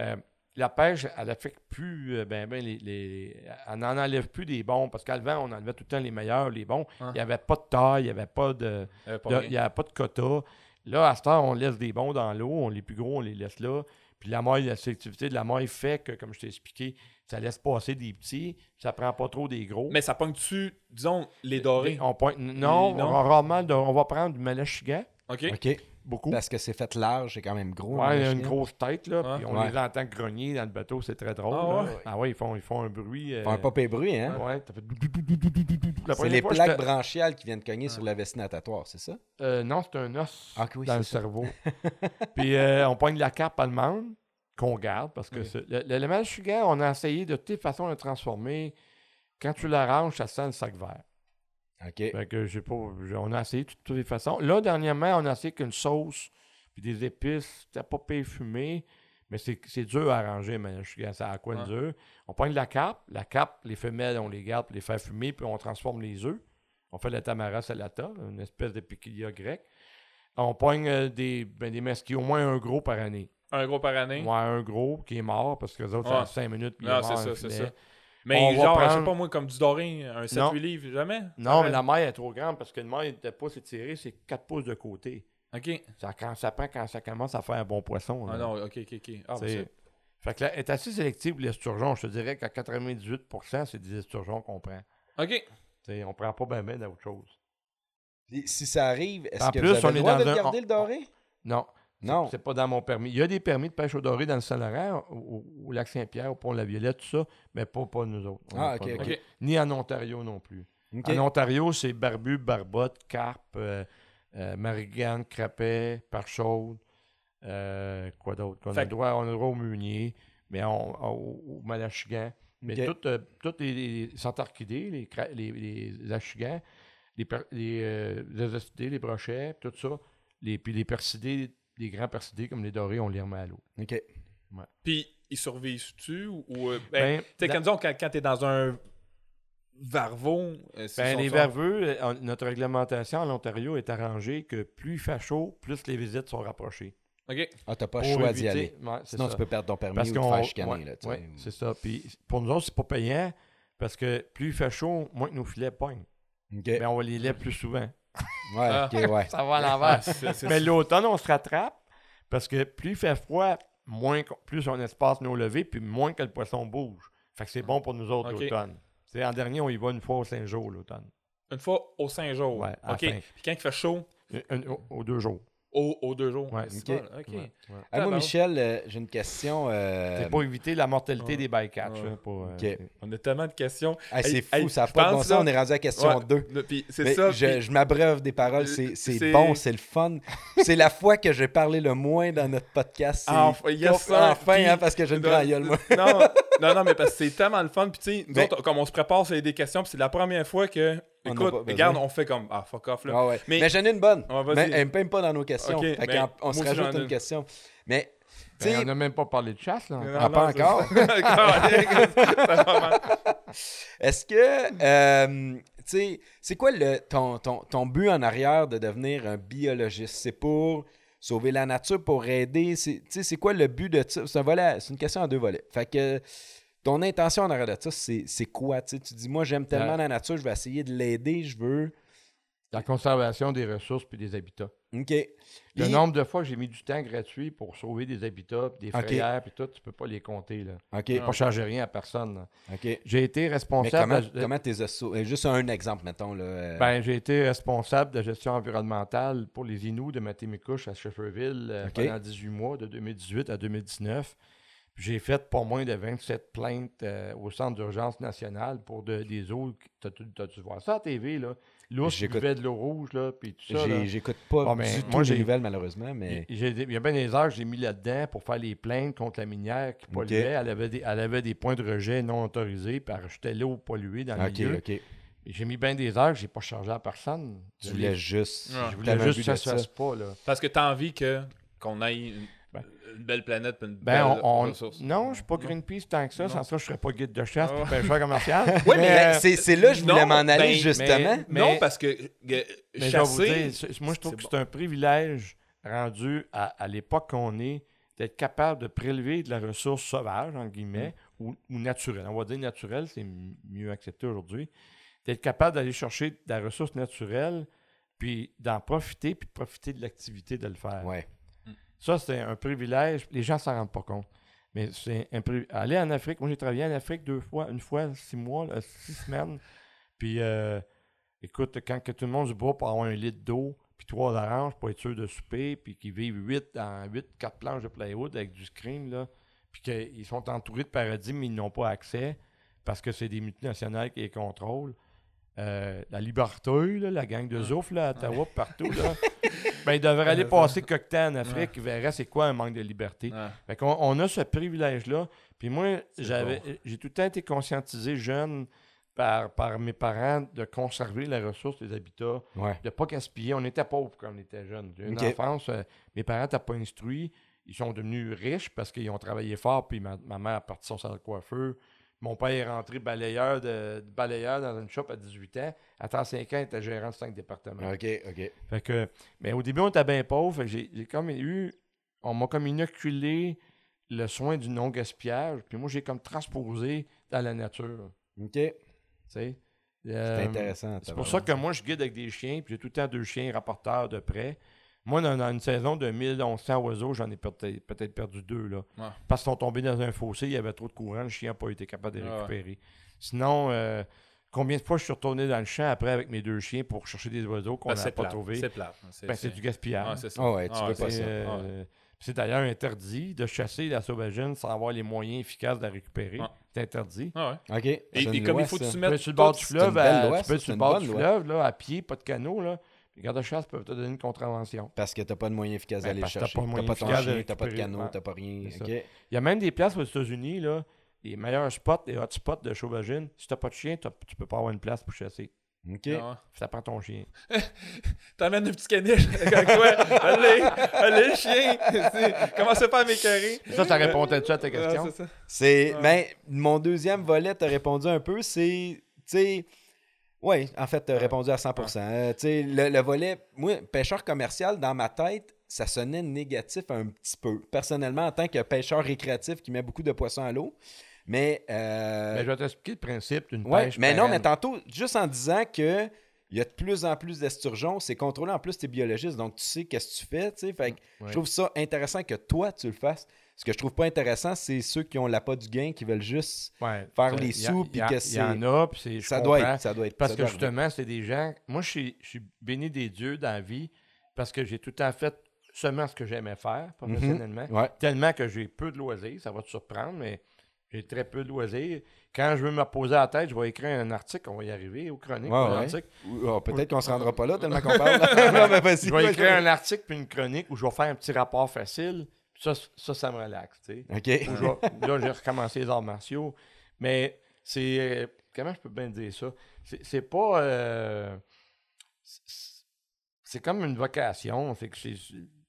Euh, la pêche, elle n'affecte plus, euh, ben, ben, les, n'en enlève plus des bons, parce qu'avant, on enlevait tout le temps les meilleurs, les bons. Ah. Il n'y avait pas de taille, il n'y avait pas de, il n'y pas de quota. Là, à ce temps, on laisse des bons dans l'eau, on les plus gros, on les laisse là. Puis la maille, la sélectivité de la maille fait que, comme je t'ai expliqué, ça laisse passer des petits, ça prend pas trop des gros. Mais ça pogne-tu, disons, les dorés? On pointe- non, Non. on, va rarement de- on va prendre du malachigan, OK. OK. beaucoup. Parce que c'est fait large, c'est quand même gros. Ouais, il y a une grosse tête, là, puis on Ouais. les entend grogner dans le bateau, c'est très drôle. Ah là. Ah ouais, ils font, ils font un bruit. euh, Ils font un pas bruit, hein? Ouais, ça fait C'est les fois, plaques branchiales qui viennent cogner sur la vessie natatoire, c'est ça? Euh, non, c'est un os Ah, oui, dans le ça. cerveau. (laughs) Puis euh, on pogne la carpe allemande qu'on garde parce que le- l'élément de sugar, on a essayé de toutes façons de le transformer. Quand tu l'arranges, ça sent le sac vert. OK. Fait que j'ai pas, on a essayé de toutes les façons. Là, dernièrement, on a essayé qu'une sauce puis des épices. C'était pas payé fumé, mais c'est, dur à arranger, mais je suis ça à quoi de Ouais. dur. On pogne la cape. La cape, les femelles, on les garde pour les faire fumer, puis on transforme les œufs. On fait la tamara salata, une espèce de piquilia grec. On pogne euh, des, ben, des mesquis, au moins un gros par année. Un gros par année. Ouais, un gros qui est mort parce que les autres, Ouais. ça 5 minutes. Puis Non, est c'est ça, c'est ça. Mais On va genre, je sais prendre- pas moi, comme du doré, un Non. 7-8 livres, jamais? Non, mais la maille est trop grande parce que le maille de pouce étiré, c'est 4 pouces de côté. OK. Ça, quand, ça prend quand ça commence à faire un bon poisson. Ah non, OK, OK, OK. Ah, C'est- ben, c'est- fait que là, elle est assez sélective l'esturgeon. Je te dirais qu'à 98%, c'est des esturgeons qu'on prend. OK. T'sais, on prend pas bien ben d'autre chose. Si ça arrive, est-ce que plus, vous avez on le est droit dans de un- garder on- le doré? Non. Non. C'est pas dans mon permis. Il y a des permis de pêche au doré dans le Saint-Laurent, au, lac Saint-Pierre, au Pont-la-Violette, tout ça, mais pas, pas nous autres. Ah, a pas ok, le ok. droit. OK. Ni en Ontario non plus. En Ontario, c'est barbu, barbotte, carpe, euh, euh, marigane, crapet, parchaude, euh, quoi d'autre? On, a droit- on a droit au meunier, mais on, au, au malachigan. Mais toutes, euh, toutes les, les centarchidés, les, les, les achigans, les, euh, les brochets, tout ça, les, puis les persidés, les grands persidés comme les dorés, on les remet à l'eau. OK. Puis, ils survivent-tu ou... ou, euh, ben, Ben, tu sais, dans- quand, disons, quand, quand t'es dans un varveau... euh, Ben, les verveux, euh, en- notre réglementation en Ontario est arrangée que plus il fait chaud, plus les visites sont rapprochées. OK. Ah, t'as pas le Pour choix d'y aller. ouais, Sinon, ça. tu peux perdre ton permis Parce ou te faire chicaner. ouais, tu ouais, c'est ça. Puis pour nous autres, c'est pas payant parce que plus il fait chaud, moins que nos filets pognent. OK. Mais on va les lève plus souvent. Ouais, Ah. OK, ouais. Ça va à Ah, l'envers. c'est- Mais l'automne, on se rattrape parce que plus il fait froid, moins plus on espace nos levées, puis moins que le poisson bouge. Fait que c'est bon pour nous autres Ok. l'automne. En dernier, on y va une fois aux cinq jours l'automne. Une fois aux 5 jours. Ouais, OK. fin. Puis quand il fait chaud, Un- un- au- aux deux jours. Aux, deux jours. Ouais, ok. ok. moi, Michel, euh, j'ai une question. Euh... C'est pour éviter la mortalité des bycatch. Pour, euh, On a tellement de questions. c'est fou, ça n'a pas de bon sens. On est rendu à question 2. c'est ça. Je, je m'abreuve des paroles. C'est bon, c'est le fun. c'est la fois que j'ai parlé le moins dans notre podcast. Enfin, enfin hein, parce que j'ai une grande gueule, moi. (laughs) non, non, non, mais parce que c'est tellement le fun. Puis, tu sais, nous autres, comme on se prépare, c'est des questions. Puis, c'est la première fois que Écoute, regarde, on fait comme Ah, fuck off là. Ah mais, j'en ai une bonne. mais elle me pas dans nos questions. On se rajoute une question. Mais. Ben, on n'a même pas parlé de chasse, là. Ah, pas encore. (laughs) (laughs) Est-ce que. Euh, tu sais, c'est quoi le, ton, ton, ton, but en arrière de devenir un biologiste? C'est pour sauver la nature, pour aider? C'est quoi le but de ça? C'est une question en deux volets. Fait que ton intention en arrière de ça, c'est quoi? Tu dis, moi, j'aime tellement la nature, je vais essayer de l'aider, je veux. La conservation des ressources puis des habitats. OK. Le nombre de fois que j'ai mis du temps gratuit pour sauver des habitats, des frayères, puis tout, tu peux pas les compter. Là. OK. Pas changer rien à personne. OK. J'ai été responsable. Mais comment, comment tes euh, Juste un exemple, mettons. Là, euh. ben, j'ai été responsable de gestion environnementale pour les Inuits de Matémicouche à Shefferville euh, pendant 18 mois, de 2018 à 2019. J'ai fait pas moins de 27 plaintes euh, au Centre d'urgence nationale pour des eaux. T'as-tu vu ça à TV, là? L'ours qui buvait de l'eau rouge, là, puis tout ça. J'écoute pas du tout les nouvelles, malheureusement, mais... Il y a bien des heures que j'ai mis là-dedans pour faire les plaintes contre la minière qui polluait. Elle, avait des, elle avait des points de rejet non autorisés, puis elle rejetait l'eau polluée dans le milieu. J'ai mis bien des heures que j'ai pas chargé à personne. Tu voulais juste... Je voulais juste que ça se fasse pas, là. Parce que tu as envie que qu'on aille une belle planète une ben, belle on, ressource. Non, je ne suis pas Greenpeace tant que ça. Sans ça, je ne serais pas guide de chasse oh. pêcheur commercial. (laughs) oui, mais, c'est là que je voulais m'en aller, ben, justement. non, parce que chasser... moi, je trouve que c'est un privilège rendu à, l'époque qu'on est d'être capable de prélever de la ressource sauvage, en guillemets, mm. ou, ou, naturelle. On va dire naturelle, c'est mieux accepté aujourd'hui. D'être capable d'aller chercher de la ressource naturelle, puis d'en profiter, puis de profiter de l'activité de le faire. Ouais. Ça, c'est un privilège. Les gens ne s'en rendent pas compte. Mais c'est un privilège. Aller en Afrique, moi j'ai travaillé en Afrique deux fois, une fois six mois, six semaines. Puis euh, écoute, quand que tout le monde se bat pour avoir un litre d'eau, puis trois oranges pour être sûr de souper, puis qu'ils vivent huit dans huit, quatre planches de plywood avec du screen, là, puis qu'ils sont entourés de paradis, mais ils n'ont pas accès parce que c'est des multinationales qui les contrôlent. Euh, la Liberté, la gang de Zouf là, à Ottawa, partout. Là. (laughs) ben, ils devraient aller passer cocktail en Afrique, ils verraient c'est quoi un manque de liberté. Fait qu'on, on a ce privilège-là. Puis moi, j'avais, j'ai tout le temps été conscientisé jeune par, par mes parents de conserver la ressource des habitats, de ne pas gaspiller. On était pauvres quand on était jeunes. Une enfance, euh, mes parents n'étaient pas instruits. Ils sont devenus riches parce qu'ils ont travaillé fort, puis ma, mère a parti son salle de coiffeur. Mon père est rentré balayeur, de, balayeur dans une shop à 18 ans. À 35 ans, il était gérant de 5 départements. OK, OK. Fait que, mais au début, on était bien pauvre. J'ai comme eu. On m'a comme inoculé le soin du non-gaspillage. Puis moi, j'ai comme transposé dans la nature. OK. C'est euh, intéressant. C'est pour ça que moi, je guide avec des chiens. Puis j'ai tout le temps deux chiens rapporteurs de près. Moi, dans, une saison de 1100 oiseaux, j'en ai peut-être perdu deux. Là, Parce qu'ils sont tombés dans un fossé, il y avait trop de courant, le chien n'a pas été capable de les récupérer. Sinon, euh, combien de fois je suis retourné dans le champ après avec mes deux chiens pour chercher des oiseaux qu'on n'a ben, pas trouvés? C'est plat. Ben, c'est du gaspillage. c'est ah ouais, tu ah veux pas ça. Euh, c'est d'ailleurs interdit de chasser la sauvagine sans avoir les moyens efficaces de la récupérer. C'est interdit. OK. Et, comme il faut que tu mettes sur le bord du fleuve, tu peux sur le bord du fleuve, là, à pied, pas de canot, là. Les gardes-chasse peuvent te donner une contravention. Parce que tu n'as pas de moyen efficace ben, d'aller chercher. Tu n'as pas, ton chien, tu pas de canot, tu n'as pas rien. Il y a même des places aux États-Unis, là, les meilleurs spots, les hotspots de sauvagine. Si tu n'as pas de chien, tu ne peux pas avoir une place pour chasser. OK. Ça prend ton chien. (laughs) T'amènes un petit caniche (laughs) avec toi. allez, allez, le chien. (laughs) Commencez pas à m'écœurer? Ça, ça répondait-tu à ta question? c'est Ben, mon deuxième volet, tu as répondu un peu, c'est, tu sais, oui, en fait, tu as répondu à 100% euh, le, le, volet, moi, pêcheur commercial, dans ma tête, ça sonnait négatif un petit peu. Personnellement, en tant que pêcheur récréatif qui met beaucoup de poissons à l'eau. Mais, euh... mais je vais t'expliquer le principe d'une ouais, pêche. Mais non, mais tantôt, juste en disant que il y a de plus en plus d'esturgeons, c'est contrôlé en plus, tu es biologiste, donc tu sais qu'est-ce que tu fais. Fait Je trouve ça intéressant que toi, tu le fasses. Ce que je trouve pas intéressant, c'est ceux qui ont l'appât du gain, qui veulent juste faire les sous. Il y, en a, puis ça, doit être, ça doit être. Parce que justement, c'est des gens. Moi, je suis, béni des dieux dans la vie parce que j'ai tout le temps fait seulement ce que j'aimais faire professionnellement. Ouais. Tellement que j'ai peu de loisirs, ça va te surprendre, mais j'ai très peu de loisirs. Quand je veux me reposer à la tête, je vais écrire un article, on va y arriver, aux chroniques. Ouais, ouais. Ou- oh, Peut-être qu'on se rendra pas là tellement qu'on (laughs) parle. non. (laughs) Je vais écrire un article puis une chronique où je vais faire un petit rapport facile. Ça, ça, ça me relaxe, tu sais. Là, j'ai recommencé les arts martiaux. Mais c'est. euh, comment je peux bien dire ça? C'est c'est pas. euh, c'est- comme une vocation. C'est que c'est.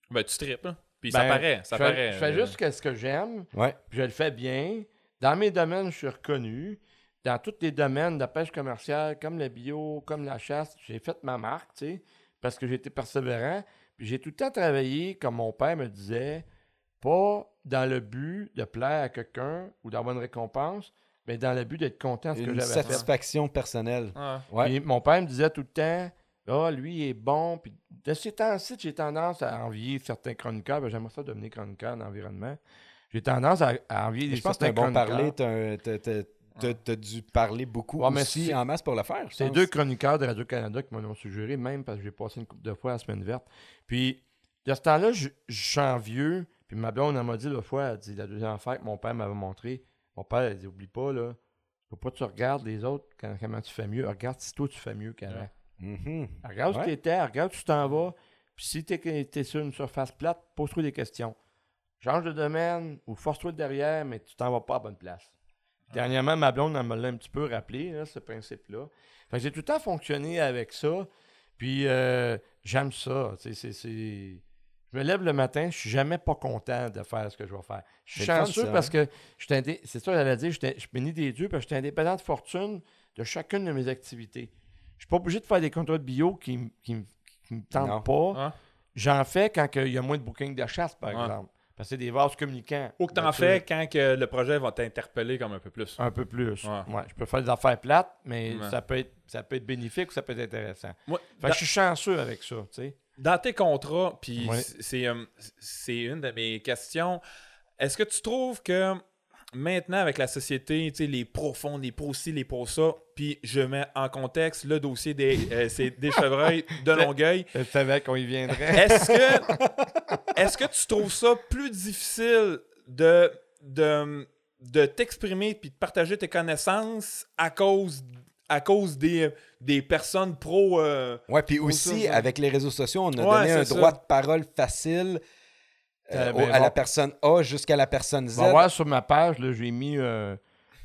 Ben, tu tripes, là. Puis Ben, ça paraît, ça je fais, paraît. je fais euh, juste ce que j'aime, Ouais. puis je le fais bien. Dans mes domaines, je suis reconnu. Dans tous les domaines de pêche commerciale, comme le bio, comme la chasse, j'ai fait ma marque, tu sais, parce que j'ai été persévérant. Puis j'ai tout le temps travaillé, comme mon père me disait, pas dans le but de plaire à quelqu'un ou d'avoir une récompense, mais dans le but d'être content de ce que Une j'avais fait. satisfaction personnelle. ouais. Ouais. Puis mon père me disait tout le temps, ah, lui, il est bon. Puis de ces temps-ci, j'ai tendance à envier certains chroniqueurs. Ben, J'aimerais ça devenir chroniqueur d'environnement. J'ai tendance à, à envier des Je pense que certains bon parler. T'as- dû parler beaucoup Ouais, mais aussi en masse pour le faire. C'est deux chroniqueurs de Radio-Canada qui m'en ont suggéré, même parce que j'ai passé une couple de fois à la semaine verte. Puis, de ce temps-là, je, je sens vieux. Puis ma blonde, elle m'a dit l'autre fois, elle dit, la deuxième fois que mon père m'avait montré, mon père, elle dit, oublie pas, là, faut pas que tu regardes les autres quand, comment tu fais mieux. Regarde si toi, tu fais mieux qu'avant. Mhm. Regarde où tu étais, regarde où tu t'en vas. Puis si tu es, sur une surface plate, pose-toi des questions. Change de domaine ou force-toi de derrière, mais tu t'en vas pas à la bonne place. Dernièrement, ma blonde, elle me l'a un petit peu rappelé, là, ce principe-là. Fait que j'ai tout le temps fonctionné avec ça. Puis euh, j'aime ça. c'est- Je me lève le matin, je suis jamais pas content de faire ce que je vais faire. Je suis chanceux parce hein? que je c'est ça que j'allais dire, je bénis des dieux parce que je suis indépendant de fortune de chacune de mes activités. Je suis pas obligé de faire des contrats de bio qui, qui me tentent Non. pas. Hein? J'en fais quand il y a moins de booking de chasse, par Ouais. exemple. Parce que c'est des vases communicants. Ou que t'en Donc, fais quand que le projet va t'interpeller comme un peu plus. Un peu plus. Ouais. Ouais, je peux faire des affaires plates, mais Ouais. ça, peut être, ça peut être bénéfique ou ça peut être intéressant. Fait que je suis chanceux avec ça, tu sais. Dans tes contrats, puis Ouais. c- c'est euh, c'est une de mes questions. Est-ce que tu trouves que maintenant, avec la société, les pros font, les pros ci, les pros ça, puis je mets en contexte le dossier des, euh, c'est des chevreuils de (laughs) Longueuil. Je savais qu'on y viendrait. Est-ce que, (laughs) est-ce que tu trouves ça plus difficile de, de, de t'exprimer puis de partager tes connaissances à cause, à cause des, des personnes pro. euh, Ouais, puis aussi, ça, avec les réseaux sociaux, on a Ouais, donné un droit de parole facile euh, Euh, ben, à la bon. personne A jusqu'à la personne Z. Vas voir sur ma page, là, j'ai mis euh,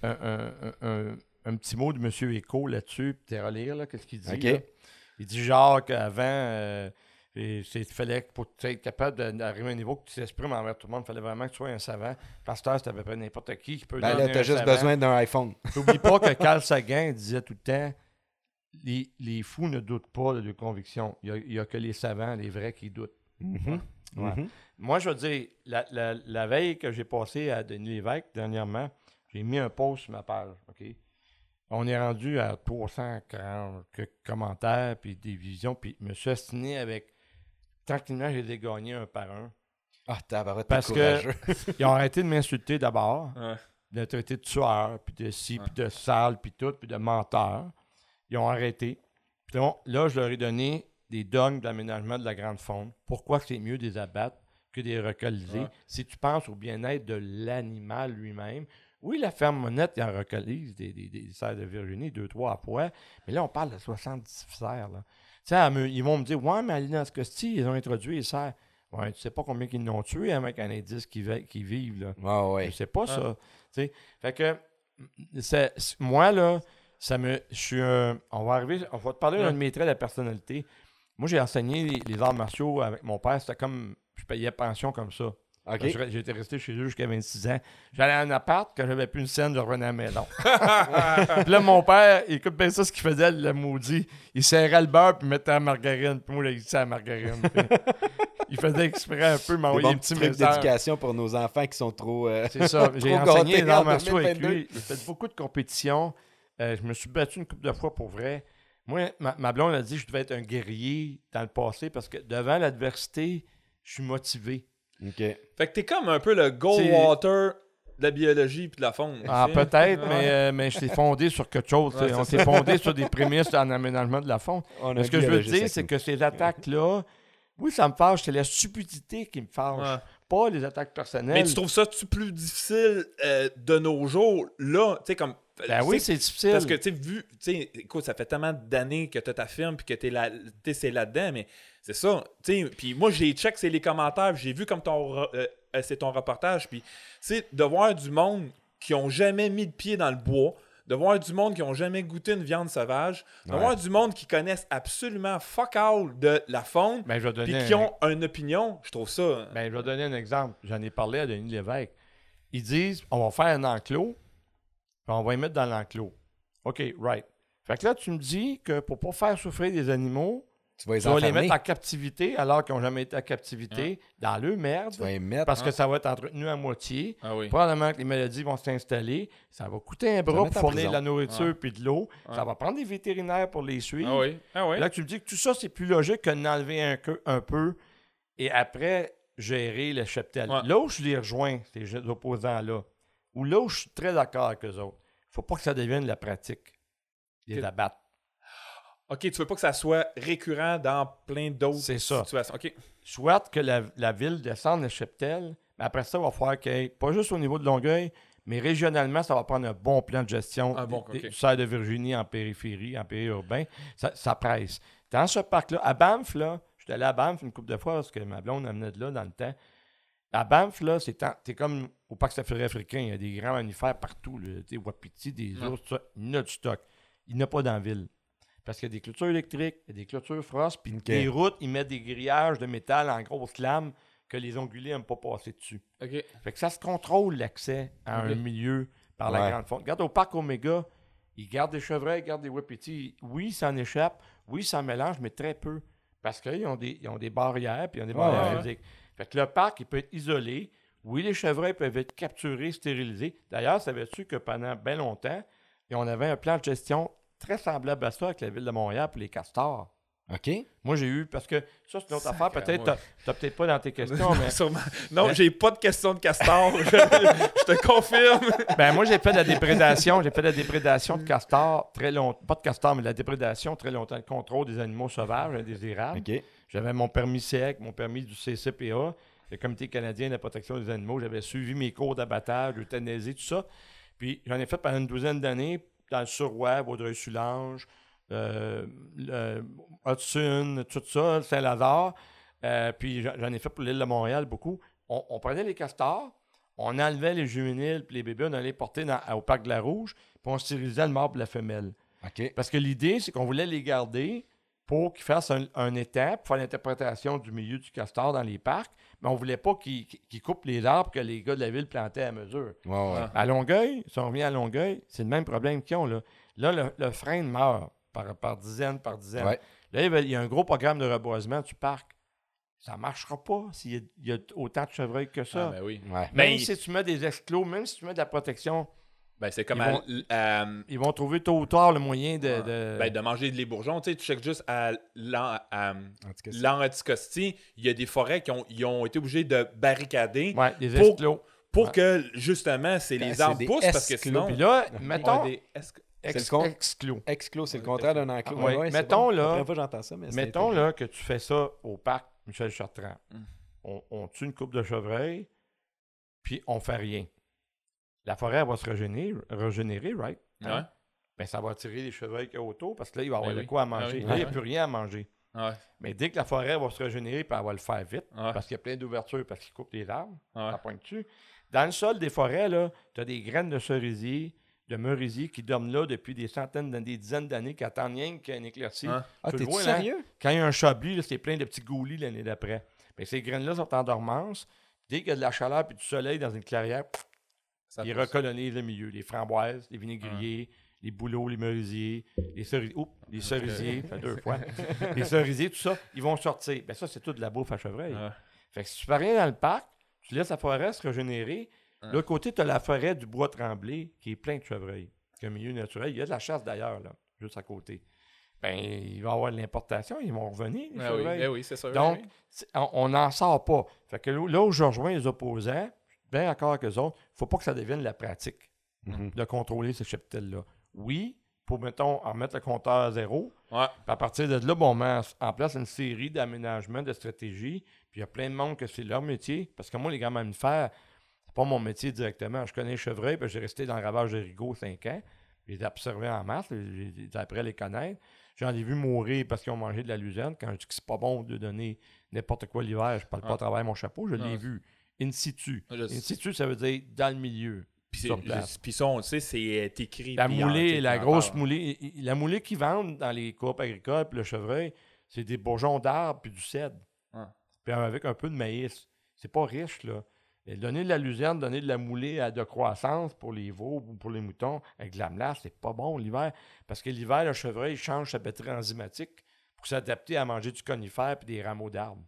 un, un- un- petit mot de M. Eco là-dessus, puis t'es relire, là, qu'est-ce qu'il dit. Il dit genre qu'avant, euh, et c'est- fallait que pour être capable d'arriver à un niveau que tu t'exprimes envers tout le monde, il fallait vraiment que tu sois un savant. Pasteur, c'est à peu près n'importe qui qui peut Ben là, t'as juste savant. besoin d'un iPhone. (laughs) N'oublie pas que (laughs) Carl Sagan disait tout le temps les, les fous ne doutent pas de leurs convictions. Il n'y a, que les savants, les vrais, qui doutent. Mhm. Ouais. Mhm. Moi, je veux dire, la, la- la veille que j'ai passée à Denis Lévesque, dernièrement, j'ai mis un post sur ma page. OK? On est rendu à 340 quelques commentaires, puis des visions, puis je me suis assigné avec. Tranquillement, j'ai les gagné un par un. Ah, tabarouette, t'es Parce que- courageux. (laughs) Ils ont arrêté de m'insulter d'abord, ouais. de me traiter de tueur, puis de ci, puis de sale, puis tout, puis de menteur. Ils ont arrêté. Puis là, là, je leur ai donné des dogmes d'aménagement de la grande faune. Pourquoi c'est mieux de les abattre que de les recolliser? Ouais. Si tu penses au bien-être de l'animal lui-même, oui, la ferme monette, il en recollise des, des, des cerfs de Virginie, deux, trois fois, mais là, on parle de 70 cerfs. Là. Sais, ils vont me dire, ouais, mais à l'île Costi, ils ont introduit les cerfs. Ouais, tu sais pas combien qu'ils l'ont tué avec un indice qui, qui vivent. Là. Ouais, ouais. Je sais pas ça. tu sais. Fait que moi, là, ça me. Je suis un- On va arriver. On va te parler d'un de mes traits de la personnalité. Moi, j'ai enseigné les, les arts martiaux avec mon père. C'était comme. Je payais pension comme ça. J'étais resté chez eux jusqu'à 26 ans. J'allais en appart, quand j'avais plus une scène, je revenais à la maison. (laughs) puis là, mon père, il écoute bien ça, ce qu'il faisait, le maudit. Il serrait le beurre, puis mettait la margarine. Puis moi, là, il disait la margarine. Puis (laughs) il faisait exprès un peu, m'envoyer bons des petits trucs d'éducation pour nos enfants qui sont trop... euh, C'est ça. (laughs) J'ai enseigné martiaux avec 2022. lui. J'ai fait beaucoup de compétitions. Euh, je me suis battu une couple de fois pour vrai. Moi, ma, ma blonde a dit que je devais être un guerrier dans le passé parce que devant l'adversité, je suis motivé. OK. Fait que t'es comme un peu le Goldwater de la biologie puis de la faune. Ah, peut-être, Ouais. mais, euh, mais je t'ai fondé sur quelque chose. Ouais, on s'est fondé sur des prémices en aménagement de la faune. Mais ce que je veux dire, c'est que ces attaques-là, Oui, ça me fâche. C'est la stupidité qui me fâche. Ouais. Pas les attaques personnelles. Mais tu trouves ça -tu plus difficile euh, de nos jours, là, tu sais, comme. Ben tu oui, c'est difficile. Parce que, tu sais, vu, tu sais, écoute, ça fait tellement d'années que tu as ta firme puis que tu es là, c'est là-dedans, mais c'est ça, tu sais. Puis moi, j'ai check, c'est les commentaires, j'ai vu comme ton, euh, euh, c'est ton reportage, puis, tu sais, de voir du monde qui ont jamais mis de pied dans le bois, de voir du monde qui ont jamais goûté une viande sauvage, de Ouais. voir du monde qui connaissent absolument fuck all de la faune, Ben, puis un- qui ont une opinion, je trouve ça. Ben, je vais donner un exemple. J'en ai parlé à Denis Lévesque. Ils disent on va faire un enclos, puis on va les mettre dans l'enclos. OK, right. Fait que là, tu me dis que pour pas faire souffrir des animaux, Tu vas les tu vas les enfermer. mettre en captivité alors qu'ils n'ont jamais été en captivité, dans le merde, Tu vas les mettre. parce que ça va être entretenu à moitié. Ah oui. Probablement que les maladies vont s'installer. Ça va coûter un bras pour fournir de la nourriture Ouais. puis de l'eau. Ça va prendre des vétérinaires pour les suivre. Ah oui. Ah oui. Là, tu me dis que tout ça, c'est plus logique que d'enlever un, un peu et après gérer le cheptel. Ouais. Là où je les rejoins, ces opposants-là, ou là où je suis très d'accord avec eux autres, il faut pas que ça devienne la pratique. Les abattre. OK, tu veux pas que ça soit récurrent dans plein d'autres C'est ça. situations. OK. Soit que la, la ville descende le cheptel, mais après ça, il va falloir ait, pas juste au niveau de Longueuil, mais régionalement, ça va prendre un bon plan de gestion Un bon, du cerf de Virginie en périphérie, en périurbain. Ça, ça presse. Dans ce parc-là, à Banff, là, j'étais allé à Banff une couple de fois parce que ma blonde amenait de là dans le temps. À Banff, là, c'est t'es comme au parc safari africain. Il y a des grands mammifères partout. Là, des wapitis, des ours, tout ça. Il y a du stock. Il n'y en a pas dans la ville. Parce qu'il y a des clôtures électriques, il y a des clôtures frost, puis des routes, ils mettent des grillages de métal en grosses lames que les ongulés n'aiment pas passer dessus. OK. Fait que ça se contrôle l'accès à un milieu par la grande faune. Regarde au parc Omega, ils gardent des chevreuils, ils gardent des wapitis. Oui, ils s'en échappent, oui, ils s'en mélangent, mais très peu. Parce qu'ils ont des, ils ont des barrières, puis ils ont des barrières ouais. physiques. Fait que le parc, il peut être isolé. Oui, les chevreuils peuvent être capturés, stérilisés. D'ailleurs, savais-tu que pendant bien longtemps, et on avait un plan de gestion très semblable à ça avec la ville de Montréal pour les castors. OK? Moi, j'ai eu, parce que ça, c'est une autre Sacre, affaire. Peut-être, t'as t'as peut-être pas dans tes questions, mais (laughs) Sûrement. Non, Mais- j'ai pas de question de castor. je, (laughs) je te confirme. Ben, moi, j'ai fait de la déprédation. J'ai fait de la déprédation de castors très longtemps. Pas de castors, mais de la déprédation très longtemps. Le contrôle des animaux sauvages indésirables. OK. J'avais mon permis sec, mon permis du CCPA, le Comité canadien de la protection des animaux. J'avais suivi mes cours d'abattage, d'euthanasie, tout ça. Puis j'en ai fait pendant une douzaine d'années dans le Suroît, Vaudreuil-Soulanges, euh, Hudson, tout ça, Saint-Lazare. Euh, puis j'en ai fait pour l'île de Montréal beaucoup. On, on prenait les castors, on enlevait les juvéniles puis les bébés, on allait les porter dans- au parc de la Rouge, puis on stérilisait le mâle et la femelle. OK. Parce que l'idée, c'est qu'on voulait les garder pour qu'ils fassent un, un étang, pour faire l'interprétation du milieu du castor dans les parcs, mais on voulait pas qu'ils coupent les arbres que les gars de la ville plantaient à mesure. Ouais, ouais. Ah. À Longueuil, si on revient à Longueuil, c'est le même problème qu'ils ont. Là, là le, le frein meurt par, par dizaines, par dizaines. Ouais. Là, il y a- un gros programme de reboisement du parc. Ça ne marchera pas s'il y, a- il y a autant de chevreuils que ça. Ah, ben oui. Ouais. même Mais- si tu mets des exclos, même si tu mets de la protection, Ben, c'est comme Ils à- vont- à- ils vont trouver tôt ou tard le moyen de. Ouais. de- ben, de manger les bourgeons. Tu sais, tu checkes juste à l'an- l'Anticosti, il y a des forêts qui ont, ils ont été obligés de barricader Ouais, des Pour- exclos. pour Ouais. que, justement, c'est les c'est arbres poussent parce que sinon... Puis là, Ouais, mettons. ex- con- exclos. Exclos, c'est le contraire d'un enclos. Ah, ouais. Ouais, c'est Mettons, bon. là- fois ça, mais Mettons là, que tu fais ça au parc Michel Chartrand. Mm. On, on tue une coupe de chevreuil, puis on fait rien. La forêt elle va se régénérer, régénérer right? Ouais. Hein? Ben, ça va attirer les chevreuils qu'il y a autour parce que là, il va y avoir Ben de oui. quoi à Ah manger. oui. Là, il n'y a plus rien à manger. Ouais. Mais dès que la forêt va se régénérer, puis elle va le faire vite, Ouais. parce qu'il y a plein d'ouvertures, parce qu'il coupe les arbres, Ouais. ça pointe dessus. Dans le sol des forêts, tu as des graines de cerisier, de merisier qui dorment là depuis des centaines, des dizaines d'années, qui attendent rien qu'un éclairci. Ouais. Ah, t'es vois, là? sérieux? Quand il y a un chablis, là, c'est plein de petits goulis l'année d'après. Mais ces graines-là sont en dormance. Dès qu'il y a de la chaleur et du soleil dans une clairière, pff, Ça ils pousse. recolonisent le milieu. Les framboises, les vinaigriers, les bouleaux, les merisiers, les cerisiers. Oups, les cerisiers, ça fait deux fois. (laughs) les cerisiers, tout ça, ils vont sortir. Ben ça, c'est tout de la bouffe à chevreuil. Ouais. Fait que si tu fais rien dans le parc, tu laisses la forêt se régénérer. De l'autre côté, tu as la forêt du bois tremblé qui est plein de chevreuils. C'est un milieu naturel. Il y a de la chasse d'ailleurs, là, juste à côté. Ben, il va y avoir de l'importation, ils vont revenir, les Ah oui, chevreuils. eh oui, c'est sûr. Donc, oui. on- n'en sort pas. Fait que là où je rejoins les opposants, bien d'accord avec eux autres, il ne faut pas que ça devienne la pratique Mhm. de contrôler ces cheptels-là. Oui, pour, mettons, en mettre le compteur à zéro. Ouais. Puis à partir de là, bon, on met en place une série d'aménagements, de stratégies. Puis il y a plein de monde que c'est leur métier. Parce que moi, les grands mammifères, c'est pas mon métier directement. Je connais les chevreuils, puis j'ai resté dans le ravage de Rigaud 5 ans. J'ai les observé en masse, j'ai appris à les connaître. J'en ai vu mourir parce qu'ils ont mangé de la luzerne. Quand je dis que c'est pas bon de donner n'importe quoi l'hiver, je parle pas à travers mon chapeau, je l'ai vu. In situ. Je In sais. situ, ça veut dire dans le milieu. Puis, ça, on le sait, c'est euh, écrit. La moulée, la grosse moulée, la moulée qu'ils vendent dans les coopes agricoles, puis le chevreuil, c'est des bourgeons d'arbres puis du cèdre. Ah. Puis avec un peu de maïs. C'est pas riche, là. Et donner de la luzerne, donner de la moulée à de croissance pour les veaux ou pour les moutons avec de la melasse, c'est pas bon l'hiver. Parce que l'hiver, le chevreuil change sa batterie enzymatique pour s'adapter à manger du conifère puis des rameaux d'arbres.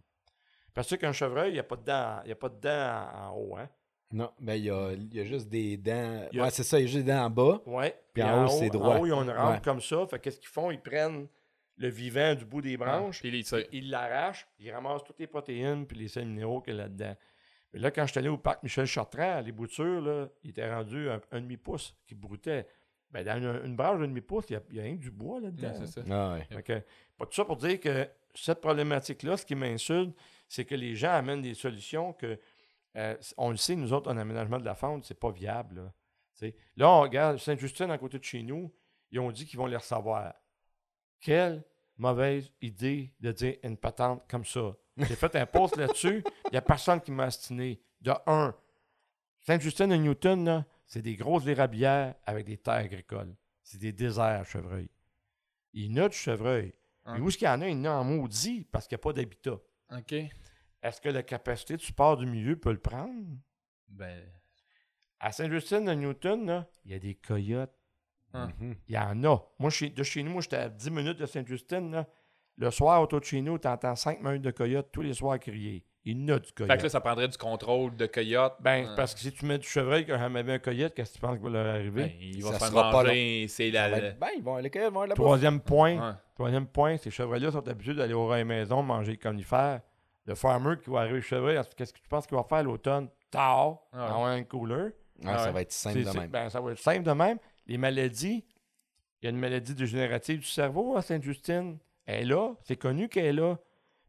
Parce que qu'un chevreuil, il n'y a pas de dents, il y a pas de dents en, haut, hein? Non, ben il y a, il y a juste des dents. Il a- Ouais, c'est ça, il y a juste des dents en bas. Ouais. Puis en haut, c'est droit. En haut, ils ont une rampe Ouais. comme ça. Fait qu'est-ce qu'ils font? Ils prennent le vivant du bout des branches, Puis ils l'arrachent, ils ramassent toutes les protéines puis les sels minéraux qu'il y a là-dedans. Mais là, quand je suis allé au parc Michel Chartrand, les boutures, là, ils étaient rendus un, un demi-pouce qui broutait. Ben, dans une, une branche de demi-pouce, il y a, il y a rien que du bois là-dedans. Ouais, c'est ça. Ah ouais. Fait que, pas tout ça pour dire que cette problématique-là, ce qui m'insulte, c'est que les gens amènent des solutions que, euh, on le sait, nous autres, en aménagement de la faune, c'est pas viable. Là, on regarde Saint-Justine à côté de chez nous, ils ont dit qu'ils vont les recevoir. Quelle mauvaise idée de dire une patente comme ça. J'ai fait un post là-dessus, il n'y a personne qui m'a astiné. De un, Sainte-Justine et Newton, c'est des grosses érablières avec des terres agricoles. C'est des déserts, chevreuil. Il y en a du chevreuil. Hein. Mais où est-ce qu'il y en a? Il y en a en maudit parce qu'il n'y a pas d'habitat. OK. Est-ce que la capacité du support du milieu peut le prendre? Ben, À Sainte-Justine de Newton, là, il y a des coyotes. Hein. Mhm. Il y en a. Moi, chez- de chez nous, moi, j'étais à 10 minutes de Sainte-Justine. là. Le soir, autour de chez nous, tu entends 5 meutes de coyotes tous les soirs crier. Il y en a du Fait que coyote. là, ça prendrait du contrôle de coyote. Ben, parce que si tu mets du chevreuil quand jamais avait un coyote, qu'est-ce que tu penses qui va leur arriver? ben, il va Ça se faire sera manger. C'est la. Ben, ben, ils vont, les coyotes vont là-bas. Troisième point, ouais. troisième point, ces chevreuils-là sont habitués d'aller au rat maison manger le conifère. Le farmer qui va arriver le chevreuil, qu'est-ce que tu penses qu'il va faire l'automne? Tard, Ah ouais. avoir un cooler. Ah, Ça ouais. va être simple de même. ben, ça va être simple de même. Les maladies, il y a une maladie dégénérative du cerveau à Sainte-Justine. Elle est là, c'est connu qu'elle est là.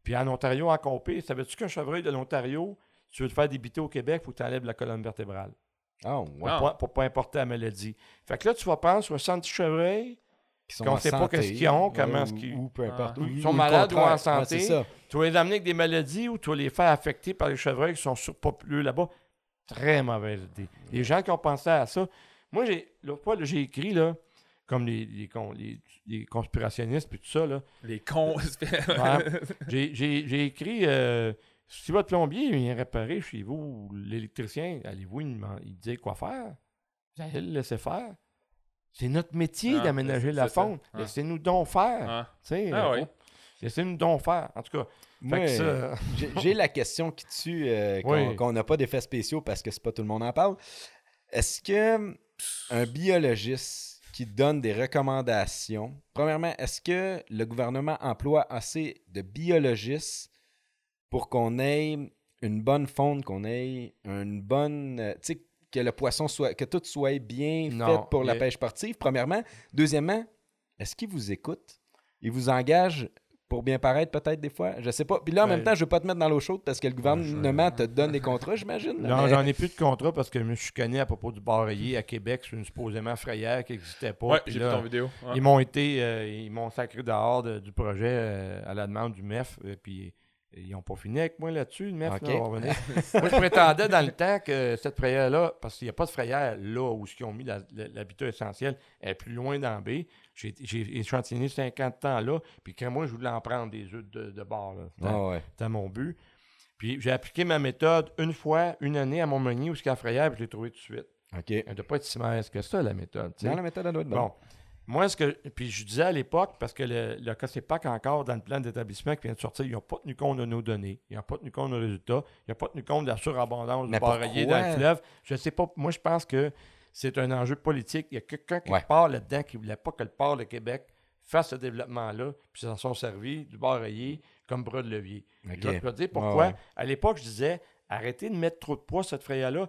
Puis en Ontario, en Compé, savais-tu qu'un chevreuil de l'Ontario, si tu veux te faire débiter au Québec, il faut que tu enlèves la colonne vertébrale Ah, ouais. pour, pas, pour pas importer la maladie. Fait que là, tu vas prendre 60 chevreuils, Qui sont qu'on en sait pas qu'est-ce qu'ils ont, comment ou- est-ce qu'ils- Ou peu importe. Ah. Ils sont le malades ou en santé. Tu vas les amener avec des maladies ou tu vas les faire affecter par les chevreuils qui sont surpopuleux là-bas. Très mauvaise idée. Les gens qui ont pensé à ça. Moi, j'ai l'autre fois, j'ai écrit, là, comme les, les, con- les- les conspirationnistes puis tout ça, là, Les cons. (laughs) Ouais. j'ai, j'ai- j'ai écrit euh, si votre plombier vient réparer chez vous, ou l'électricien, allez-vous demand- lui dire quoi faire? Vous allez le laisser faire. C'est notre métier Ah, d'aménager la faune. Ah. Laissez-nous donc faire. Ah. Tu sais, Ah euh, oui. Laissez-nous donc faire. En tout cas, que ça, (laughs) j'ai- j'ai la question qui tue euh, qu'on Oui. qu'on n'a pas d'effets spéciaux parce que c'est pas tout le monde en parle. Est-ce que un biologiste qui donne des recommandations, premièrement, est-ce que le gouvernement emploie assez de biologistes pour qu'on ait une bonne faune, qu'on ait une bonne, euh, tu sais, que le poisson soit, que tout soit bien Non, fait pour la pêche sportive, premièrement. Deuxièmement, est-ce qu'ils vous écoutent? Ils vous engagent pour bien paraître peut-être des fois? Je sais pas. Puis là, en Ben, même temps, je veux pas te mettre dans l'eau chaude parce que le gouvernement te donne des contrats, j'imagine. Non, mais- j'en ai plus de contrat parce que je me suis connu à propos du barreiller à Québec sur une supposément frayère qui n'existait pas. Ouais, Puis j'ai vu là, ton vidéo. Ouais. Ils m'ont été, euh, ils m'ont sacré dehors de- du projet euh, à la demande du MEF. euh, puis ils n'ont pas fini avec moi là-dessus, le MEF. Ok. là, on va revenir. (laughs) moi, je prétendais dans le temps que cette frayère-là, parce qu'il n'y a pas de frayère là où ils ont mis la- la- l'habitat essentiel, elle est plus loin dans B. J'ai échantillonné 50 ans là, puis quand moi, je voulais en prendre des œufs de, de bord. là. C'était- Ah ouais. c'était mon but. Puis j'ai appliqué ma méthode une fois, une année à Montmagny a frayère, puis je l'ai trouvé tout de suite. OK. Elle ne doit pas être si mauvaise que ça, la méthode. Non, la méthode, elle doit être bonne. Bon. Moi, ce que. Puis je disais à l'époque, parce que le, le COSEPAC, encore dans le plan d'établissement qui vient de sortir, ils n'ont pas tenu compte de nos données. Ils n'ont pas tenu compte de nos résultats. Ils n'ont pas tenu compte de la surabondance barreiller pourquoi? dans le fleuve. Je ne sais pas. Moi, je pense que c'est un enjeu politique. Il y a quelqu'un qui Ouais. part là-dedans qui ne voulait pas que le port de Québec fasse ce développement-là, puis s'en sont servis du barreiller comme bras de levier. OK. Je vais te dire pourquoi. Ouais, ouais. À l'époque, je disais arrêtez de mettre trop de poids sur cette frayère-là.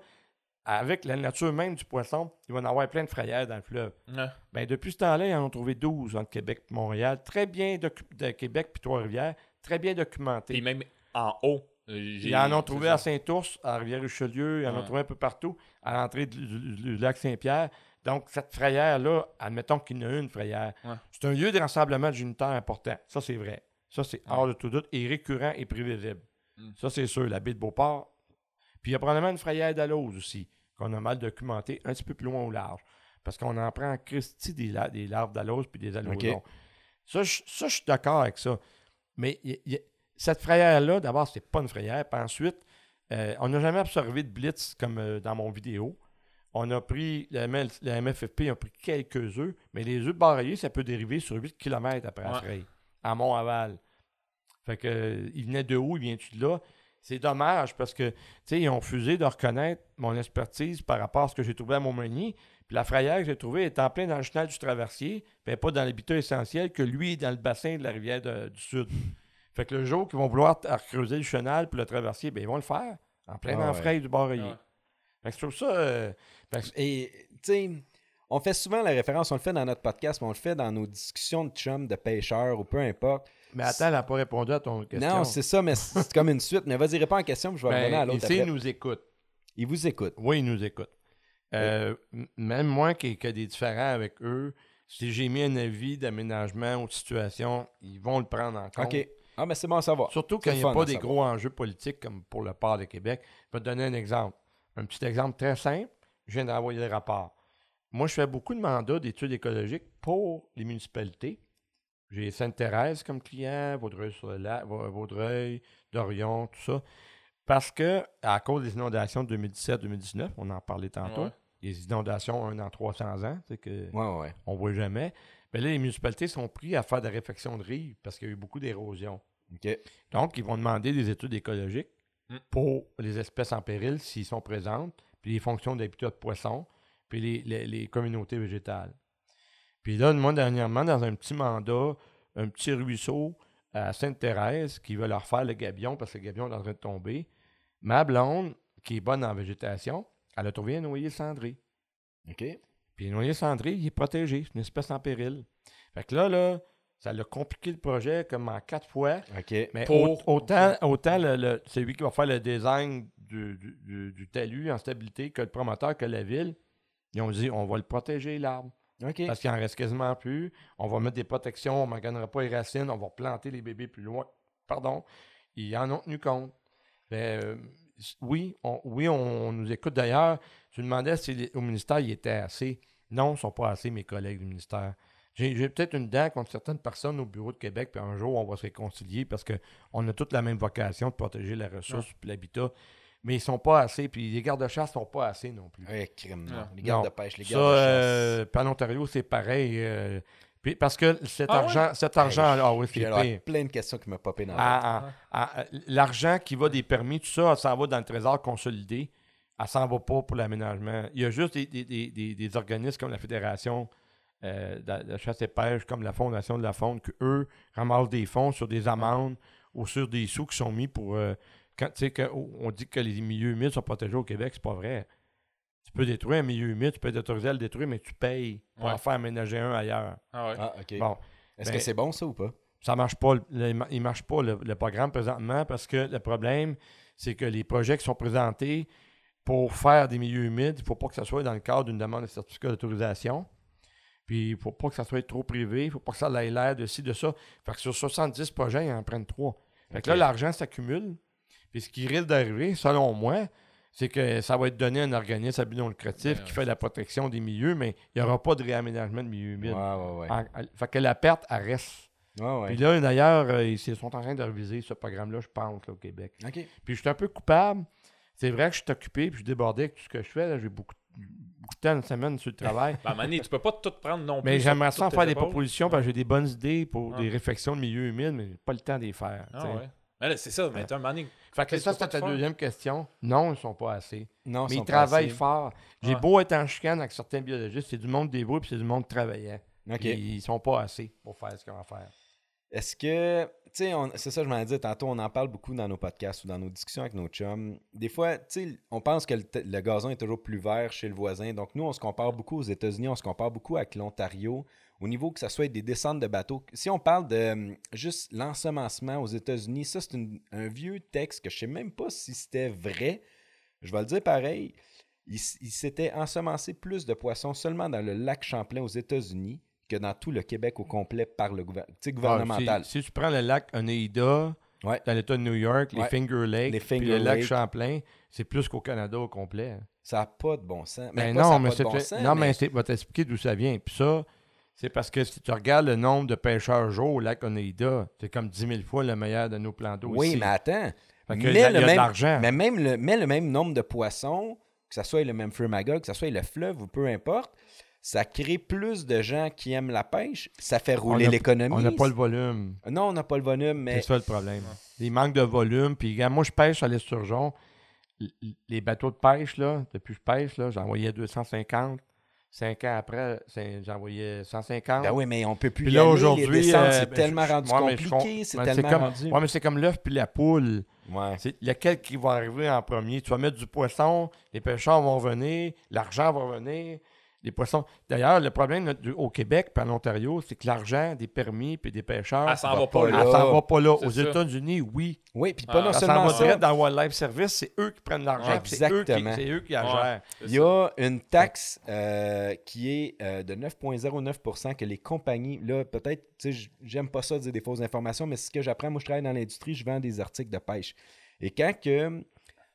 avec la nature même du poisson, il va y en avoir plein de frayères dans le fleuve. Ouais. Ben, depuis ce temps-là, ils en ont trouvé 12 entre Québec et Montréal, très bien de Québec puis Trois-Rivières, très bien documentés. Puis même en haut. Euh, Ils en ont trouvé à Saint-Ours, à Rivière-Richelieu, ils en ont Ouais. trouvé un peu partout, à l'entrée du, du- du lac Saint-Pierre. Donc, cette frayère-là, admettons qu'il y en a une frayère. Ouais. C'est un lieu de rassemblement géniteurs important. Ça, c'est vrai. Ça, c'est hors de tout doute et récurrent et prévisible. Mm. Ça, c'est sûr. La baie de Beauport. Puis, il y a probablement une frayère d'Alose aussi, qu'on a mal documentée un petit peu plus loin au large. Parce qu'on en prend en Christie des, la- des larves d'alose puis des alosons. Ça, je, ça, je suis d'accord avec ça. Mais il- il- cette frayère-là, d'abord, c'était pas une frayère. Puis ensuite, euh, on n'a jamais observé de blitz comme euh, dans mon vidéo. On a pris, la, ML la MFFP a pris quelques œufs, mais les œufs barrayés, ça peut dériver sur 8 km après la Ouais. fraye, à Mont-Aval. Fait que, euh, il venait de où, il vient-tu de là? C'est dommage parce que, tu sais, ils ont refusé de reconnaître mon expertise par rapport à ce que j'ai trouvé à Montmagny. Puis la frayère que j'ai trouvée est en plein dans le chenal du Traversier, est pas dans l'habitat essentiel que lui est dans le bassin de la rivière de- du Sud. Fait que le jour qu'ils vont vouloir creuser le chenal puis le traversier, ben ils vont le faire. En plein Ah ouais. du barrayé. Ouais. Fait que je trouve ça. euh, fait que- Et, tu sais, on fait souvent la référence, on le fait dans notre podcast, mais on le fait dans nos discussions de chum, de pêcheurs ou peu importe. mais attends, elle n'a pas répondu à ton question. Non, c'est ça, mais c'est comme une suite. Mais vas-y, réponds à la question, puis je vais Ben, revenir à l'autre ici, après. ils nous écoute. Ils vous écoutent. Oui, ils nous écoutent. Euh, Même moi qui qui a des différends avec eux, si j'ai mis un avis d'aménagement ou de situation, ils vont le prendre en compte. OK. Ah, mais c'est bon à savoir. Surtout quand il n'y a pas des savoir. gros enjeux politiques comme pour le port de Québec. Je vais te donner un exemple. Un petit exemple très simple. Je viens d'envoyer le rapport. Moi, je fais beaucoup de mandats d'études écologiques pour les municipalités. J'ai Sainte-Thérèse comme client, Vaudreuil-sur-le-Lac, Va- Vaudreuil, Dorion, tout ça. Parce que, à cause des inondations de 2017-2019, on en parlait tantôt, Ouais. les inondations un an 300 ans, c'est que Ouais, ouais, ouais. on voit jamais. Mais là, les municipalités sont pris à faire de la réfection de rives parce qu'il y a eu beaucoup d'érosion. Donc, ils vont demander des études écologiques Mm. pour les espèces en péril s'ils sont présentes, puis les fonctions d'habitat de poissons, puis les, les- les communautés végétales. Puis là, moi, dernièrement, dans un petit mandat, un petit ruisseau à Sainte-Thérèse qui veut leur faire le gabion parce que le gabion est en train de tomber, ma blonde, qui est bonne en végétation, elle a trouvé un noyer cendré. OK. Puis le noyer cendré, il est protégé. C'est une espèce en péril. Fait que là, là, ça l'a compliqué le projet comme en quatre fois. OK. Mais Pour- au- autant, autant le, le- c'est lui qui va faire le design du, du- du- talus en stabilité que le promoteur, que la ville. Ils ont dit on va le protéger, l'arbre. OK. Parce qu'il en reste quasiment plus. On va mettre des protections, on ne magasinera pas les racines, on va planter les bébés plus loin. Pardon. Ils en ont tenu compte. Mais, euh, oui, on, oui, on, nous écoute d'ailleurs. Tu demandais si les- au ministère, il était assez. Non, ils ne sont pas assez, mes collègues du ministère. J'ai j'ai peut-être une dent contre certaines personnes au bureau de Québec, puis un jour, on va se réconcilier parce qu'on a toute la même vocation de protéger la ressource et l'habitat. Mais ils sont pas assez, puis les gardes-chasse sont pas assez non plus. Ouais, crime, non. Les gardes Non. de pêche, les Ça, gardes de chasse. euh, puis en Ontario, c'est pareil. euh, puis parce que cet Ah argent, cet argent, ah oui, J'ai c'est plein de questions qui m'ont popé dans la Ah, ah, ah, L'argent qui va des permis, tout ça, ça va dans le trésor consolidé. Elle s'en va pas pour l'aménagement. Il y a juste des, des- des- des- des organismes comme la Fédération euh, de de chasse et pêche, comme la Fondation de la Faune, que eux ramassent des fonds sur des amendes ou sur des sous qui sont mis pour. euh, quand, tu sais, on dit que les milieux humides sont protégés au Québec, c'est pas vrai. Tu peux détruire un milieu humide, tu peux être autorisé à le détruire, mais tu payes pour Ouais. en faire aménager un ailleurs. Ah ouais. Ah, OK. Bon, Est-ce ben- que c'est bon, ça, ou pas? ça marche pas. le- le- il marche pas le, le programme présentement parce que le problème, c'est que les projets qui sont présentés pour faire des milieux humides, il ne faut pas que ça soit dans le cadre d'une demande de certificat d'autorisation. Puis il ne faut pas que ça soit trop privé, il ne faut pas que ça ait l'air de ci, de ça. Fait que sur 70 projets, ils en prennent trois. Fait que là, l'argent s'accumule. Puis ce qui risque d'arriver, selon moi, c'est que ça va être donné à un organisme à but non lucratif Ben, qui fait la protection des milieux, mais il n'y aura pas de réaménagement de milieux humides. ouais, ouais. Fait que la perte, elle reste. Puis là, d'ailleurs, euh, ils sont en train de réviser ce programme-là, je pense, là, au Québec. Puis je suis un peu coupable. C'est vrai que je suis occupé, puis je suis débordé avec tout ce que je fais. J'ai beaucoup, beaucoup de temps, une semaine sur le travail. (laughs) Ben, donné, tu peux pas tout prendre non plus. mais j'aimerais ça en faire des épaules. propositions, parce que j'ai des bonnes idées pour Ah. des réflexions de milieu humide, mais j'ai pas le temps de les faire. Ah ouais. Là, c'est ça, mais un donné- Fait que ça, c'est ta deuxième question. Non, ils ne sont pas assez. Non, mais ils travaillent assez. fort. J'ai Ouais. beau être en chicane avec certains biologistes, c'est du monde dévoué, puis c'est du monde travaillant. OK. Puis Ils sont pas assez pour faire ce qu'ils ont à faire. Est-ce que, tu sais, c'est ça, je m'en dit tantôt, on en parle beaucoup dans nos podcasts ou dans nos discussions avec nos chums. Des fois, tu sais, on pense que le, gazon est toujours plus vert chez le voisin. Donc, nous, on se compare beaucoup aux États-Unis, on se compare beaucoup avec l'Ontario. Au niveau que ça soit des descentes de bateaux. Si on parle de hum, juste l'ensemencement aux États-Unis, ça, c'est un vieux texte que je sais même pas si c'était vrai. Je vais le dire pareil. Il s'était ensemencé plus de poissons seulement dans le lac Champlain aux États-Unis que dans tout le Québec au complet par le gouver- tu sais, gouvernemental. Ah, si, si tu prends le lac Oneida, Ouais. dans l'État de New York, les. Finger Lakes, Les puis le lac. Champlain, c'est plus qu'au Canada au complet. Ça n'a pas de bon sens. Ben ça non, mais bon sens, non, mais c'est- je vais t'expliquer d'où ça vient. Puis ça, c'est parce que si tu regardes le nombre de pêcheurs jour au lac Oneida, c'est comme 10 000 fois le meilleur de nos plans d'eau Oui, ici. mais attends. Fait que Mets il y a- le de même-. Mais même le, le même nombre de poissons, que ce soit le même firmagog, que ce soit le fleuve ou peu importe, ça crée plus de gens qui aiment la pêche. Ça fait rouler On a- l'économie. On n'a pas le volume. Non, on n'a pas le volume, mais C'est ça le problème. Il manque de volume. Puis, regarde, moi, je pêche à l'esturgeon. Les bateaux de pêche, là, depuis que je pêche, là, j'envoyais 250. Cinq ans après, j'envoyais 150. Ben oui, mais on peut plus Puis là, aujourd'hui, euh, c'est ben, tellement je- rendu compliqué, com- c'est ben, tellement comme, rendu... Ouais, mais c'est comme l'œuf puis la poule. Ouais. C'est lequel qui va arriver en premier. Tu vas mettre du poisson, les pêcheurs vont revenir, l'argent va revenir. Les poissons. D'ailleurs, le problème au Québec et en Ontario, c'est que l'argent des permis et des pêcheurs, Elle s'en va va pas elle là. là. s'en va pas là. Aux. États-Unis, oui. Oui, puis pas Ah, non Ça s'en seulement va ça, direct dans Wildlife Service, c'est eux qui prennent l'argent, Ouais, puis c'est eux, qui- exactement. c'est eux qui la Ouais. gèrent. Il y a une taxe euh, qui est euh, de 9,09% que les compagnies, là, peut-être, tu sais, j'aime pas ça dire des fausses informations, mais ce que j'apprends. Moi, je travaille dans l'industrie, je vends des articles de pêche. Et quand que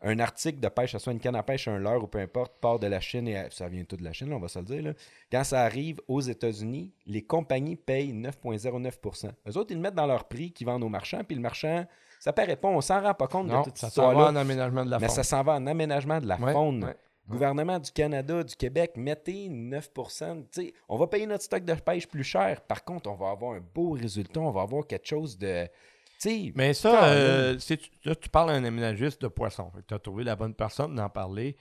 un article de pêche, que ce soit une canne à pêche, un leurre ou peu importe, part de la Chine, et ça vient tout de la Chine, là, on va se le dire, là. quand ça arrive aux États-Unis, les compagnies payent 9,09% Eux autres, ils le mettent dans leur prix qu'ils vendent aux marchands, puis le marchand, ça paraît pas, on s'en rend pas compte Non, de toute ça s'en va en aménagement de la Mais faune. ça s'en va en aménagement de la Ouais, faune. ouais. Gouvernement du Canada, du Québec, mettez 9 Tu sais, On va payer notre stock de pêche plus cher. Par contre, on va avoir un beau résultat. On va avoir quelque chose de. Mais ça, euh, si tu, là, tu parles à un aménagiste de poisson. Tu as trouvé la bonne personne d'en parler.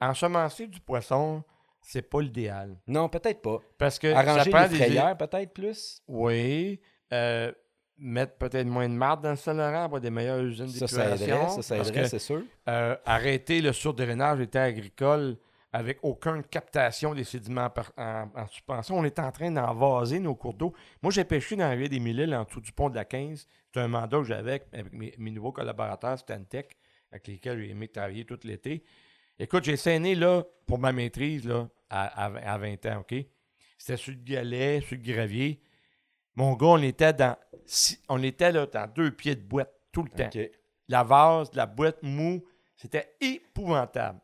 Ensemencer du poisson, c'est pas l'idéal. Non, peut-être pas. Parce que Arranger ça les des- peut-être plus? Oui. Euh, mettre peut-être moins de marde dans le Saint-Laurent, avoir des meilleures usines Ça, ça aiderait. d'épuration. Ça, ça aiderait, c'est sûr. euh, arrêter le surdrainage des terres agricoles avec aucune captation des sédiments en, en suspension. On est en train d'envaser nos cours d'eau. Moi, j'ai pêché dans la rivière des Mille-Îles en dessous du pont de la 15. C'est un mandat que j'avais avec, avec mes, mes nouveaux collaborateurs Stantec, avec lesquels j'ai aimé travailler tout l'été. Écoute, j'ai saigné là, pour ma maîtrise là, à, à- à 20 ans, OK? C'était sur le galet, sur le gravier. Mon gars, on était dans, six- on était là, dans deux pieds de boîte tout le temps la vase, la boîte mou. C'était épouvantable.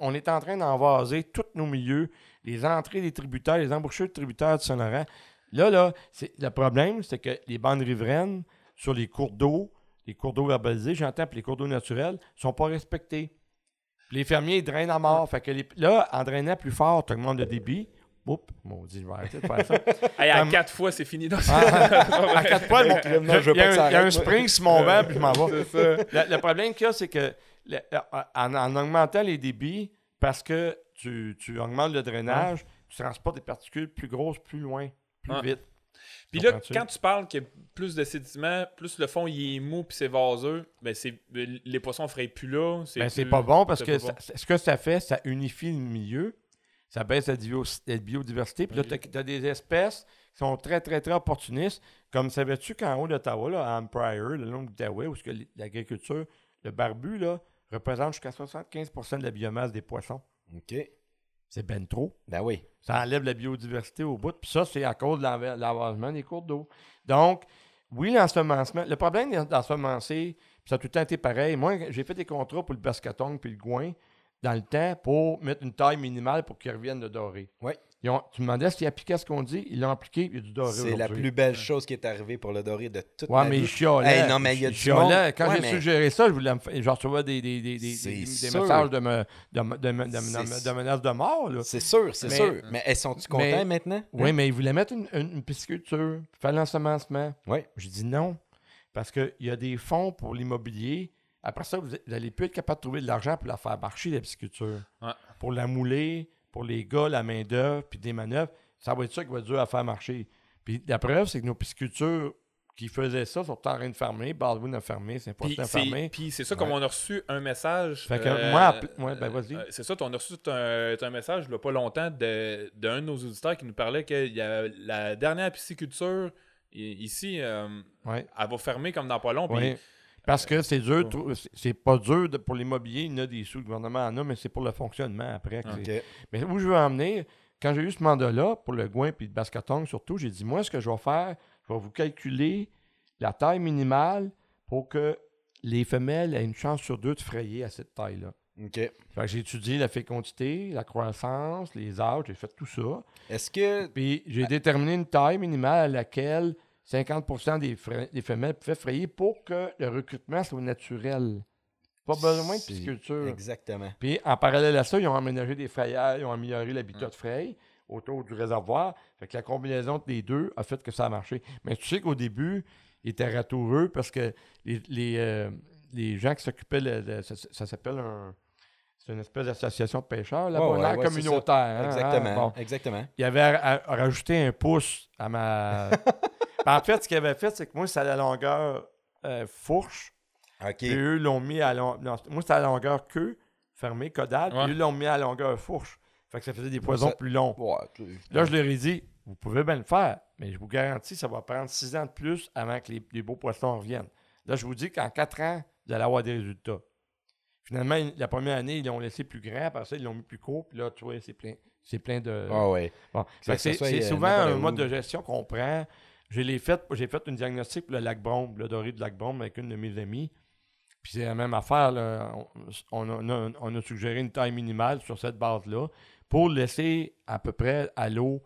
On est en train d'envaser tous nos milieux, les entrées des tributaires, les embouchures de tributaires du Saint-Laurent. Là, là, le problème, c'est que les bandes riveraines sur les cours d'eau, les cours d'eau herbalisés, j'entends, puis les cours d'eau naturels, sont pas respectés. Les fermiers ils drainent à mort. Fait que les- là, en drainant plus fort, tu augmentes le débit. Oups, maudit, je vais arrêter de faire ça. (laughs) Hey, à Comme- quatre fois, c'est fini. dans Ah, (laughs) à quatre poils, mon- Non, je veux il y a un- y a spring sur mon banc, puis je m'en vais. (laughs) Le, le problème qu'il y a, c'est que le- en, en augmentant les débits, parce que tu, tu augmentes le drainage, tu transportes des particules plus grosses, plus loin, plus vite. Puis là, quand tu parles qu'il y a plus de sédiments, plus le fond il est mou puis c'est vaseux, ben c'est les poissons ne feraient plus là. Ben, plus- c'est pas bon parce que ça- bon. ce que ça fait, ça unifie le milieu, ça baisse la, bio- la biodiversité. Puis là, tu as, des espèces qui sont très, très, très opportunistes. Comme savais-tu qu'en haut d'Ottawa, à Empire, le long de l'Outaouais, où l'agriculture, le barbu, là, représente jusqu'à 75% de la biomasse des poissons. OK. C'est ben trop. Ben oui. Ça enlève la biodiversité au bout. Puis ça, c'est à cause de l'avasement des cours d'eau. Donc, oui, l'ensemencement. Le problème d'ensemencer, puis ça a tout le temps été pareil. Moi, j'ai fait des contrats pour le bascaton puis le goin dans le temps pour mettre une taille minimale pour qu'ils reviennent de doré. Oui. Ils ont- tu me demandais s'ils appliquaient ce qu'on dit? Ils l'ont appliqué, il y a du doré C'est la plus belle chose qui est arrivée pour le doré de toute Ouais, ma mais vie. il chialait. Hey, non, mais il y a Il chialait. Quand Ouais, j'ai mais- suggéré ça, je voulais me faire- je recevais des, des, des, des, messages de, me, de, me- de, me- de, menaces de mort. C'est sûr, c'est Mais- sûr. Mais elles sont-tu contents Mais- maintenant? Oui, mais ils voulaient mettre une, une, une pisciculture, faire l'ensemencement. Oui. J'ai dit non. Parce qu'il y a des fonds pour l'immobilier. Après ça, vous n'allez plus être capable de trouver de l'argent pour la faire marcher, la pisciculture. Ouais. Pour la mouler, pour les gars, la main-d'œuvre, puis des manœuvres. Ça va être ça qui va être dur à faire marcher. Puis la preuve, c'est que nos piscicultures qui faisaient ça sont en train de fermer. Baldwin a fermé, important de c'est, fermer. puis c'est ça, comme on a reçu un message. Fait que euh, moi, ouais, ben, vas-y. euh, c'est ça, on a reçu un, un message il n'y a pas longtemps de- d'un de, nos auditeurs qui nous parlait que y a la dernière pisciculture ici, euh, Ouais. elle va fermer comme dans pas long. puis- Oui. Parce que c'est dur, c'est- pas dur de- pour l'immobilier, il y en a des sous, le gouvernement en a, mais c'est pour le fonctionnement après. Mais où je veux en venir, quand j'ai eu ce mandat-là, pour le Gouin et le Bascatong surtout, j'ai dit, moi, ce que je vais faire, je vais vous calculer la taille minimale pour que les femelles aient une chance sur deux de frayer à cette taille-là. OK. J'ai étudié la fécondité, la croissance, les âges, j'ai fait tout ça. Est-ce que. Puis j'ai déterminé une taille minimale à laquelle 50 des, des femelles pouvaient frayer pour que le recrutement soit naturel. Pas besoin de pisciculture. Exactement. Puis en parallèle à ça, ils ont aménagé des frayères, ils ont amélioré l'habitat de fraye autour du réservoir. Fait que la combinaison des deux a fait que ça a marché. Mais tu sais qu'au début, ils étaient ratoureux parce que les, les, euh, les gens qui s'occupaient, ça, ça s'appelle un. C'est une espèce d'association de pêcheurs, là, ouais, ouais, c'est communautaire. hein, Exactement. hein, bon. Exactement. Il avait ra- ra- rajouté un pouce à ma. (laughs) En fait, ce qu'il avait fait, c'est que moi, c'est à la longueur euh, fourche. OK. Puis eux l'ont mis à long... non, moi, c'était à la longueur queue, fermée, caudale. Ouais. Puis eux l'ont mis à la longueur fourche. Fait que ça faisait des poisons ça- plus longs. Ouais, Là, je leur ai dit, vous pouvez bien le faire, mais je vous garantis, ça va prendre six ans de plus avant que les, les beaux poissons reviennent. Là, je vous dis qu'en quatre ans, vous allez avoir des résultats. Finalement, la première année, ils l'ont laissé plus grand, après ça, ils l'ont mis plus court, puis là, tu vois, c'est plein, c'est plein de. Ah. Bon, ça c'est c'est euh, souvent un mode de gestion qu'on prend. J'ai les fait, j'ai fait une diagnostic pour le lac Brombe, le doré du lac Brombe avec une de mes amies. Puis c'est la même affaire. là. On, on a, on a suggéré une taille minimale sur cette base-là pour laisser à peu près à l'eau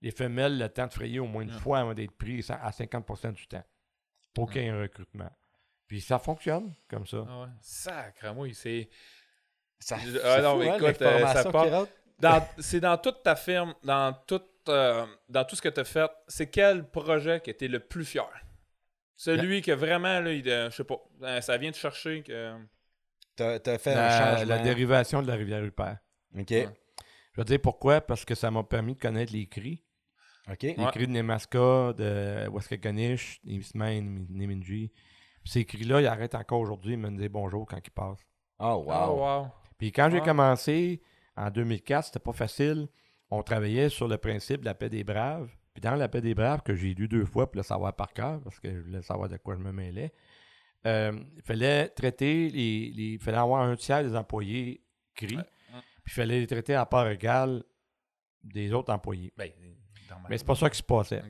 les femelles le temps de frayer au moins une Ouais. fois avant d'être pris à 50% du temps pour qu'il y ait un recrutement. Puis ça fonctionne comme ça. Ah ouais. Sacramouille, c'est. Ça, Ah c'est non, fou, hein, écoute, euh, ça part- c'est dans toute ta firme, dans tout, euh, dans tout ce que tu as fait, c'est quel projet que tu es le plus fier? Celui que vraiment, là, il, euh, je sais pas, euh, ça vient te chercher que. T'as t'as fait un La, changement. la dérivation de la rivière Rupert. OK. Ouais. Je vais te dire pourquoi, parce que ça m'a permis de connaître les cris. OK. Les cris de Nemaska, de Waskakanish, Nisman, Neminji. Ces cris-là, ils arrêtent encore aujourd'hui, ils me disent bonjour quand ils passent. Oh, wow. Ah, wow. Puis quand j'ai Ouais. commencé, en 2004, c'était pas facile. On travaillait sur le principe de la paix des braves. Puis dans la paix des braves, que j'ai lu deux fois pour le savoir par cœur, parce que je voulais savoir de quoi je me mêlais, euh, il fallait traiter les, les- Il fallait avoir un tiers des employés cris. Ouais. Puis il fallait les traiter à part égale des autres employés. Ben, Mais c'est pas ça qui se passait.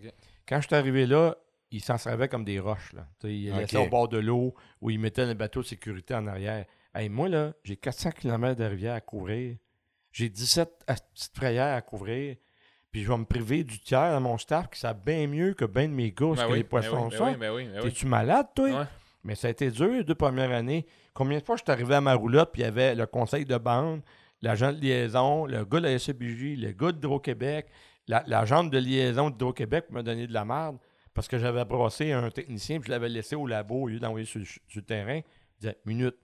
Quand je suis arrivé là, ils s'en servaient comme des roches. Là. Ils Ok. laissaient au bord de l'eau où ils mettaient le bateau de sécurité en arrière. Hey, moi, là, j'ai 400 km de rivière à couvrir. J'ai 17 petites frayères à couvrir. Puis je vais me priver du tiers de mon staff qui savent bien mieux que bien de mes gars ce Ben que les ben poissons ben sont. ben oui, oui. T'es-tu malade, toi? Ouais. Mais ça a été dur les deux premières années. Combien de fois je suis arrivé à ma roulotte, puis il y avait le conseil de bande, l'agent de liaison, le gars de la SCBJ, le gars d'Hydro-Québec, la- l'agent de liaison d'Hydro-Québec m'a donné de la merde parce que j'avais brassé un technicien, puis je l'avais laissé au labo au lieu d'envoyer sur, sur le terrain. Je disais, minute.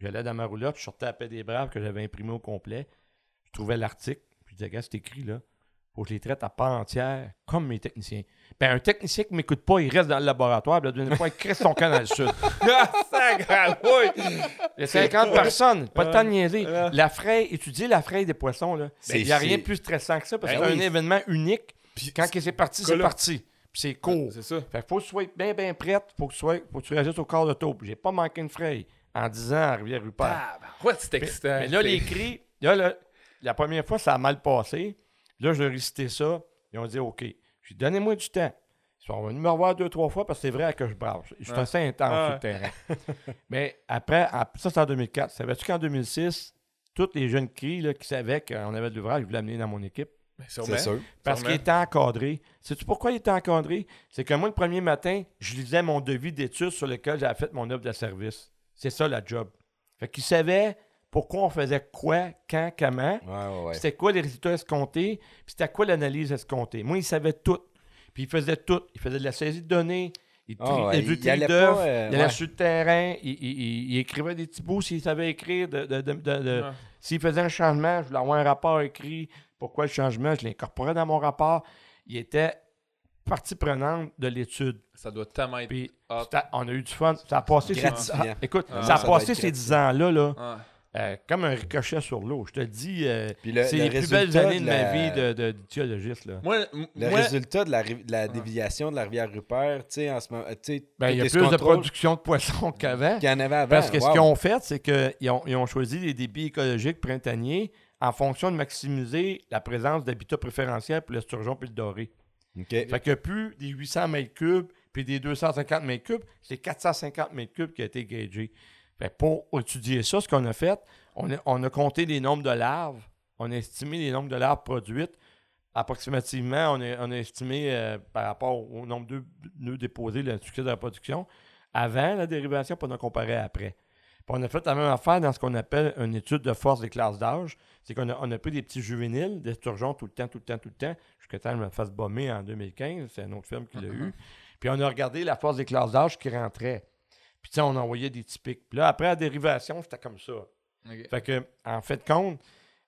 J'allais dans ma roulotte, je sortais à paix des braves que j'avais imprimé au complet. Trouvais l'article, puis je disais, c'est écrit là. Faut que je les traite à part entière, comme mes techniciens. Ben, un technicien qui m'écoute pas, il reste dans le laboratoire, puis la fois, il crée son camp dans le sud. (laughs) (laughs) Ah! Il y a 50 personnes, pas le temps de niaiser. Ouais. La fraie, étudier la fraie des poissons, là. C'est- Il n'y a rien c'est- de plus stressant que ça parce que Ben c'est oui. un événement unique. Puis quand que c'est parti, c'est parti. Puis c'est court. C'est ça. Fait que faut que tu sois bien, bien prête. Faut que tu, sois, faut que tu réagisses au quart de taupe. J'ai pas manqué une fraie en 10 ans à Rivière-Rupert. Ah, ben, ouais, c'est excitant. mais là, C'est- les cris, là, là, la première fois, ça a mal passé. Là, je leur ai cité ça. Ils ont dit OK. J'ai donnez-moi du temps. Ils sont venus me revoir deux, trois fois parce que c'est vrai que je brasse. Je suis Ouais. assez intense Ouais. sur le terrain. (laughs) Mais après, ap- ça, c'est en 2004. Savais-tu qu'en 2006, tous les jeunes cris là, qui savaient qu'on avait de l'ouvrage, je voulais l'amener dans mon équipe? C'est sûr. Parce qu'il était encadré. Sais-tu pourquoi il était encadré? C'est que moi, le premier matin, je lisais mon devis d'études sur lequel j'avais fait mon offre de service. C'est ça, la job. Fait qu'il savait pourquoi on faisait quoi, quand, comment. Ouais, ouais, ouais. C'était quoi les résultats escomptés, puis c'était quoi l'analyse escomptée. Moi, il savait tout. Puis il faisait tout. Il faisait de la saisie de données, il, tri- ouais, du il tri allait d'œufs, pas, euh, il allait ouais. sur le terrain, il, il- il- il écrivait des petits bouts s'il savait écrire. De, de- de- de- de- Ouais. S'il faisait un changement, je voulais avoir un rapport écrit. Pourquoi le changement? Je l'incorporais dans mon rapport. Il était partie prenante de l'étude. Ça doit tellement être. Puis on a eu du fun. Ça a passé. Écoute, Ah, ça a ça passé ces 10 ans-là, là, Ouais. Euh, comme un ricochet sur l'eau. Je te le dis, euh, le- c'est le les plus belles années de, de ma vie de, de, d'éthiologiste, là. Moi, m- Le moi- résultat de la, ri- de la déviation de la rivière Rupert, tu sais, en ce moment, tu sais, Ben, il y a plus de production de poissons (laughs) qu'avant. qu'il y en avait avant. Parce que ce qu'ils ont fait, c'est qu'ils ont, ils ont choisi les débits écologiques printaniers en fonction de maximiser la présence d'habitats préférentiels pour l'esturgeon et le doré. OK. Fait que plus des 800 mètres cubes puis des 250 mètres cubes, c'est 450 mètres cubes qui a été gagé. Fait que pour étudier ça, ce qu'on a fait, on a, on a compté les nombres de larves, on a estimé les nombres de larves produites. Approximativement, on a, on a estimé euh, par rapport au nombre de nœuds déposés le succès de la production avant la dérivation, puis on a comparé après. Puis on a fait la même affaire dans ce qu'on appelle une étude de force des classes d'âge. C'est qu'on a, on a pris des petits juvéniles d'esturgeons tout le temps, tout le temps, tout le temps, jusqu'à temps je me fasse bomber en 2015. C'est un autre film qui l'a eu. Puis on a regardé la force des classes d'âge qui rentrait. Puis tu sais, on envoyait des typiques. Puis là, après la dérivation, c'était comme ça. Fait que, en fait compte,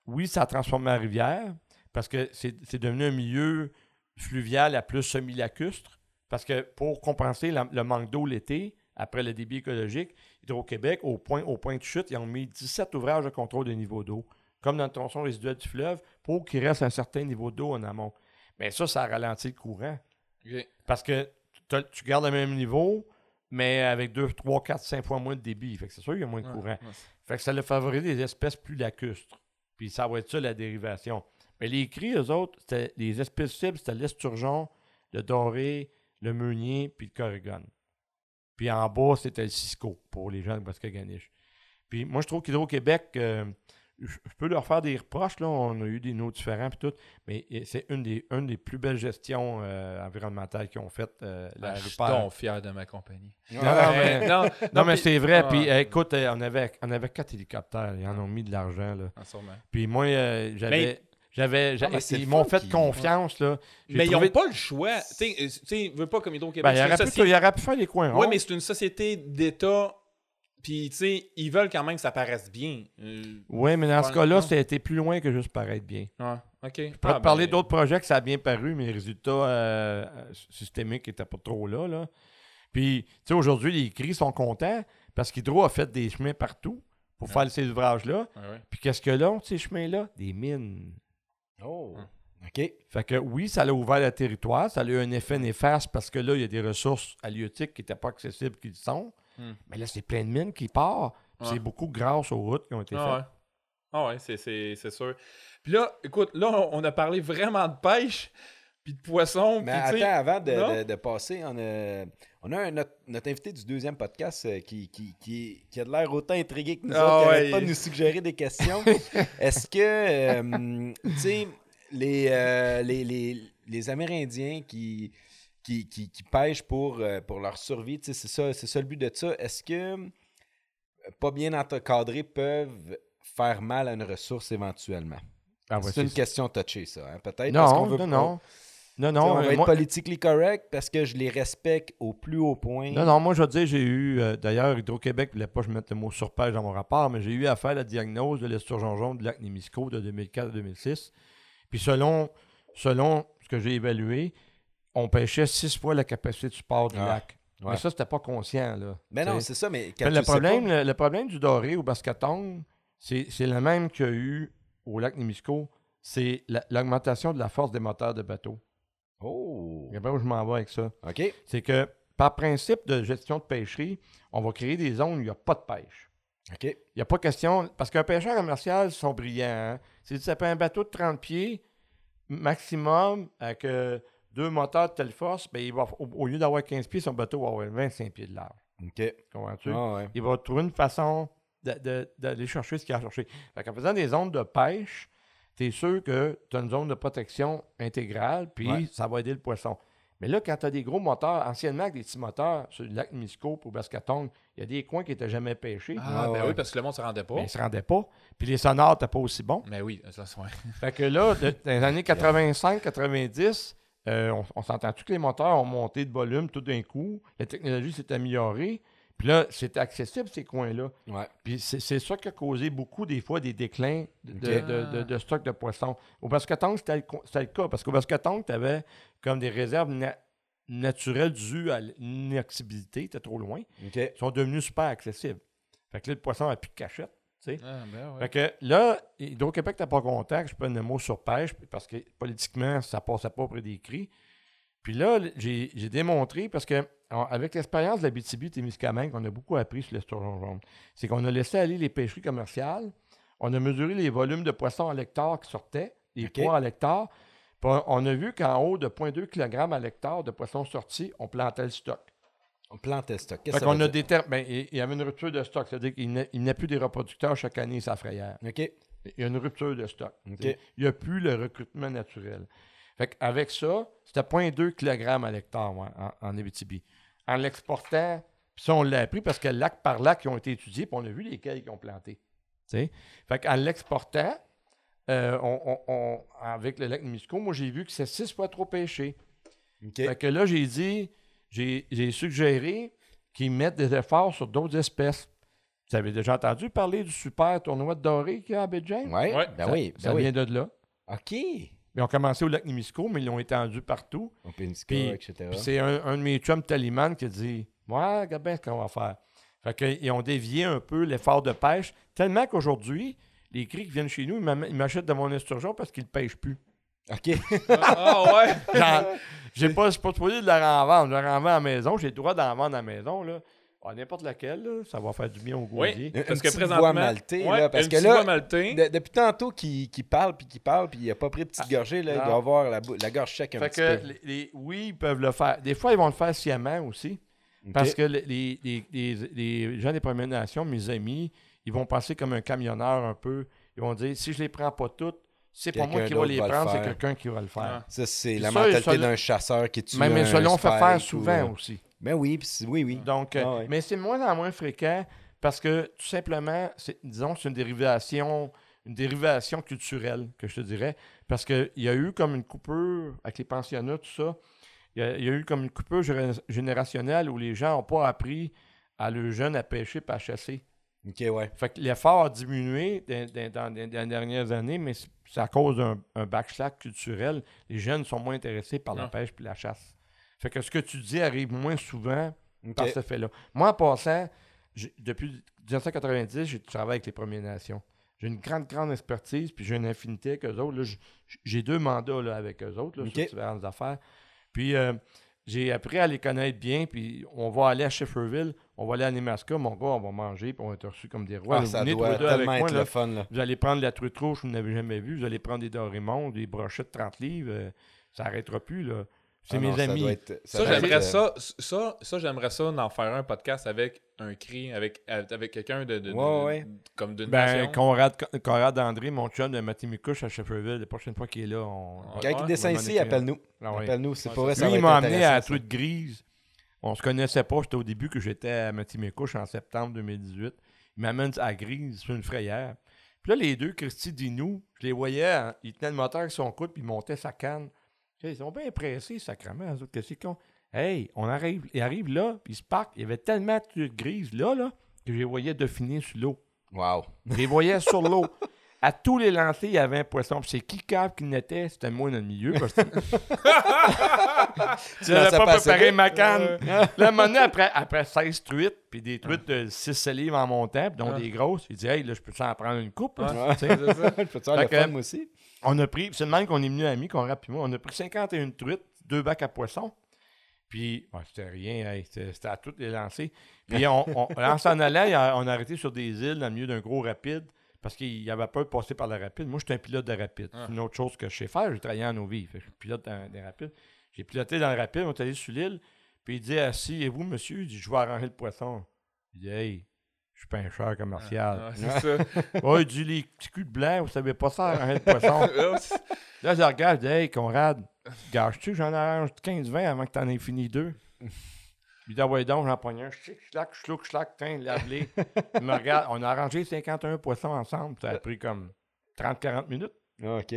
oui, ça a transformé la rivière parce que c'est devenu un milieu fluvial à plus semi-lacustre. Parce que pour compenser la- le manque d'eau l'été, après le débit écologique, Hydro-Québec, au point, au point de chute, ils ont mis 17 ouvrages de contrôle de niveau d'eau, comme dans le tronçon résiduel du fleuve, pour qu'il reste un certain niveau d'eau en amont. Mais ça, ça a ralenti le courant. Parce que tu gardes le même niveau, mais avec 2, 3, 4, 5 fois moins de débit. Fait que c'est sûr qu'il y a moins de courant. ouais. Fait que ça le favorise des espèces plus lacustres. Puis ça va être ça la dérivation. Mais les cris, eux autres, c'était les espèces cibles, c'était l'esturgeon, le doré, le meunier, puis le corrigone. Puis en bas, c'était le cisco pour les gens de Basque-Ganiche. Puis moi, je trouve qu'Hydro-Québec, euh, je peux leur faire des reproches. Là. On a eu des noms différents puis tout, mais euh, c'est une des, une des plus belles gestions euh, environnementales qu'ils ont faites. euh, la Ah, je suis donc fier de ma compagnie. Non, non, mais- non, Non, mais c'est vrai. Ah, Puis euh, écoute, euh, on, avait, on avait quatre hélicoptères. Ils en ont mis de l'argent. là. ah. Puis moi, euh, j'avais. Mais- J'avais, c'est ils m'ont fait confiance, là. Mais ils n'ont pas le choix. Tu sais, euh, tu sais, veux pas comme Hydro-Québec. Ben, il, société- il aurait pu faire les coins. Oui, mais c'est une société d'État. Puis, tu sais, ils veulent quand même que ça paraisse bien. Euh, Oui, mais dans ce cas-là, non? ça a été plus loin que juste paraître bien. ouais, OK. Je pourrais Ah, te parler ben, d'autres projets que ça a bien paru, mais les résultats euh, euh, systémiques n'étaient pas trop là, là. Puis, tu sais, aujourd'hui, les CRI sont contents parce qu'Hydro a fait des chemins partout pour faire ces ouvrages-là. ouais, ouais. Puis qu'est-ce que là, ces chemins-là? Des mines. Oh. OK. Fait que oui, ça a ouvert le territoire, ça a eu un effet néfaste parce que là, il y a des ressources halieutiques qui n'étaient pas accessibles qu'ils sont. Hmm. Mais là, c'est plein de mines qui partent. Puis Ouais. C'est beaucoup grâce aux routes qui ont été Ah ouais. faites. Ah ouais, c'est, sûr. Puis là, écoute, là, on a parlé vraiment de pêche, puis de poisson. Mais attends, avant de, de- de passer, on a, on a un- notre, notre invité du deuxième podcast euh, qui, qui, qui, qui a de l'air autant intrigué que nous Ah autres, qui ouais, pas de nous suggérer des questions. (laughs) Est-ce que, euh, tu sais, les, euh, les, les, les Amérindiens qui, qui, qui, qui pêchent pour, euh, pour leur survie, c'est ça, le but de ça. Est-ce que, euh, pas bien encadrés, peuvent faire mal à une ressource éventuellement? Ah ouais, c'est une question touchée, ça, hein, peut-être? parce qu'on Non, veut- non, non. Non, non, on va euh, être moi- politically correct parce que je les respecte au plus haut point. Non, non, moi je veux dire, j'ai eu, euh, d'ailleurs, Hydro-Québec ne voulait pas que je mette le mot surpêche dans mon rapport, mais j'ai eu à faire la diagnose de l'esturgeon jaune du lac Némisco de 2004 à 2006. Puis selon, selon ce que j'ai évalué, on pêchait six fois la capacité de support du Ah, lac. ouais. Mais ça, c'était pas conscient, là. Mais non, T'sais. c'est ça, mais quand tu le, problème, pas- le, le problème du doré au Bascatong, c'est c'est le même qu'il y a eu au lac Némisco, c'est la- l'augmentation de la force des moteurs de bateau. Oh, Regarde où je m'en vais avec ça. OK. C'est que, par principe de gestion de pêcherie, on va créer des zones où il n'y a pas de pêche. OK. Il n'y a pas question. Parce qu'un pêcheur commercial, ils sont brillants. hein. Si tu appelles un bateau de 30 pieds, maximum, avec euh, deux moteurs de telle force, ben, il va, au, au lieu d'avoir 15 pieds, son bateau va avoir 25 pieds de large. OK. Comprends-tu? Ah ouais. Il va trouver une façon de- de- d'aller chercher ce qu'il a à chercher. Fait en faisant des zones de pêche, tu es sûr que tu as une zone de protection intégrale, puis Ouais. ça va aider le poisson. Mais là, quand tu as des gros moteurs, anciennement avec des petits moteurs sur le lac Misco ou Bascatong, il y a des coins qui n'étaient jamais pêchés. Ah, Ah, ben ouais. oui, parce que le monde se rendait pas. mais ils ne se rendaient pas. Puis les sonores n'étaient pas aussi bons. Mais oui, ça, c'est ouais. Fait que là, de- dans les années 85-90, euh, on, on s'entend-tu que les moteurs ont monté de volume tout d'un coup? La technologie s'est améliorée. Puis là, c'était accessible, ces coins-là. Ouais. Puis c'est c'est ça qui a causé beaucoup, des fois, des déclins de, Ok. de, de- stock de poissons. Au Bascatong, c'était le, c'était cas. Parce qu'au Bascatong, tu avais comme des réserves na- naturel dû à l'inaccessibilité, était trop loin, OK. ils sont devenus super accessibles. Fait que là, le poisson n'a plus de cachette. Ah, ben ouais. Fait que là, Hydro-Québec n'a pas contact, je peux un mot sur pêche, parce que politiquement, ça passait pas auprès des cris. Puis là, j'ai démontré, parce que avec l'expérience de la BTB Témiscamingue, on a beaucoup appris sur l'esturgeon jaune. C'est qu'on a laissé aller les pêcheries commerciales, on a mesuré les volumes de poissons à l'hectare qui sortaient, les poids à l'hectare, puis on a vu qu'en haut de 0,2 kg à l'hectare de poissons sortis, on plantait le stock. On plantait le stock. Qu'est-ce qu'on a déter- ben, il y avait une rupture de stock, c'est-à-dire qu'il n'y a plus des reproducteurs chaque année, ça frayère. OK. Il y a une rupture de stock. Il n'y a plus le recrutement naturel. Fait avec ça, c'était 0,2 kg à l'hectare en, en Abitibi. En l'exportant, puis ça, on l'a appris parce que lac par lac, ils ont été étudiés, puis on a vu lesquels ils ont planté. T'sais. Fait qu'en l'exportant, euh, on- on- on- avec le lac Nimisco, moi, j'ai vu que c'est six fois trop pêché. OK. Fait que là, j'ai dit, j'ai suggéré qu'ils mettent des efforts sur d'autres espèces. Vous avez déjà entendu parler du super tournoi de doré qu'il y a à Abidjan? Ouais. Ouais. Ben Ça- oui. Ça Ben oui. vient de là. OK. Ils ont commencé au lac Nimisco, mais ils l'ont étendu partout. Une Puis- etc. Puis c'est un, un de mes chums Taliman qui a dit Ouais, regarde bien ce qu'on va faire. Fait qu'ils ont dévié un peu l'effort de pêche, tellement qu'aujourd'hui, les cris qui viennent chez nous, ils m'achètent de mon esturgeon parce qu'ils ne pêchent plus. OK. Ah ouais! Genre, j'ai pas, pas supposé de leur en vendre. Je leur en vends à la maison. J'ai le droit d'en vendre à la maison. Là. Ah, N'importe laquelle, là, ça va faire du bien au gosier. Oui, Une parce que présentement... Ouais, là, parce une que là. De- depuis tantôt qu'il qu'il parle, puis qu'il parle, puis il a pas pris de petite gorgée, là, il doit avoir la, la gorge sec un Fait petit que, peu. les- les- oui, ils peuvent le faire. Des fois, ils vont le faire sciemment aussi. Parce que les, les- les- les- les gens des Premières Nations, mes amis, ils vont passer comme un camionneur un peu. Ils vont dire si je les prends pas toutes, c'est pas moi qui va les va le prendre, c'est quelqu'un qui va le faire. Ah. Ça, c'est la ça, mentalité ça, d'un chasseur qui tue Mais, mais un ça, l'on fait faire ou, souvent aussi. Ben oui, oui, oui. Donc, euh, Ah ouais. Mais c'est moins en moins fréquent parce que tout simplement, disons, c'est une dérivation, une dérivation culturelle, que je te dirais. Parce qu'il y a eu comme une coupure avec les pensionnats, tout ça. Il y a, il y a eu comme une coupure géné- générationnelle où les gens n'ont pas appris à leurs jeunes à pêcher et à chasser. OK, ouais. Fait que l'effort a diminué dans, dans- dans- dans- dans les dernières années, mais c'est c'est à cause d'un un backslack culturel. Les jeunes sont moins intéressés par la Non. pêche et la chasse. Fait que ce que tu dis arrive moins souvent par ce fait-là. Moi, en passant, depuis 1990, j'ai travaillé avec les Premières Nations. J'ai une grande, grande expertise, puis j'ai une affinité avec eux autres. J'ai deux mandats là, avec eux autres là, sur différentes affaires. Puis euh, j'ai appris à les connaître bien, puis on va aller à Shefferville, on va aller à Nemaska, mon gars, on va manger, puis on va être reçus comme des rois. Ah, ça doit avec tellement moi, être là. le fun, là. Vous allez prendre la truite rouge que vous n'avez jamais vue, vous allez prendre des dorémons, des brochettes de 30 livres, euh, ça n'arrêtera plus. là. C'est Ah mes non, amis. être- Ça, j'aimerais ça, ça, ça j'aimerais ça d'en faire un podcast avec un cri, avec, avec quelqu'un de, de- de- Ouais, ouais. comme d'une Ben, nation. Conrad, Conrad André, mon chum de Matimicouche à Shefferville, la prochaine fois qu'il est là, on. Quand il descend ici, appelle-nous. Ah. Appelle-nous, c'est pour ça, Lui, il m'a amené à la truite grise. On se connaissait pas, c'était au début que j'étais à Matimicouche en septembre 2018. Il m'amène à grise, c'est une frayère. Puis là, les deux, Christy Dinou, je les voyais, hein, ils tenaient le moteur avec son coude, puis ils montaient sa canne. Ils sont bien pressés, sacrément, eux autres, qu'est-ce qu'ils ont? Hey, on arrive, ils arrivent là, puis ils se parquent. Il y avait tellement de grises là, là, que je les voyais définir sur l'eau. Wow. Je les voyais sur l'eau. (laughs) À tous les lancers, il y avait un poisson. Puis c'est qui cave qui n'était, c'était moi dans le milieu. Parce que... (laughs) Tu lançais pas préparé ma canne. Là, à un moment donné, après, après 16 truites, puis des truites de 6 livres en montant, puis dont Ah. des grosses, il dit Hey, là, je peux en prendre une coupe. là, Ouais. tu sais. Je peux te faire aussi? On a pris, c'est le même qu'on est venu amis, qu'on puis moi, on a pris 51 truites, deux bacs à poissons. Puis, c'était rien, hey, c'était à toutes les lancers. Puis, on, on, en s'en allant, on a arrêté sur des îles dans le milieu d'un gros rapide parce qu'il y avait peur de passer par le rapide. Moi, je suis un pilote de rapide. Ah. C'est une autre chose que je sais faire. J'ai travaillé en OV. Je suis pilote dans, des rapides. J'ai piloté dans le rapide, on est allé sur l'île. Puis, il dit Assis, et vous, monsieur Il dit Je vais arranger le poisson. Il dit Hey, je suis pêcheur commercial. Ah, c'est ça. (laughs) Oh, il dit Les petits culs de blanc, vous savez pas ça, arranger le poisson. (laughs) Là, je regarde, je dis, hey, Conrad, gâches-tu, j'en arrange 15-20 avant que t'en aies fini deux? (laughs) Il dit, ah ouais, donc, j'en pogne un, chic, schlac, chlouc, schlac, tiens, lave-les. Il me regarde, on a arrangé 51 poissons ensemble, ça a pris comme 30-40 minutes, Ah, OK.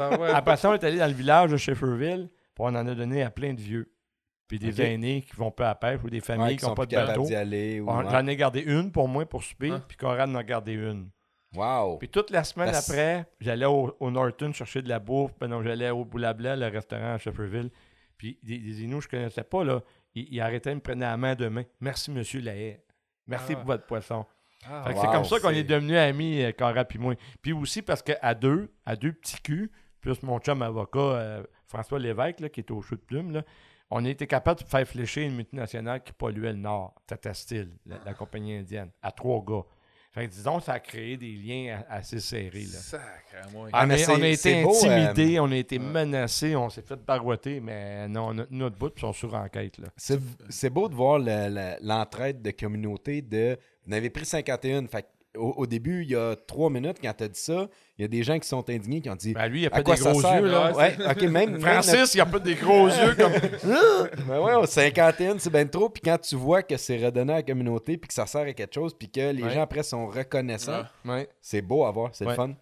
Ah, ouais. Après ça, on est allé dans le village de Shefferville, puis on en a donné à plein de vieux. Puis des aînés qui vont pas à pêche ou des familles Ouais, qui n'ont pas de bateau. J'en ai gardé une pour moi pour souper, Hein? puis Conrad en a gardé une. Wow. Puis toute la semaine après, j'allais au, au Norton chercher de la bouffe. Ben non, j'allais au Boulabla, le restaurant à Shefferville. Puis des, des Inuits, je ne connaissais pas, là. Ils arrêtaient, ils me prenaient la main de main. Merci, monsieur Lahaye. Merci Ah. pour votre poisson. Ah, wow, c'est comme ça qu'on est devenus amis, euh, Cara puis moi. Puis aussi parce qu'à deux, à deux petits culs, plus mon chum avocat euh, François Lévesque, là, qui est au chou de plume, là, on a été capable de faire flécher une multinationale qui polluait le Nord, Tata Steel, la, la compagnie indienne, à trois gars. Fait que disons, ça a créé des liens assez serrés. Là. Sacre, moi. Ah, on, mais a, c'est- on a été beau, euh, intimidés, on a été menacés, on s'est fait barouetter, mais non, on a tenu notre bout, puis ils sont sur enquête. Là. C'est c'est beau de voir le- le- l'entraide de communauté de. Vous en avez pris 51. Fait que au, au début, il y a trois minutes, quand tu as dit ça, il y a des gens qui sont indignés qui ont dit Ben, lui, il a À pas quoi des ça gros sert? yeux. Là? Ouais, même. Francis, il a pas des gros (laughs) yeux comme. Ben ouais, 51, c'est bien trop. Puis quand tu vois que c'est redonné à la communauté, puis que ça sert à quelque chose, puis que les Ouais. gens après sont reconnaissants, Ouais. C'est beau à voir, c'est le fun.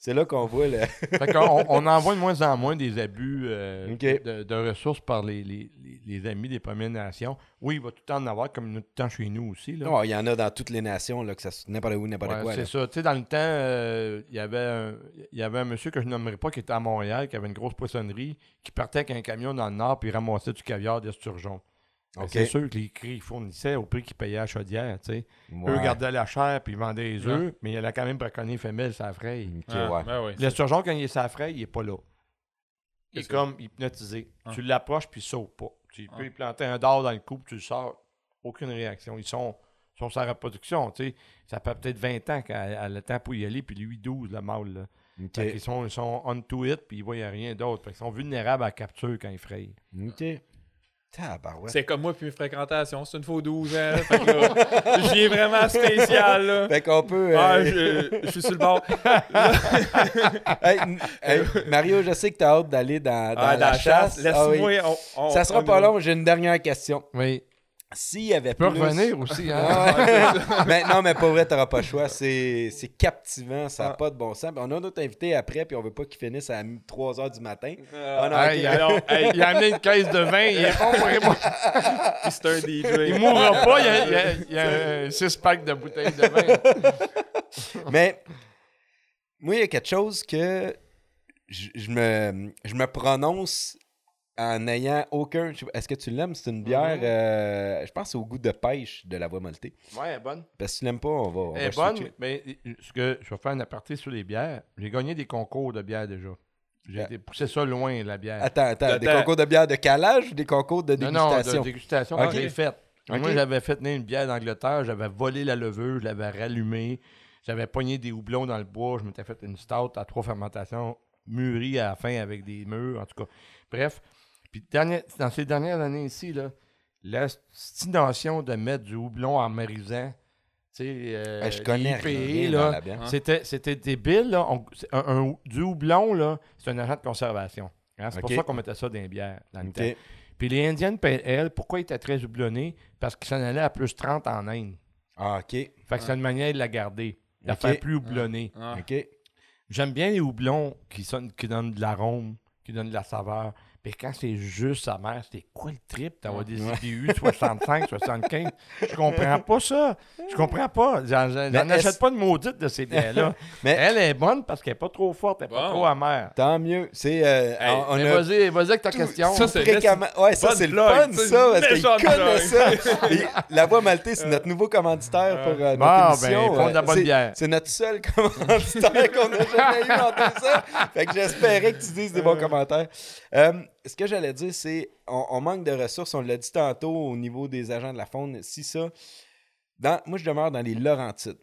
C'est là qu'on voit le. (laughs) Fait on en voit de moins en moins des abus euh, de, de ressources par les, les- les- amis des Premières Nations. Oui, il va tout le temps en avoir, comme tout le temps chez nous aussi. Là. Oh, il y en a dans toutes les nations, là, que ça n'importe où, n'importe Ouais, quoi. c'est ça. Tu sais, dans le temps, euh, il y avait un- il y avait un monsieur que je nommerai pas qui était à Montréal, qui avait une grosse poissonnerie, qui partait avec un camion dans le nord puis il ramassait du caviar d'esturgeon. Ben. C'est sûr que les cris ils fournissaient au prix qu'ils payaient à la chaudière. tu sais. Ouais. Eux gardaient la chair puis ils vendaient les œufs, mais il y a quand même braconné femelle, ça fraye. Ok, Ah, ouais. ben oui. L'esturgeon, quand il est sa fraye, il est pas là. Il est comme hypnotisé. Ah. Tu l'approches puis il saute pas. Tu Ah. peux lui planter un dard dans le cou puis tu le sors. Aucune réaction. Ils sont, sont sa reproduction. tu sais. Ça fait peut-être 20 ans qu'elle le temps pour y aller, puis lui 12, le mâle. Là. Qu'ils sont, ils sont on to it, puis ils voient rien d'autre. Qu'ils sont vulnérables à la capture quand ils frayent. Ok. Tabarouette. C'est comme moi puis mes fréquentations. C'est une faux 12 ans. j'y ai vraiment spécial. Là. Fait qu'on peut. euh, Ah, je, je suis sur le bord. (laughs) hey, hey, Mario, je sais que tu as hâte d'aller dans, dans Ah, la, chasse. Ah oui. Laisse-moi. on- on- Ça sera on pas va. long. J'ai une dernière question. Oui. S'il y avait Tu peux plus... revenir aussi. Hein? Mais non, mais pour vrai, t'auras pas le choix. (laughs) C'est c'est captivant, ça n'a Ah. pas de bon sens. Puis On a d'autres invités après, puis on veut pas qu'ils finissent à 3 h du matin. Ah, Ah non, Hey, ok. il, a, hey, il a amené une caisse de vin. Il est bon (laughs) pour c'est un DJ. Il mourra pas. Il y a, a- il y a un six-pack de bouteilles de vin. (laughs) Mais moi, il y a quelque chose que je, je me, je me prononce en n'ayant aucun. Est-ce que tu l'aimes C'est une bière, Mhm. euh, je pense, que c'est au goût de pêche de la voie montée. Ouais, elle est bonne. Parce que tu l'aimes pas, on va. on Elle est bonne, switcher. mais ce que je vais faire un aparté sur les bières. J'ai gagné des concours de bière déjà. J'ai Ah. été poussé ça loin, la bière. Attends, attends, des concours de bière de calage ou des concours de non, non, dégustation de dégustation? Ok. que j'ai fait. Moi, j'avais fait une bière d'Angleterre, j'avais volé la levure, je l'avais rallumée, j'avais pogné des houblons dans le bois, je m'étais fait une stout à trois fermentations mûrie à la fin avec des murs, en tout cas. Bref, puis dernière- dans ces dernières années ici, là, l'obstination de mettre du houblon en marisant, tu sais, euh, je connais l'IPA, rien là, la. Hein? c'était, c'était débile. Là. On- c'est un, un- du houblon, là, c'est un agent de conservation. Hein, C'est pour ça qu'on mettait ça dans les bières dans le temps. Puis les Indiennes Pale Ale, pourquoi ils étaient très houblonnés? Parce qu'ils s'en allaient à plus 30 en Inde. Ah, ok. Fait que c'est une manière de la garder, de la faire plus houblonnée. Ah. Ok. J'aime bien les houblons qui, sonnent, qui donnent de l'arôme, qui donnent de la saveur. Mais quand c'est juste sa mère, c'était quoi le trip d'avoir des Ouais. IBU 65, 75? Je comprends pas ça. Je comprends pas. J'en achète pas de maudite de ces bières-là. (laughs) Mais- Elle est bonne parce qu'elle est pas trop forte, elle est pas trop amère. Tant mieux. C'est. euh, vas-y, vas-y avec ta tout- question. Ça, c'est- fréquemment. Ouais, ça, c'est le fun, ça, parce qu'ils connaissent ça. Et la voix maltée, c'est notre nouveau commanditaire pour euh, notre émission. ben, Euh, bonne c'est- bière. C'est notre seul (laughs) commanditaire qu'on a jamais eu en deux ans. Fait que j'espérais que tu dises des bons commentaires. Euh, ce que j'allais dire, c'est on, manque de ressources. On l'a dit tantôt au niveau des agents de la faune. Si ça. Moi, je demeure dans les Laurentides.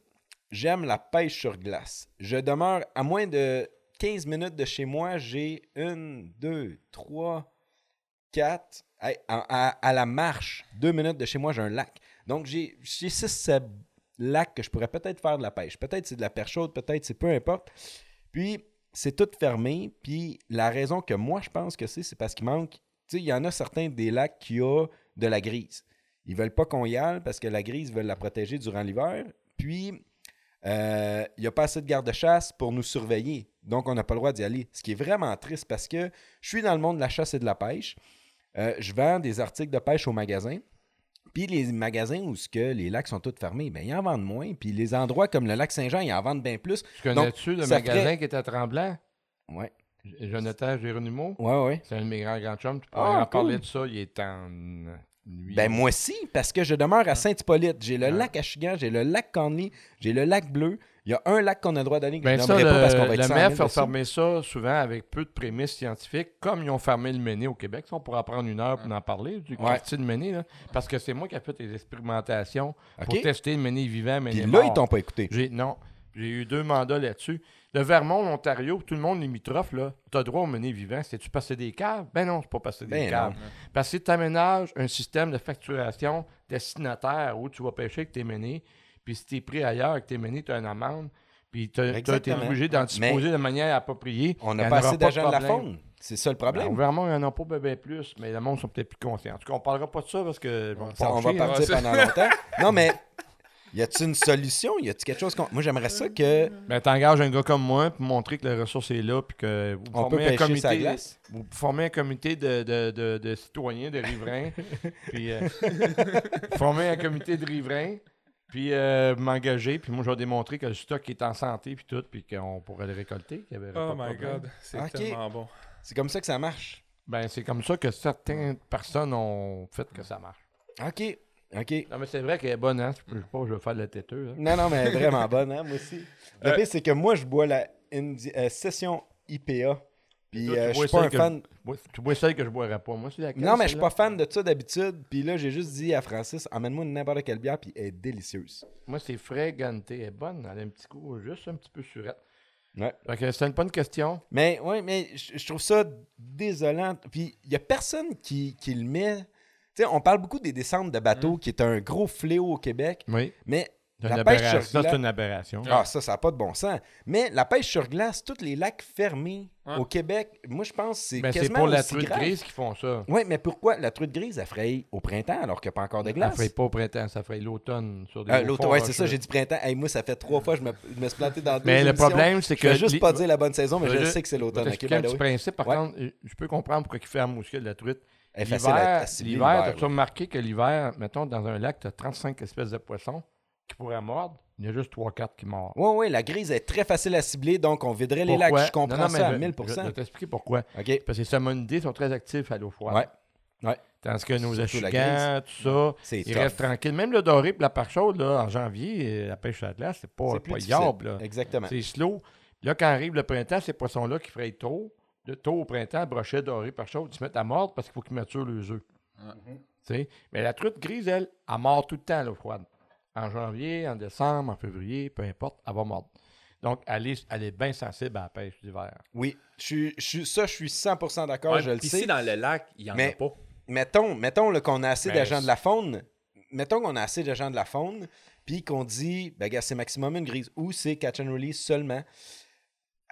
J'aime la pêche sur glace. Je demeure à moins de 15 minutes de chez moi. J'ai une, deux, trois, quatre. À, à- la marche, deux minutes de chez moi, j'ai un lac. Donc, j'ai j'ai six, sept lacs que je pourrais peut-être faire de la pêche. Peut-être c'est de la perche chaude, peut-être c'est peu importe. Puis, c'est tout fermé. Puis, la raison que moi, je pense que c'est, c'est parce qu'il manque. Tu sais, il y en a certains des lacs qui ont de la grise. Ils veulent pas qu'on y aille parce que la grise veulent la protéger durant l'hiver. Puis, euh, il n'y a pas assez de garde-chasse pour nous surveiller. Donc, on n'a pas le droit d'y aller. Ce qui est vraiment triste parce que je suis dans le monde de la chasse et de la pêche. Euh, je vends des articles de pêche au magasin. Puis les magasins où ce que les lacs sont tous fermés, ben, ils en vendent moins. Puis les endroits comme le lac Saint-Jean, ils en vendent bien plus. Tu connais-tu le magasin ferait- qui est à Tremblant? Ouais. Jonathan Géronimo, Ouais, ouais. c'est un de mes grands grands chums. Tu Ah, pourrais en cool. parler de ça, il est en nuit. Ben moi aussi, parce que je demeure Ah. à Saint-Hippolyte. J'ai le lac Achigan, j'ai le lac Conley, j'ai le lac Bleu. Il y a un lac qu'on a le droit d'aller que Ben je ça, le, pas parce qu'on va être le 100 MEF 000 a fermé ça souvent avec peu de prémices scientifiques, comme ils ont fermé le Méné au Québec. Ça, on pourra prendre une heure pour en parler, du quartier de Méné, là, parce que c'est moi qui ai fait les expérimentations pour tester le Méné vivant, Méné Puis là, mort. ils t'ont pas écouté. Non, j'ai eu deux mandats là-dessus. Le Vermont, l'Ontario, tout le monde limitrophe, là, tu as droit au Méné vivant. C'est-tu passer des caves? Ben non, c'est pas passer des Ben caves. non. Parce que tu aménages un système de facturation destinataire où tu vas pêcher avec tes ménés, puis si tu es pris ailleurs avec tes ménés, tu as une amende, puis tu Exactement. obligé d'en disposer de manière appropriée. On Il y n'a en pas aura assez d'agents de la faune. C'est ça le Ben, problème. au Vermont, il n'y en a pas bébé plus, mais le monde sont peut-être plus conscients. En tout cas, on parlera pas de ça parce que. Ça, on va partir pendant longtemps. Non, mais y a-t-il une solution? Y a-t-il quelque chose qu'on. Moi, j'aimerais ça que. Ben, t'engages un gars comme moi pour montrer que la ressource est là, puis que vous On peut formez un pêcher sa comité, glace. vous formez un comité de, de, de, de citoyens, de riverains, puis euh, (laughs) formez un comité de riverains, puis euh, m'engager, puis moi je vais démontrer que le stock est en santé, puis tout, puis qu'on pourrait le récolter. qu'il y avait Oh my problème. god, c'est tellement bon. C'est comme ça que ça marche. Ben, c'est comme ça que certaines personnes ont fait que ça marche. OK. OK. Non, mais c'est vrai qu'elle est bonne, hein? Je peux pas, je vais faire le têteux. hein. Non, non, mais elle est vraiment bonne, hein, moi aussi. Le Euh, pire, c'est que moi, je bois la Indi- euh, session IPA. Puis euh, je suis pas un fan. Tu bois celle que je boirais pas. Moi, c'est laquelle? Non, mais je suis pas fan de ça d'habitude. Puis là, j'ai juste dit à Francis, emmène-moi n'importe quelle bière, puis elle est délicieuse. Moi, c'est frais ganté. Elle est bonne. Elle a un petit goût, juste un petit peu surette. Ouais. Fait que c'est une bonne question. Mais oui, mais je trouve ça désolant. Puis il y a personne qui, qui le met. Tu sais, on parle beaucoup des descentes de bateaux, qui est un gros fléau au Québec. Oui. Mais la pêche aberration. sur Ça, glace. c'est une aberration. Ah, ça, ça n'a pas de bon sens. Mais la pêche sur glace, tous les lacs fermés au Québec, moi, je pense que c'est Ben, c'est pour la truite grave. grise qui font ça. Oui, mais pourquoi la truite grise, elle fraye au printemps alors qu'il n'y a pas encore de Ça glace? ferait pas au printemps, ça ferait l'automne. sur des Euh, l'automne, fonds ouais, c'est ça, j'ai dit printemps. Hey, moi, ça fait trois fois que je me, je me suis planté dans deux Mais le problème, c'est Je que. vais juste li- pas dire la bonne saison, mais Je je sais que c'est Je l'automne. ok, t'expliquer un petit principe. Par Ouais. contre, euh, je peux comprendre pourquoi il ferme aussi la truite. Elle à L'hiver, cibler, l'hiver, l'hiver, as-tu là. remarqué que l'hiver, mettons, dans un lac, tu as 35 espèces de poissons qui pourraient mordre. Il y a juste 3-4 qui mordent. Oui, oui, la grise est très facile à cibler, donc on viderait les lacs. Je comprends Non, non, mais ça à je- 1000 Je, je vais t'expliquer pourquoi. OK. Parce que les salmonidés sont très actifs à l'eau froide. Ouais. Ouais. Tandis que nos achigans, tout ça, ils tough. restent tranquilles. Même le doré et la parche chaude, là, en janvier, la pêche à la glace, c'est pas, pas là. Exactement. C'est slow. Là, quand arrive le printemps, ces poissons-là qui frayent tôt, de tôt au printemps, brochet, doré, parche chaude, ils se mettent à mordre parce qu'il faut qu'ils maturent les œufs. Tu sais? Mais la truite grise, elle, elle mord tout le temps à l'eau froide. En janvier, en décembre, en février, peu importe, elle va mordre. Donc, elle est, elle est bien sensible à la pêche d'hiver. Oui, je suis, je suis- ça, je suis 100% d'accord, Ouais, je le sais. ici, dans le lac, il n'y en Mais- a pas. Mettons, mettons qu'on a assez Ben, d'agents de la faune. Mettons qu'on a assez d'agents de la faune, puis qu'on dit, ben, gars, c'est maximum une grise ou c'est catch and release seulement.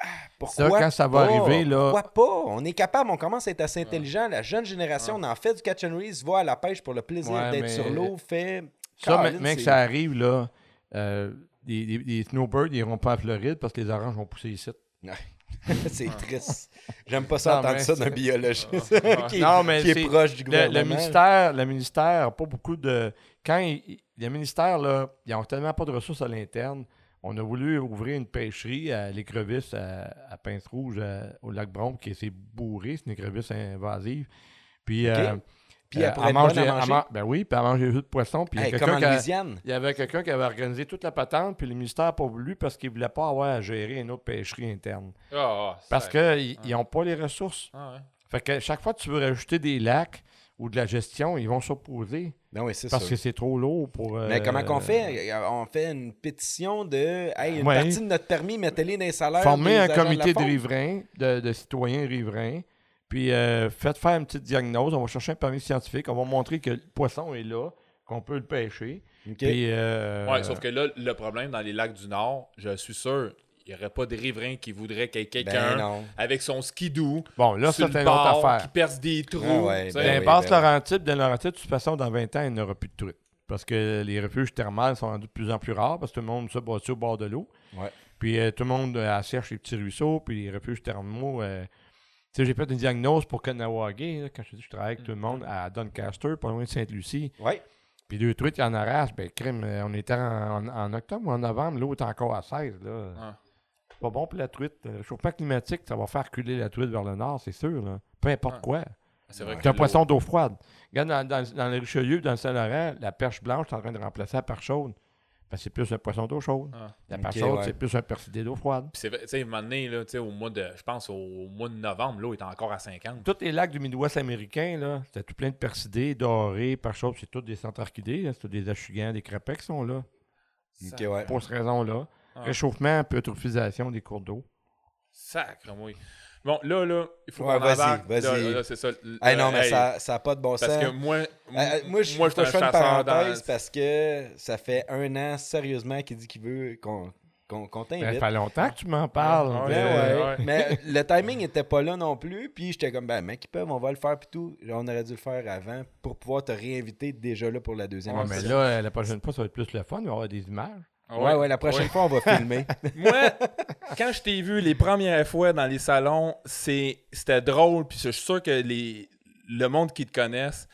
Ah, pourquoi Ça, quand ça va pas? arriver, là- Pourquoi pas? On est capable, on commence à être assez intelligent. La jeune génération, on en fait du catch and release, va à la pêche pour le plaisir Ouais, d'être mais- sur l'eau, fait. Ça, maintenant que ça arrive, là, euh, les, les- les snowbirds, ils iront pas en Floride parce que les oranges vont pousser ici. (laughs) c'est triste. J'aime pas ça Non, entendre ça d'un biologiste (laughs) qui, Non, mais qui est proche du Le, gouvernement. le ministère, le ministère a pas beaucoup de. Quand il- le ministère, là, ils ont tellement pas de ressources à l'interne. On a voulu ouvrir une pêcherie à l'écrevisse à, à Pince-Rouge, à- au lac Brompe, qui s'est bourré. C'est une écrevisse invasive. Puis, euh, Puis elle euh, pourrait être mange bonne à des- manger. man- ben oui, puis elle mange des œufs de poisson. Puis il y a Hey, quelqu'un comme en qui a- Louisiane. il y avait quelqu'un qui avait organisé toute la patente, puis le ministère n'a pas voulu parce qu'il ne voulait pas avoir à gérer une autre pêcherie interne. Ah, ah, Parce qu'ils n'ont pas les ressources. Ah, ouais. Fait que chaque fois que tu veux rajouter des lacs ou de la gestion, ils vont s'opposer Ben oui, c'est parce ça. que c'est trop lourd pour. Mais euh, comment qu'on fait? On fait une pétition de Hey, une Ouais. partie de notre permis, mettez-les dans les salaires. Former un comité de, riverains, de, de citoyens riverains, puis euh, faites faire une petite diagnose. On va chercher un permis scientifique. On va montrer que le poisson est là, qu'on peut le pêcher. OK. Puis, euh, Ouais, sauf que là, le problème dans les lacs du Nord, je suis sûr, il n'y aurait pas de riverain qui voudrait qu'il y ait Ben quelqu'un avec son skidoo Bon, là, c'est une autre affaire. qui perce des trous. Ah ouais, tu sais. ben oui. L'impasse ben. Laurentide, de Laurentide, de toute façon, dans 20 ans, il n'y aura plus de truites. Parce que les refuges thermales sont rendus de plus en plus rares parce que tout le monde se bâtit au bord de l'eau. Ouais. Puis euh, tout le monde euh, cherche les petits ruisseaux, puis les refuges thermaux. euh, sais, j'ai fait une diagnose pour Kanawagé, là, quand je dis que je travaille avec tout le monde à Doncaster, pas loin de Sainte-Lucie. Ouais. Puis deux truites, il y en arrache. Ben, crime, euh, on était en, en- en octobre ou en novembre, l'eau est encore à 16. Là. Ah. pas bon pour la truite. Le réchauffement climatique, ça va faire reculer la truite vers le nord, c'est sûr. Là. Peu importe Ah. quoi. C'est C'est un poisson d'eau froide. Regarde, dans, dans, dans le Richelieu, dans le Saint-Laurent, la perche blanche est en train de remplacer la perche chaude. Parce que c'est plus un poisson d'eau chaude. Ah. La Ok, perche chaude, ouais. c'est plus un percidé d'eau froide. Puis c'est vrai, tu sais, à un moment donné, là, tu sais, au mois de, je pense au mois de novembre, l'eau est encore à 50. Tous les lacs du Midwest américain, là, c'était tout plein de percidés, dorés, chaude, c'est tous des centrarchidés. là, C'est tous des achugans, des crapets qui sont là. Ok, ouais. Pour cette raison-là. Ah. Réchauffement, eutrophisation des cours d'eau. Sacre, oui. Bon, là, là, il faut Ouais, qu'on vas-y, vas-y. Là, là, c'est ça. Hey, non, Euh, mais hey, ça n'a pas de bon sens. Parce que moi, Euh, euh, moi, je moi, je suis fais un une parenthèse dans... parce que ça fait un an sérieusement qu'il dit qu'il veut qu'on qu'on qu'on Ben, Ça t'invite. fait longtemps que tu m'en parles. Ah, ouais, ouais. ouais. Mais le timing était pas là non plus. Puis j'étais comme, ben, mec, ils peuvent, on va le faire. Puis tout. On aurait dû le faire avant pour pouvoir te réinviter déjà là pour la deuxième Ouais, mais là, euh, la prochaine fois, ça va être plus le fun. Il va y avoir des images. Ah Ouais, ouais, la prochaine fois, on va (laughs) filmer. Moi, quand je t'ai vu les premières fois dans les salons, c'est c'était drôle, puis je suis sûr que les, le monde qui te connaisse,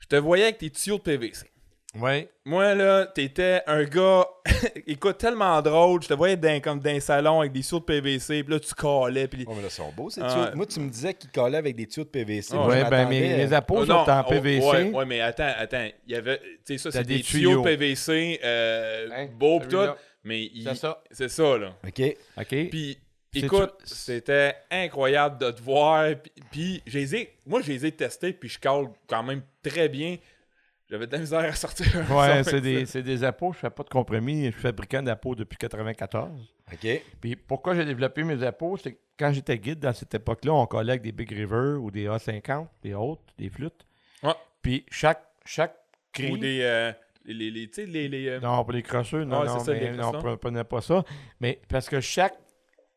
je te voyais avec tes tuyaux de PVC. Oui. Moi, là, t'étais un gars, (laughs) écoute, tellement drôle, je te voyais dans, comme dans un salon avec des tuyaux de PVC, puis là, tu collais, puis... Oh, mais là, ils sont beaux, ces Ah, tuyaux. ouais. Moi, tu me disais qu'ils collaient avec des tuyaux de PVC. Ah, Moi, je Ouais, ben, mes, mes Oh, sont en oh, PVC. ouais, ouais, mais attends, attends, il y avait, tu sais, ça, c'est des des, tuyaux tuyaux. de PVC, euh, Hein, beaux pis tout, mais il- C'est ça. c'est ça, là. OK. OK. Puis, écoute, tu- c'était incroyable de te voir. Puis, puis je les ai- moi, je les ai testés, puis je cale quand même très bien. J'avais de la misère à sortir. Ouais, c'est des, c'est des appôts. Je fais pas de compromis. Je suis fabricant d'appôts depuis 94. OK. Puis pourquoi j'ai développé mes appôts, c'est que quand j'étais guide dans cette époque-là, on collait avec des Big River ou des A50, des hautes, des flûtes. Ouais. Puis chaque, chaque cri... Ou des. euh, les, les, les- euh, Non, pour les crosseux, non, Ouais, non, ça, mais non, on prenait pas ça. Mais parce que chaque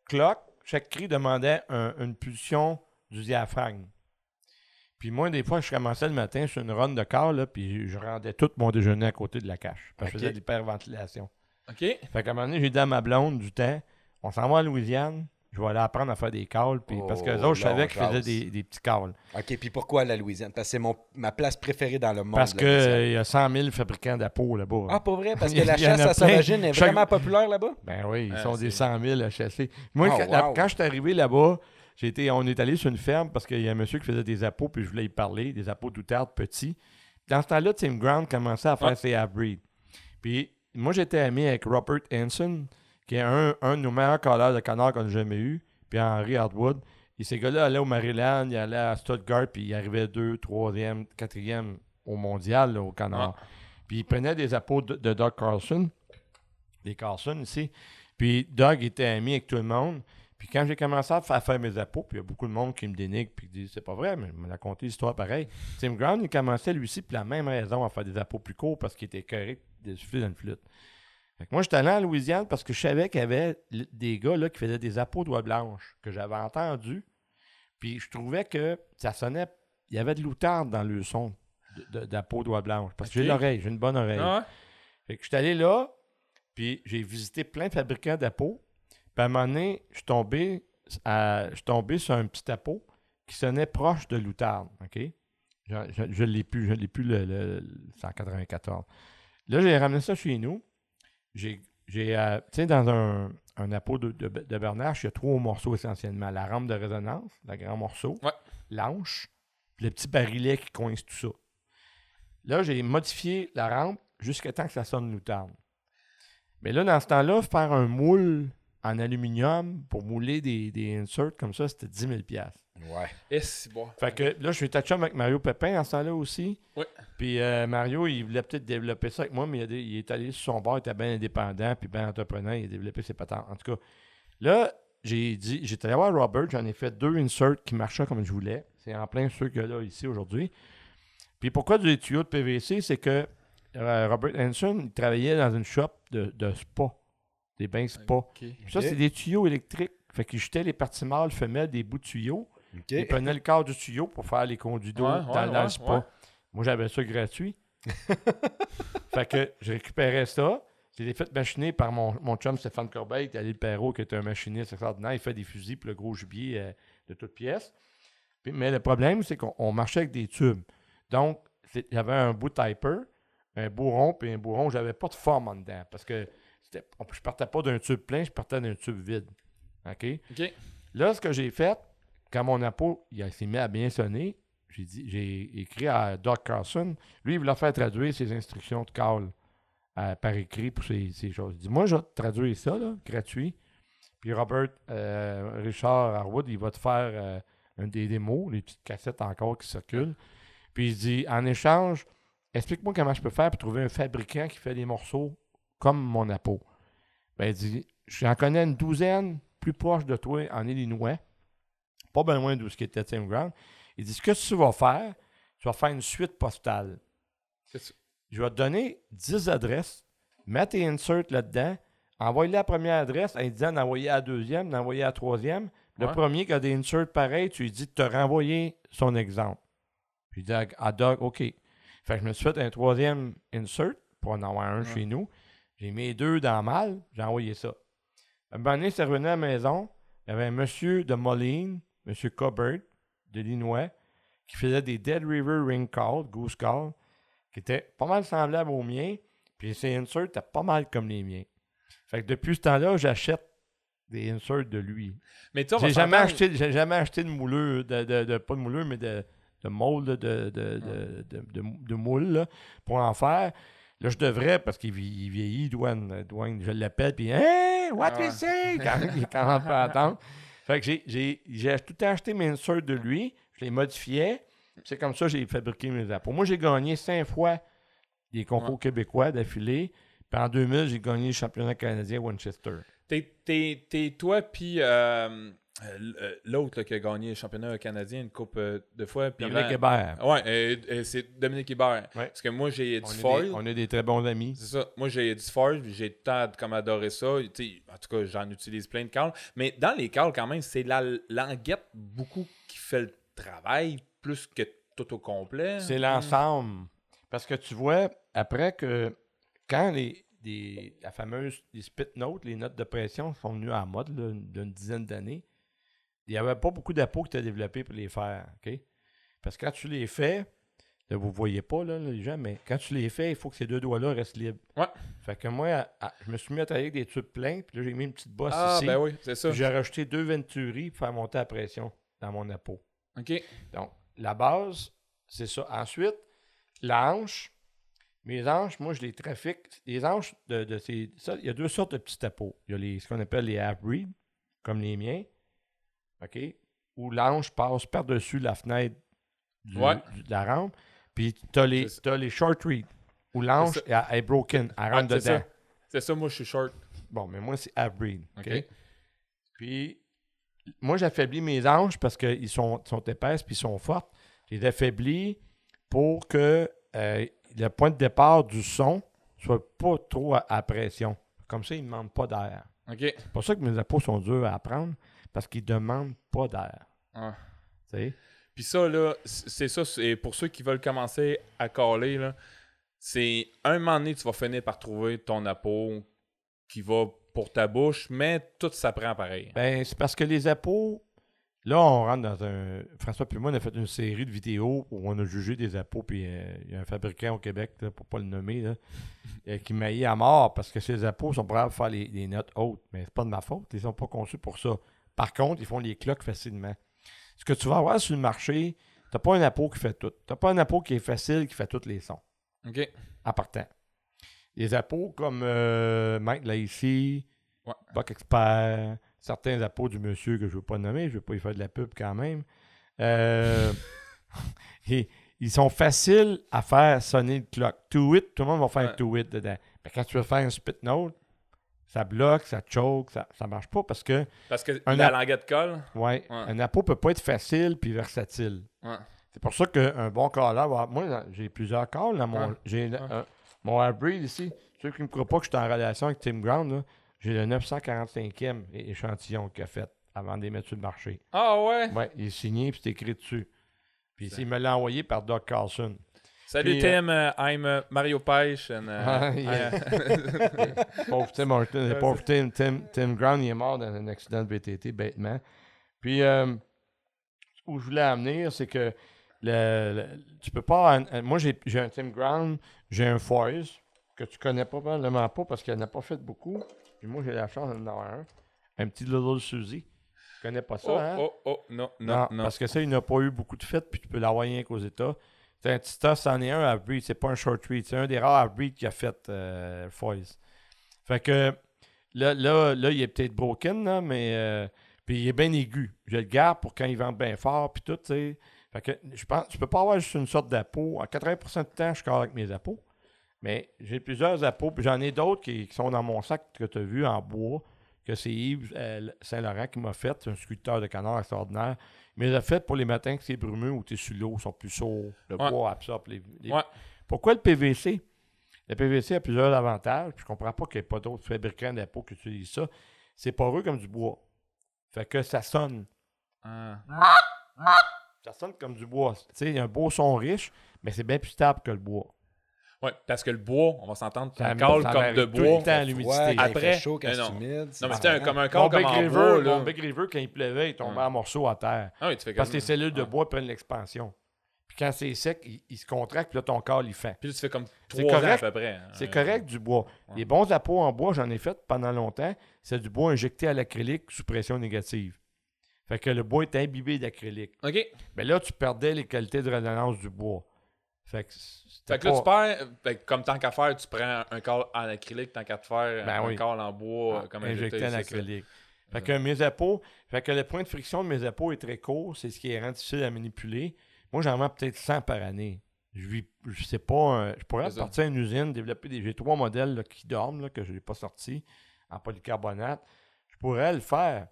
cloque, chaque cri demandait un- une pulsion du diaphragme. Puis moi, des fois, je commençais le matin sur une run de corps, là, puis je rendais tout mon déjeuner à côté de la cache. Parce que je faisais de l'hyperventilation. OK. Fait qu'à un moment donné, j'ai dit à ma blonde du temps, on s'en va à Louisiane, je vais aller apprendre à faire des calls. Puis, parce que les Oh, autres, je savais qu'ils faisaient des, des petits calls. OK, puis pourquoi la Louisiane? Parce que c'est mon, ma place préférée dans le monde. Parce qu'il y a 100 000 fabricants d'appos là-bas. Ah, pas vrai? Parce (laughs) que la chasse à sauvagine est Chaque- vraiment populaire là-bas? Ben oui, ils Ah, sont des c'est- 100 000 à chasser. Moi, Oh, quand, wow. quand je suis arrivé là-bas, j'ai été, on est allé sur une ferme parce qu'il y a un monsieur qui faisait des appos, puis je voulais y parler, des appos d'outarde petits. Dans ce temps-là, Tim Brown commençait à faire Ouais. ses half-breeds. Puis moi, j'étais ami avec Robert Hanson, qui est un, un de nos meilleurs calleurs de canard qu'on a jamais eu, puis Henry Hardwood. Et ces gars-là allaient au Maryland, ils allaient à Stuttgart, puis ils arrivaient deux, troisième, quatrième au mondial, là, au canard. Puis ils prenaient des appos de, de Doug Carlson, des Carlson ici. Puis Doug était ami avec tout le monde. Puis quand j'ai commencé à faire, faire mes appos, puis il y a beaucoup de monde qui me dénigre puis qui dit c'est pas vrai, mais il m'a raconté l'histoire pareil. Tim Brown, il commençait lui aussi pour la même raison à faire des appos plus courts parce qu'il était correct de souffler dans une flûte. Fait que moi, j'étais allé en Louisiane parce que je savais qu'il y avait des gars là, qui faisaient des appos d'oie blanche que j'avais entendu. Puis je trouvais que ça sonnait. Il y avait de l'outarde dans le son d'appos d'oie blanche. Parce que j'ai l'oreille, j'ai une bonne oreille. Ah ouais? Fait que je suis allé là, puis j'ai visité plein de fabricants d'appos. Puis à un moment donné, je suis tombé, à- je suis tombé sur un petit appôt qui sonnait proche de l'outarde. OK? Je, je l'ai plus, je l'ai plus le, le- le 194. Là, j'ai ramené ça chez nous. J'ai, j'ai euh, tu sais, dans un, un appôt de, de, de Bernache, il y a trois morceaux essentiellement. La rampe de résonance, le grand morceau, Ouais. l'anche, puis le petit barillet qui coince tout ça. Là, j'ai modifié la rampe jusqu'à temps que ça sonne l'outarde. Mais là, dans ce temps-là, faire un moule en aluminium pour mouler des, des inserts comme ça, c'était 10 000 Ouais. Et c'est bon. Fait que là, je suis touché avec Mario Pépin en ce temps-là aussi. Oui. Puis euh, Mario, il voulait peut-être développer ça avec moi, mais il, a des- il est allé sur son bord, il était bien indépendant, puis bien entrepreneur, il a développé ses patentes. En tout cas, là, j'ai dit, j'étais allé voir Robert, j'en ai fait deux inserts qui marchaient comme je voulais. C'est en plein ceux qu'il y a là ici aujourd'hui. Puis pourquoi des tuyaux de PVC, c'est que euh, Robert Hanson, il travaillait dans une shop de, de spa, des bains spa. Ça, c'est des tuyaux électriques. Fait qu'il jetait les parties mâles, femelles des bouts de tuyaux. OK. Il prenait le corps du tuyau pour faire les conduits d'eau Ouais, dans, ouais, dans le spa. ouais. Moi, j'avais ça gratuit. (laughs) fait que je récupérais ça. J'ai fait machiner par mon, mon chum Stéphane Corbeil, Perrault, qui est un machiniste extraordinaire. Il fait des fusils pour le gros gibier euh, de toutes pièces. Puis- mais le problème, c'est qu'on on marchait avec des tubes. Donc, j'avais un bout typer, un bourron, puis un bourron, j'avais pas de forme en dedans. Parce que c'était- on- je partais pas d'un tube plein, je partais d'un tube vide. OK? Là, ce que j'ai fait, quand mon il a- s'est mis à bien sonner, j'ai dit, j'ai écrit à Doc Carson. Lui, il voulait faire traduire ses instructions de call euh, par écrit pour ces, ces choses. Il dit, moi, je vais te traduire ça, là, gratuit. Puis Robert, euh, Richard Harwood, il va te faire euh, un des démos, les petites cassettes encore qui circulent. Puis il dit, en échange, explique-moi comment je peux faire pour trouver un fabricant qui fait des morceaux comme mon apo. Ben, il dit, j'en connais une douzaine plus proche de toi en Illinois, pas bien loin d'où ce qui était Tim Brown. Il dit, ce que tu vas faire, tu vas faire une suite postale. Ça. Je vais te donner 10 adresses, mets tes inserts là-dedans, envoie-les à la première adresse en disant d'envoyer à la deuxième, d'envoyer à la troisième. Le Ouais. premier qui a des inserts pareils, tu lui dis de te renvoyer son exemple. Puis il dit à, Doug, OK. Fait que je me suis fait un troisième insert pour en avoir un chez nous. J'ai mis deux dans mal, j'ai envoyé ça. Un moment donné, c'est revenu à la maison. Il y avait un monsieur de Moline, monsieur Cobert, de l'Illinois, qui faisait des Dead River Ring Call, Goose Call, qui était pas mal semblable aux miens. Puis ses inserts étaient pas mal comme les miens. Fait que depuis ce temps-là, j'achète des inserts de lui. Mais toi, J'ai jamais, acheté, j'ai jamais acheté de mouleur, de, de, de- pas de mouleur, mais de, de mold, de, moule là, pour en faire. Là, je devrais, parce qu'il vie- il vieillit, Dwayne. Dwayne, je l'appelle, puis Hey, what Ah ouais. you say? Quand il quand on peut attendre. Fait que j'ai, tout acheté mes inserts de lui, je les modifiais. C'est comme ça que j'ai fabriqué mes. Pour moi, j'ai gagné cinq fois des concours Ouais. québécois d'affilée. Puis en 2000, j'ai gagné le championnat canadien à Winchester. T'es toi, puis euh, euh, l'autre là, qui a gagné le championnat canadien une coupe euh, de fois. puis Dominique Hébert. Euh, euh, c'est Dominique Hébert. Ouais. Parce que moi, j'ai du foil. on est des très bons amis. C'est ça. Moi, j'ai du foil, j'ai tant comme adoré ça. En tout cas, j'en utilise plein de calls. Mais dans les calls, quand même, c'est la languette beaucoup qui fait le travail, plus que tout au complet. C'est l'ensemble. Parce que tu vois, après que quand les, des- la fameuse les spit notes, les notes de pression sont venues en mode d'une dizaine d'années, il n'y avait pas beaucoup d'appos qui étaient développés pour les faire. OK? Parce que quand tu les fais, là, vous ne voyez pas là, les gens, mais quand tu les fais, il faut que ces deux doigts-là restent libres. Ouais. Fait que moi, à- à- je me suis mis à travailler avec des tubes pleins, puis là, j'ai mis une petite bosse Ah, ici. ben oui, c'est ça. j'ai rajouté deux Venturi pour faire monter la pression dans mon appôt. OK. Donc, la base, c'est ça. Ensuite, la hanche. Mes hanches, moi, je les trafique. Les hanches de, de ces. ça, il y a deux sortes de petits tapeaux. Il y a les, ce qu'on appelle les half-breed, comme les miens. OK? Où l'anche passe par-dessus la fenêtre du- Ouais. du- de la rampe. Puis tu as les, t'as les short read. Où elle est broken. Elle rentre c'est dedans. ça. C'est ça, moi, je suis short. Bon, mais moi, c'est half-breed. OK? OK. Puis, moi, j'affaiblis mes hanches parce qu'ils sont, sont épaisses puis ils sont fortes. Je les affaiblis pour que euh, le point de départ du son soit pas trop à, à pression. Comme ça, ils ne demandent pas d'air. C'est pour ça que mes appos sont durs à apprendre parce qu'ils ne demandent pas d'air. Ah. Puis ça, là, c'est ça, c'est pour ceux qui veulent commencer à caler, là, c'est un moment donné, tu vas finir par trouver ton appôt qui va pour ta bouche, mais tout s'apprend pareil. Ben, c'est parce que les appos, là, on rentre dans un. François puis moi, on a fait une série de vidéos où on a jugé des appos, puis euh, il y a un fabricant au Québec, là, pour pas le nommer, là, (laughs) euh, qui maillit à mort parce que ces appos sont prêts à faire les, les notes hautes. Mais c'est pas de ma faute, ils sont pas conçus pour ça. Par contre, ils font les cloques facilement. Ce que tu vas avoir sur le marché, t'as pas un appôt qui fait tout. T'as pas un appôt qui est facile, qui fait tous les sons OK. en partant. Les appos comme euh, Mike Lacey, Ouais. Buck Expert, certains appos du monsieur que je ne veux pas nommer, je ne veux pas y faire de la pub quand même. Euh, (laughs) et- ils sont faciles à faire sonner le clock. To it, tout le monde va faire Ouais. to it dedans. Mais quand tu veux faire un spit note, ça bloque, ça choke, ça ne marche pas parce que Parce que Un la languette colle? ouais, Ouais. un appôt peut pas être facile puis versatile. Ouais. C'est pour ça qu'un bon caller, va- moi, là, j'ai plusieurs calls dans mon. Ouais. J'ai mon Airbreed ici. Ceux qui ne me croient pas que je suis en relation avec Tim Ground, là, j'ai le 945e é- échantillon qu'il a fait avant de les mettre sur le marché. Ah ouais? Ouais, il est signé puis c'est écrit dessus. Puis il me l'a envoyé par Doc Carlson. Salut Puis, Tim, uh, I'm uh, Mario Pêche. And, uh, yeah. (laughs) pauvre Tim Horton, (laughs) Ouais, pauvre Tim, Tim, Tim Ground, il est mort dans un accident de VTT, bêtement. Puis, euh, où je voulais amener, c'est que le, le- tu peux pas. un- un- moi, j'ai un Tim Ground, j'ai un Foyers, que tu connais pas probablement pas parce qu'il n'en a pas fait beaucoup. Puis moi, j'ai la chance d'en avoir un. un petit Little Suzy. Tu connais pas ça, Oh, hein? oh, oh, non, non, non. Parce que ça, il n'a pas eu beaucoup de fêtes, puis tu peux l'avoir rien qu'aux États. Un petit c'en est un half-breed, c'est pas un short breed. C'est un des rares half-breed qui a fait euh, Foy's. Fait que là, là, là il est peut-être broken, là, mais euh, puis il est bien aigu. Je le garde pour quand il vente bien fort, puis tout, tu sais. Fait que je pense, peux pas avoir juste une sorte d'appôt. En 80% du temps, je suis avec mes appôts. Mais j'ai plusieurs appôts, puis j'en ai d'autres qui, sont dans mon sac que tu as vu en bois, que c'est Yves euh, Saint-Laurent qui m'a fait. Un sculpteur de canard extraordinaire. Mais a fait pour les matins que c'est brumeux ou tu es sur l'eau, ils sont plus chauds. Le Ouais. bois absorbe les, les- Ouais. Pourquoi le PVC? Le PVC a plusieurs avantages. Puis je comprends pas qu'il n'y ait pas d'autres fabricants d'appôts qui utilisent ça. C'est poreux comme du bois. Fait que ça sonne. Ah. Ça sonne comme du bois. Tu sais, il y a un beau son riche, mais c'est bien plus stable que le bois. Ouais, parce que le bois, on va s'entendre, Ça ça comme de tout le bois. temps l'humidité. quand il Après- fait chaud, quand non. humide. Non, mais c'était comme un câble comme en bois, là. mon Big River, quand il pleuvait, il tombait en morceaux à terre. Ah oui, tu fais Parce que les cellules de bois prennent l'expansion. Puis quand c'est sec, il, il se contracte, puis là, ton corps, il fait. Puis là, tu fais comme trois ans à correct. peu près. hein. C'est correct du bois. Ouais. Les bons appôts en bois, j'en ai fait pendant longtemps. C'est du bois injecté à l'acrylique sous pression négative. Fait que le bois est imbibé d'acrylique. OK. Mais là, tu perdais les qualités de résonance du bois. Fait que, Fait que là, pas- tu perds, fait que comme tant qu'à faire, tu prends un câble en acrylique, tant qu'à te faire Ben un oui. câble en bois, Ah, comme injecté en ça. acrylique. Fait que mes appôts, fait que le point de friction de mes appôts est très court, c'est ce qui est rend difficile à manipuler. Moi, j'en vends peut-être 100 par année. Je vis, je sais pas, euh, je pourrais partir à une usine, développer des. J'ai trois modèles là, qui dorment, là, que je n'ai pas sortis en polycarbonate. Je pourrais le faire.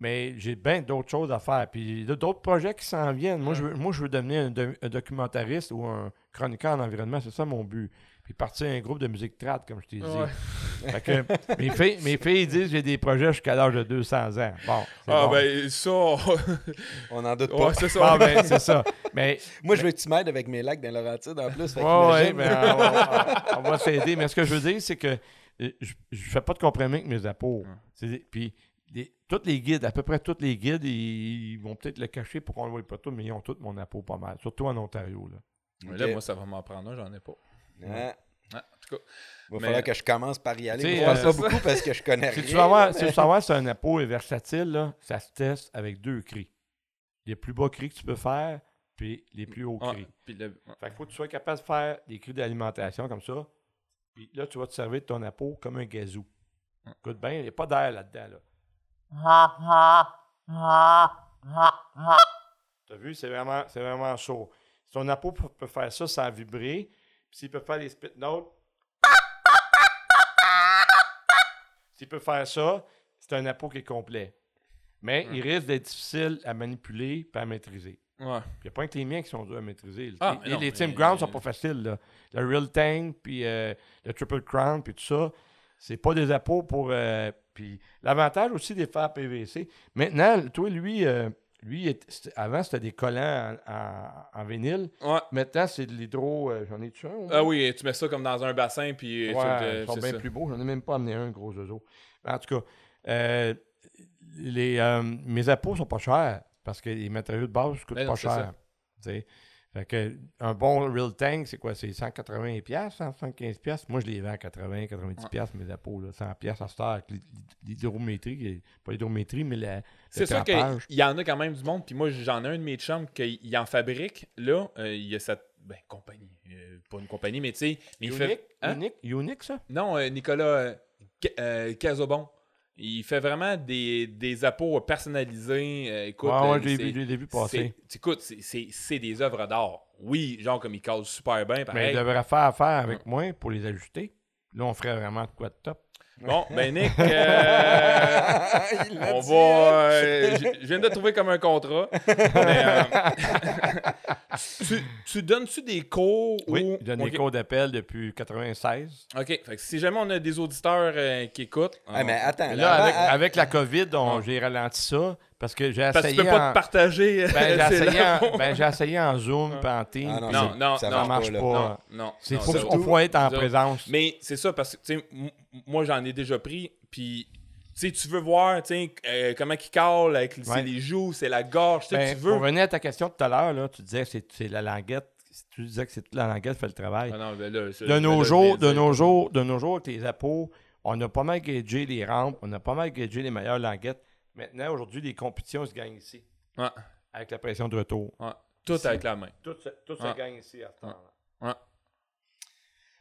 Mais j'ai bien d'autres choses à faire. Puis il y a d'autres projets qui s'en viennent. Moi, je veux, moi, je veux devenir un, do- un documentariste ou un chroniqueur en environnement. C'est ça mon but. Puis partir un groupe de musique trad, comme je t'ai dit. Ouais. (laughs) Fait que mes, filles, mes filles disent que j'ai des projets jusqu'à l'âge de 200 ans. Bon, Ah, bon. ben, ça. On (laughs) n'en doute ouais, pas. c'est ça. Bon, ben, c'est ça. Mais, (laughs) Moi, je veux que tu m'aides avec mes lacs dans Laurentide en plus. que ouais, ben, on, va- on va s'aider. Mais ce que je veux dire, c'est que euh, je, je fais pas de compromis avec mes. C'est des- Puis, les- tous les guides, à peu près tous les guides, ils, ils vont peut-être le cacher pour qu'on le voie pas tout, mais ils ont tous mon appôt pas mal. Surtout en Ontario. Là. Mais Là, moi, ça va m'en prendre un, j'en ai pas. Ah, en tout cas. Il va Mais- falloir que je commence par y aller. Je pense euh, pas c'est beaucoup parce que je connais (laughs) Si rien. tu vas voir, si tu veux savoir si un appôt est versatile, là, ça se teste avec deux cris. Les plus bas cris que tu peux faire, puis les plus hauts Ah, cris. puis le- ouais. Fait qu'il faut que tu sois capable de faire des cris d'alimentation comme ça. Puis là, tu vas te servir de ton appôt comme un gazou. Écoute bien, il n'y a pas d'air là-dedans. Là. (laughs) Tu as vu, c'est vraiment, c'est vraiment chaud. Si ton appôt peut faire ça sans vibrer, puis s'il peut faire des spit notes, (laughs) s'il peut faire ça, c'est un appôt qui est complet. Mais il risque d'être difficile à manipuler et à maîtriser. Ouais. Il n'y a pas que les miens qui sont durs à maîtriser. Ah, les, non, les Team Ground sont pas faciles. Là. Le Real Tank, puis euh, le Triple Crown, puis tout ça, c'est pas des appôts pour. euh, puis l'avantage aussi des fers PVC. Maintenant, toi, lui, euh, lui avant, c'était des collants en, en- en vinyle. Ouais. Maintenant, c'est de l'hydro. euh, J'en ai-tu un? Ah oui, tu mets ça comme dans un bassin, puis. tu- Ouais, ils sont bien ça. plus beaux. J'en ai même pas amené un, gros oiseau. En tout cas, euh, les, euh, mes appôts sont pas chers parce que les matériaux de base coûtent Ben pas cher. Fait que un bon real tank, c'est quoi? C'est 180 pièces, 175 pièces. Moi, je les vends à 80, 90 pièces mes appôts, là, 100 pièces à cette heure avec l'hyd- l'hydrométrie, pas l'hydrométrie, mais la, C'est sûr qu'il y en a quand même du monde. Puis moi, j'en ai un de mes chums qui en fabrique. Là, euh, il y a cette ben, compagnie. euh, pas une compagnie, mais tu sais. Unique, fait. Hein? unique, unique, ça? Non, euh, Nicolas Ca- Casobon. Il fait vraiment des, des appos personnalisés. euh, écoute, ouais, ouais, euh, j'ai vu, vu passer. Écoute, c'est- des œuvres d'art. Oui, genre comme il causent super bien, Mais il devrait faire affaire avec moi pour les ajuster. Là, on ferait vraiment de quoi de top. Bon, ben Nick, euh, (laughs) on dit, va. hein? euh, je je viens de trouver comme un contrat. Mais, euh, (laughs) tu, tu donnes-tu des cours Oui, ou- je donne Ok. des cours d'appel depuis 96. OK. Fait que si jamais on a des auditeurs euh, qui écoutent. Ah, mais attends. Là, avec, à- avec la COVID, on- Ouais. j'ai ralenti ça parce que j'ai Parce que essayé, tu peux pas en, te partager. ben, j'ai (laughs) essayé, en, ben, j'ai essayé en Zoom et en Teams. Ah, non, puis Non, non, ça non, marche pas, pas. Non, faut, ça- on faut être en présence. Mais c'est ça, parce que, tu sais, m- moi, j'en ai déjà pris, puis, tu tu veux voir, tu sais, euh, comment il cale, avec Ouais. les joues, c'est la gorge, Ben, tu veux. Pour revenir à ta question tout à l'heure, là, tu disais que c'est, la languette. Tu disais que c'est toute la languette qui fait le travail. Ah non, ben là, de ben nos là, jours, de nos jours, de nos jours, avec les On a pas mal gagé les rampes, on a pas mal gagé les meilleures languettes. Maintenant, aujourd'hui, les compétitions se gagnent ici. Ouais. Avec la pression de retour. Ouais. Tout avec la main. Tout se, tout se Ouais. gagne ici à ce temps-là. Ouais.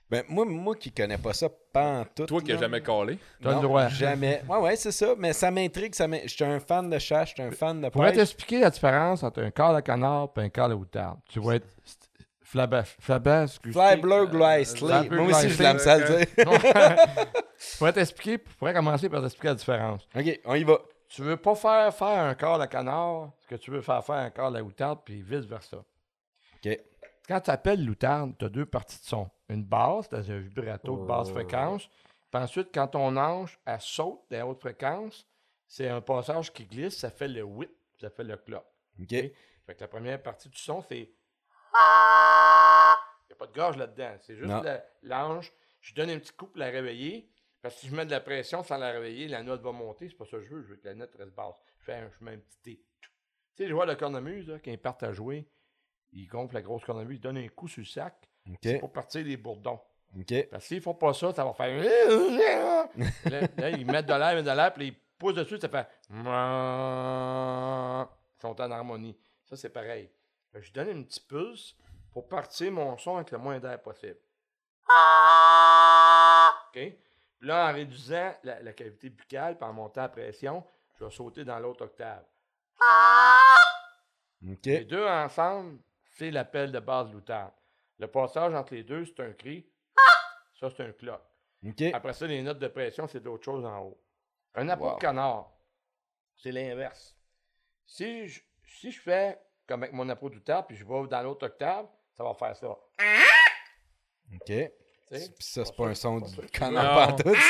Ben, moi, moi qui connais pas ça, pas en tout. Toi qui n'as jamais collé. T'as le droit. Jamais. Ouais, ouais, c'est ça. Mais ça m'intrigue. Ça m'in- J'étais un fan de chasse, j'étais un fan de Pour pêche. t'expliquer la différence entre un corps de canard et un corps de moutarde, tu vas être flabas, flabas, Fly bleu, Fly sleep. bleu, Moi aussi, je l'aime ça le dire. (laughs) Pour t'expliquer, je pourrais commencer par t'expliquer la différence. OK, on y va. Tu veux pas faire faire un corps de canard, ce que tu veux faire faire un corps de moutarde, puis vice-versa. OK. Quand tu appelles loutarde, tu as deux parties de son. Une basse, dans un vibrato de basse Oh. fréquence. Puis ensuite, quand ton ange, elle saute des hautes fréquences, c'est un passage qui glisse, ça fait le whip, ça fait le clock. OK. Fait que la première partie du son, c'est. Il n'y a pas de gorge là-dedans. C'est juste la- l'ange. Je donne un petit coup pour la réveiller. Parce que si je mets de la pression sans la réveiller, la note va monter. C'est pas ça que je veux. Je veux que la note reste basse. Je fais un, je mets un petit T. Tu sais, les joueurs de cornemuse, là, quand ils partent à jouer, ils gonflent la grosse cornemuse, ils donnent un coup sur le sac OK. pour partir des bourdons. OK. Parce que s'ils font pas ça, ça va faire. (laughs) là, là, ils mettent de l'air, ils mettent de l'air, puis ils poussent dessus, ça fait. (laughs) Ils sont en harmonie. Ça, c'est pareil. Je donne une petite pulse pour partir mon son avec le moins d'air possible. (laughs) OK? Puis là, en réduisant la, la cavité buccale, puis en montant la pression, je vais sauter dans l'autre octave. OK. Les deux ensemble, c'est l'appel de base loutarde. Le passage entre les deux, c'est un cri. Ça, c'est un clock. OK. Après ça, les notes de pression, c'est d'autres choses en haut. Un Wow. de canard, c'est l'inverse. Si je, si je fais comme avec mon appel d'octave, puis je vais dans l'autre octave, ça va faire ça. OK. Puis ça, c'est Pas pas un son pas du ça. canard Non. pantoute, ça.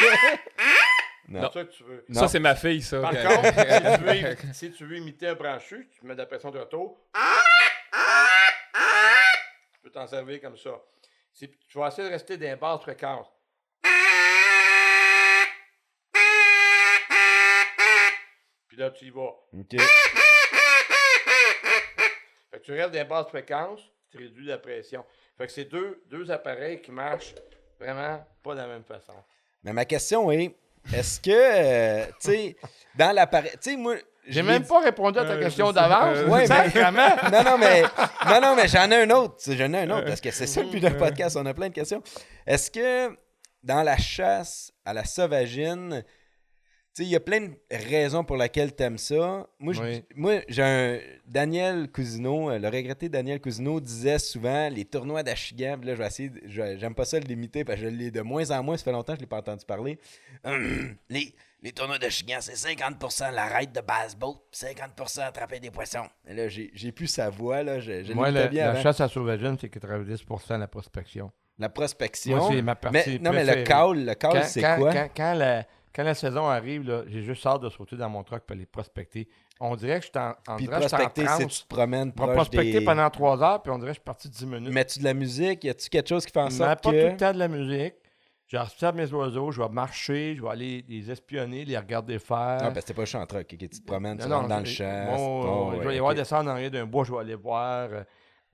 C'est Non. ça que tu veux. Non. Ça, c'est ma fille, ça. Par contre, si tu, veux, (laughs) imiter- si tu veux imiter un branchu, tu mets de la pression de retour. Tu peux t'en servir comme ça. Si- tu vas essayer de rester dans les basses fréquences. Puis là, tu y vas. OK. Fait que tu restes dans les basses fréquences, tu réduis la pression. Fait que c'est deux, deux appareils qui marchent vraiment pas de la même façon. Mais ma question est, est-ce que, euh, tu sais, dans l'appareil... Tu sais, moi... je J'ai même dit- pas répondu à ta Euh, question d'avance. Euh, Ouais, mais- (laughs) non, non, mais, non, non, mais j'en ai un autre. J'en ai un autre parce que c'est ça le but d'un podcast. On a plein de questions. Est-ce que dans la chasse à la sauvagine, il y a plein de raisons pour lesquelles tu aimes ça. Moi, je- Oui. moi, j'ai un. Daniel Cousineau, euh, le regretté Daniel Cousineau disait souvent les tournois d'Achigan. Là, je vais essayer. J'aime pas ça l'imiter parce que je l'ai de moins en moins. Ça fait longtemps que je l'ai pas entendu parler. (clears throat) les, les tournois d'Achigan, c'est 50% la raide de baseball, 50% attraper des poissons. Et là, j'ai plus sa voix. Là, je, je Moi, la, bien la avant. chasse à sauvagine, c'est 90% la prospection. La prospection. Moi, c'est ma partie mais, non, mais le call, le call, c'est quoi? Quand, quand la, quand la saison arrive, j'ai juste hâte de sauter dans mon truck pour aller prospecter. On dirait que je suis en, on Puis dirait que je en prospecter, transe. tu te promènes Je proche prospecter des... pendant trois heures, puis on dirait que je suis parti 10 minutes. Mets-tu de la musique? Y a-tu quelque chose qui fait en sorte pas que... tout le temps de la musique. J'observe mes oiseaux, je vais marcher, je vais aller les espionner, les regarder faire. Ah, ben c'était pas le champ truck. Tu te promènes, tu Non, rentres non, dans le champ. bon, je vais les voir descendre en arrière d'un bois, je vais aller voir. Euh,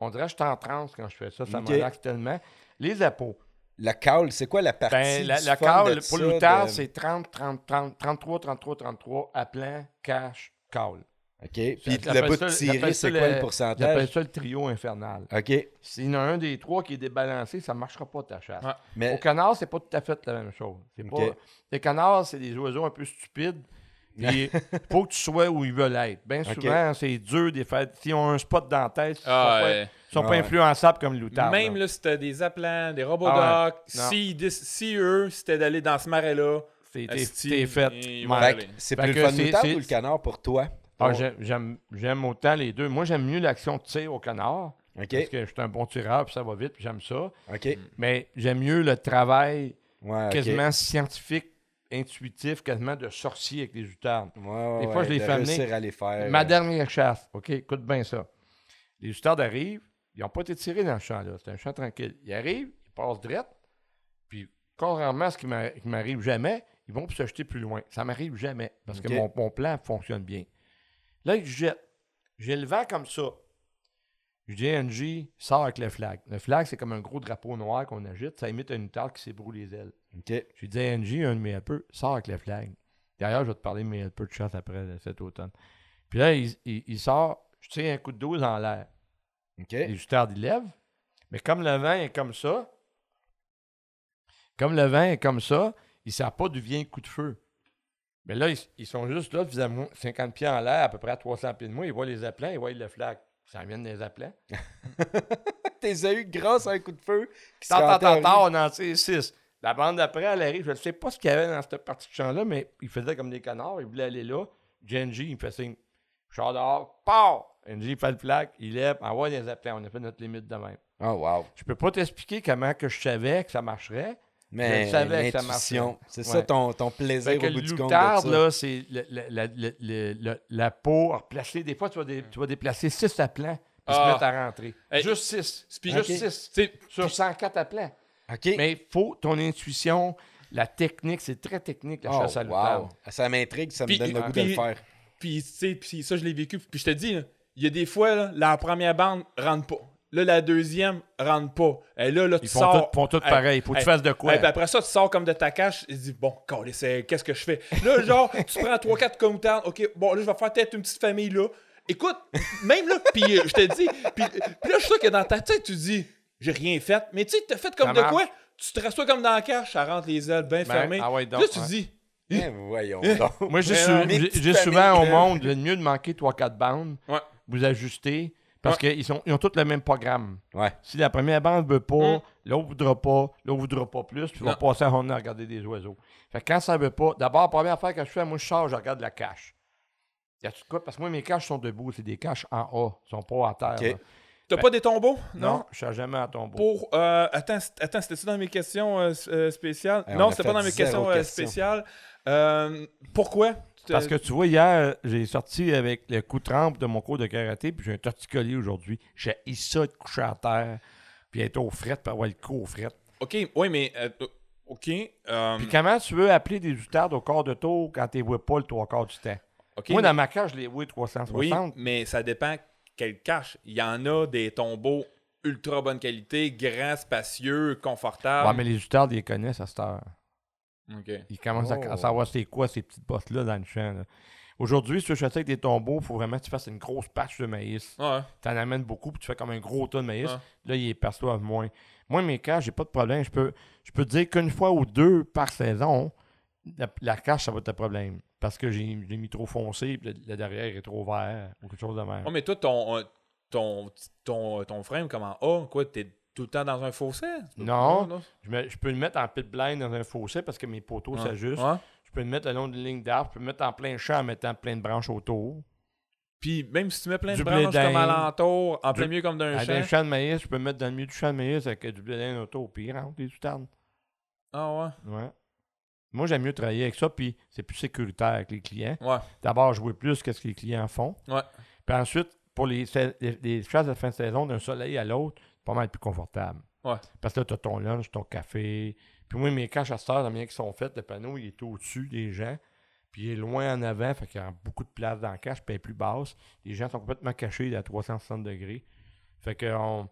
On dirait que je suis en transe quand je fais ça, ça Ok. me relaxe tellement. Les appos. Le call, c'est quoi la partie Ben, la, la de pour loutard, de- c'est 30, 30, 30, 33, 33, 33, appelant, cash, call. OK. Puis le bout de tirer, c'est quoi le- le J'appelle pourcentage? ça le trio infernal. OK. S'il y en a un des trois qui est débalancé, ça ne marchera pas ta chasse. Ouais. Mais Au canard, c'est pas tout à fait la même chose. C'est Ok. pas... Les canards, c'est des oiseaux un peu stupides. Puis (laughs) faut que tu sois où ils veulent être. Bien souvent, c'est dur des fêtes. S'ils ont un spot dans la tête, Ah, sont, pas, ouais. influençables comme loutard. Même là. si t'as des appelants, des robots Ah ouais. Non. si, dis- si eux, c'était d'aller dans ce marais-là, C'est- t'es- fait. c'est plus le fun loutard ou le canard pour toi? Ah, Pour- j'aime- autant les deux. Moi, j'aime mieux l'action de tir au canard. Parce que je suis un bon tireur, puis ça va vite, puis j'aime ça. Mais j'aime mieux le travail Ouais, quasiment scientifique, intuitif, quasiment de sorcier avec les outardes. Ouais, ouais, Des fois, je les de fais amener. réussir à les faire. Ma dernière chasse, OK, écoute bien ça. Les outardes arrivent, ils n'ont pas été tirés dans le champ, là. C'est un champ tranquille. Ils arrivent, ils passent direct, puis contrairement à ce qui m'a- qui m'arrive jamais, ils vont se jeter plus loin. Ça m'arrive jamais, parce que mon, mon plan fonctionne bien. Là, ils jettent. J'ai le vent comme ça. Je dis NJ, sort avec le flag. Le flag, c'est comme un gros drapeau noir qu'on agite. Ça imite une tarte qui s'ébroue les ailes. OK. Je dis NJ, un de mes helpers, sort avec le flag. D'ailleurs, je vais te parler de mes helpers de chasse après cet automne. Puis là, il, il- il sort, je tire un coup de 12 en l'air. OK. Les justards, ils lèvent. Mais comme le vent est comme ça, comme le vent est comme ça, ils ne savent pas d'où vient coup de feu. Mais là, ils, ils sont juste là, vis 50 pieds en l'air, à peu près à 300 pieds de moi. Ils voient les appelants, ils voient le flag. Ça vient des appelants. (laughs) T'es eu grâce à un coup de feu. Tant, tant, tant, on en tire 6. La bande d'après, elle arrive. Je ne sais pas ce qu'il y avait dans cette partie de champ-là, mais ils faisaient comme des canards. Ils voulaient aller là. Genji, il me fait signe. Je dehors. Pow! Il fait le flag. Il lève. Envoie des appelants. On a fait notre limite de même. Oh, wow. Je peux pas t'expliquer comment que je savais que ça marcherait. Mais Je savais que ça marchait. c'est ça ton, ton plaisir Fait que au bout du compte. de là, c'est le- le- la- le- le- le- la peau à replacer. Des fois, tu vas, dé- tu vas déplacer 6 appelants puis se Ah. mettre à rentrer. Hey, Juste 6. puis- Juste Ok. 6. Tu sais, Sur 104 appelants. OK. Mais il faut ton intuition, la technique, c'est très technique, la Oh, chasse à wow. Ça m'intrigue, ça me donne le goût de le faire. Puis, tu sais, puis ça, je l'ai vécu. Puis, je te dis, là, il y a des fois, là, la première bande rentre pas. Là, la deuxième rentre pas. Et là, là, tu Ils font sors. tout, font tout Hey, pareil. Faut que tu fasses de quoi? hey, puis après ça, tu sors comme de ta cache. Et tu dis, bon, qu'est-ce que je fais? Là, genre, tu prends 3-4 commutantes. OK, bon, là, je vais faire peut-être une petite famille là. Écoute, même là, puis euh, je te dis, puis là, je suis sûr que dans ta tête, tu dis, j'ai rien fait. Mais tu sais, t'as fait comme Ça de marche. quoi? Tu te rassois comme dans la cache, ça rentre les ailes bien Ben, fermées. ah ouais, donc, là, tu ouais. dis, Eh, voyons donc. Moi, j'ai souvent au monde, le mieux de manquer 3-4 bandes. Ouais. Vous ajustez. Parce qu'ils ils ont tous le même programme. Ouais. Si la première bande ne veut pas, Mm. l'autre voudra pas, l'autre voudra pas plus, puis il va Non. passer à journée à regarder des oiseaux. Fait que quand ça veut pas, d'abord, la première affaire que je fais, moi, je sors, je regarde la cache. Y quoi? Parce que moi, mes caches sont debout, c'est des caches en A, ils sont pas à terre. Ok. là. t'as pas des tombeaux? Non, je suis jamais à tombeau. Pour. euh, attends, c'était-tu dans mes questions euh, euh, spéciales? Eh, on non, c'était pas dans mes questions euh, question. spéciales. Euh, pourquoi? Te- Parce que tu vois, hier, j'ai sorti avec le coup de trempe de mon cours de karaté, puis j'ai un torticolis aujourd'hui. J'ai ça de coucher à terre, puis être au fret, puis avoir le coup au fret. Ok, oui, mais. euh, euh, ok. euh, Puis comment tu veux appeler des outardes au quart de tour quand tu les vois pas le trois quarts du temps? Moi, mais- dans ma cage, je les vois Oui, 360. mais ça dépend quelle cache. Il y en a des tombeaux ultra bonne qualité, grands, spacieux, confortables. Ouais, mais les outardes, ils les connaissent à cette heure. Ok. Ils commencent à- à, Oh. savoir c'est quoi ces petites bosses-là dans le champ. Aujourd'hui, si tu veux chasser avec des tombeaux, il faut vraiment que tu fasses une grosse patch de maïs. Ouais. Tu en amènes beaucoup, puis tu fais comme un gros tas de maïs. Ouais. Là, ils perçoivent moins. Moi, mes caches, j'ai pas de problème. Je peux, je peux te dire qu'une fois ou deux par saison, la, la cache, ça va être un problème. Parce que j'ai mis trop foncé, puis le, derrière est trop vert, ou quelque chose de même. Ouais, mais toi, ton, euh, ton, ton, ton frame, comment? A, quoi, t'es tout le temps dans un fossé? Non. Je, me- je peux le mettre en pit blind dans un fossé parce que mes poteaux Ouais. s'ajustent. Ouais. Je peux le mettre le long d'une ligne d'arbre. Je peux le mettre en plein champ en mettant plein de branches autour. Puis même si tu mets plein de Du branches comme alentour, en Du- plein milieu comme d'un champ. un champ de maïs, je peux le mettre dans le milieu du champ de maïs avec du blé autour. Puis il rentre des outardes. Ah Ouais. Moi, j'aime mieux travailler avec ça, puis c'est plus sécuritaire avec les clients. ouais. Ouais. D'abord, jouer plus que ce que les clients font. Ouais. Puis ensuite, pour les, les, les chasses de fin de saison, d'un soleil à l'autre, pas mal plus confortable. Ouais. Parce que là, tu as ton lunch, ton café. Puis moi, mes caches à cette heure, la manière qu'ils sont faites, le panneau, il est au-dessus des gens. Puis il est loin en avant, fait qu'il y a beaucoup de place dans la cache, puis elle est plus basse. Les gens sont complètement cachés à 360 degrés. Fait que, on-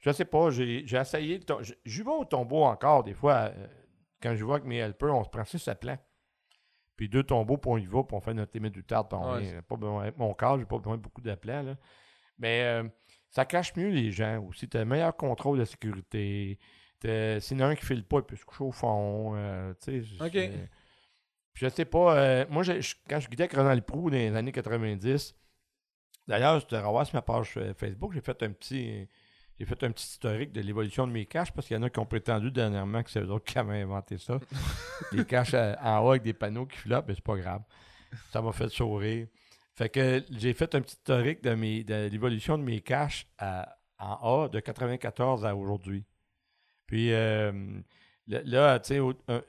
je sais pas, j'ai essayé. J'y vais au tombeau encore, des fois. euh, quand je vois avec mes helpers, on se prend six appelants. Puis deux tombeaux, puis on y va, puis on fait notre limite du tard, Ouais, mon cas, j'ai pas besoin de beaucoup d'appelants, là. Mais euh, ça cache mieux les gens aussi. Tu as un meilleur contrôle de sécurité. S'il y en a un qui file pas, il peut se coucher au fond. euh, Ok. je sais pas, euh, moi, je- quand je guidais avec Ronald Prou dans les années 90, d'ailleurs, tu devrais voir sur ma page euh, Facebook, j'ai fait un petit j'ai fait un petit historique de l'évolution de mes caches parce qu'il y en a qui ont prétendu dernièrement que c'est eux autres qui avaient inventé ça. (laughs) des caches à- en haut avec des panneaux qui flottent, mais c'est pas grave. Ça m'a fait sourire. Fait que j'ai fait un petit historique de, mes, de l'évolution de mes caches à- en A de 94 à aujourd'hui. Puis euh, là, tu sais, un-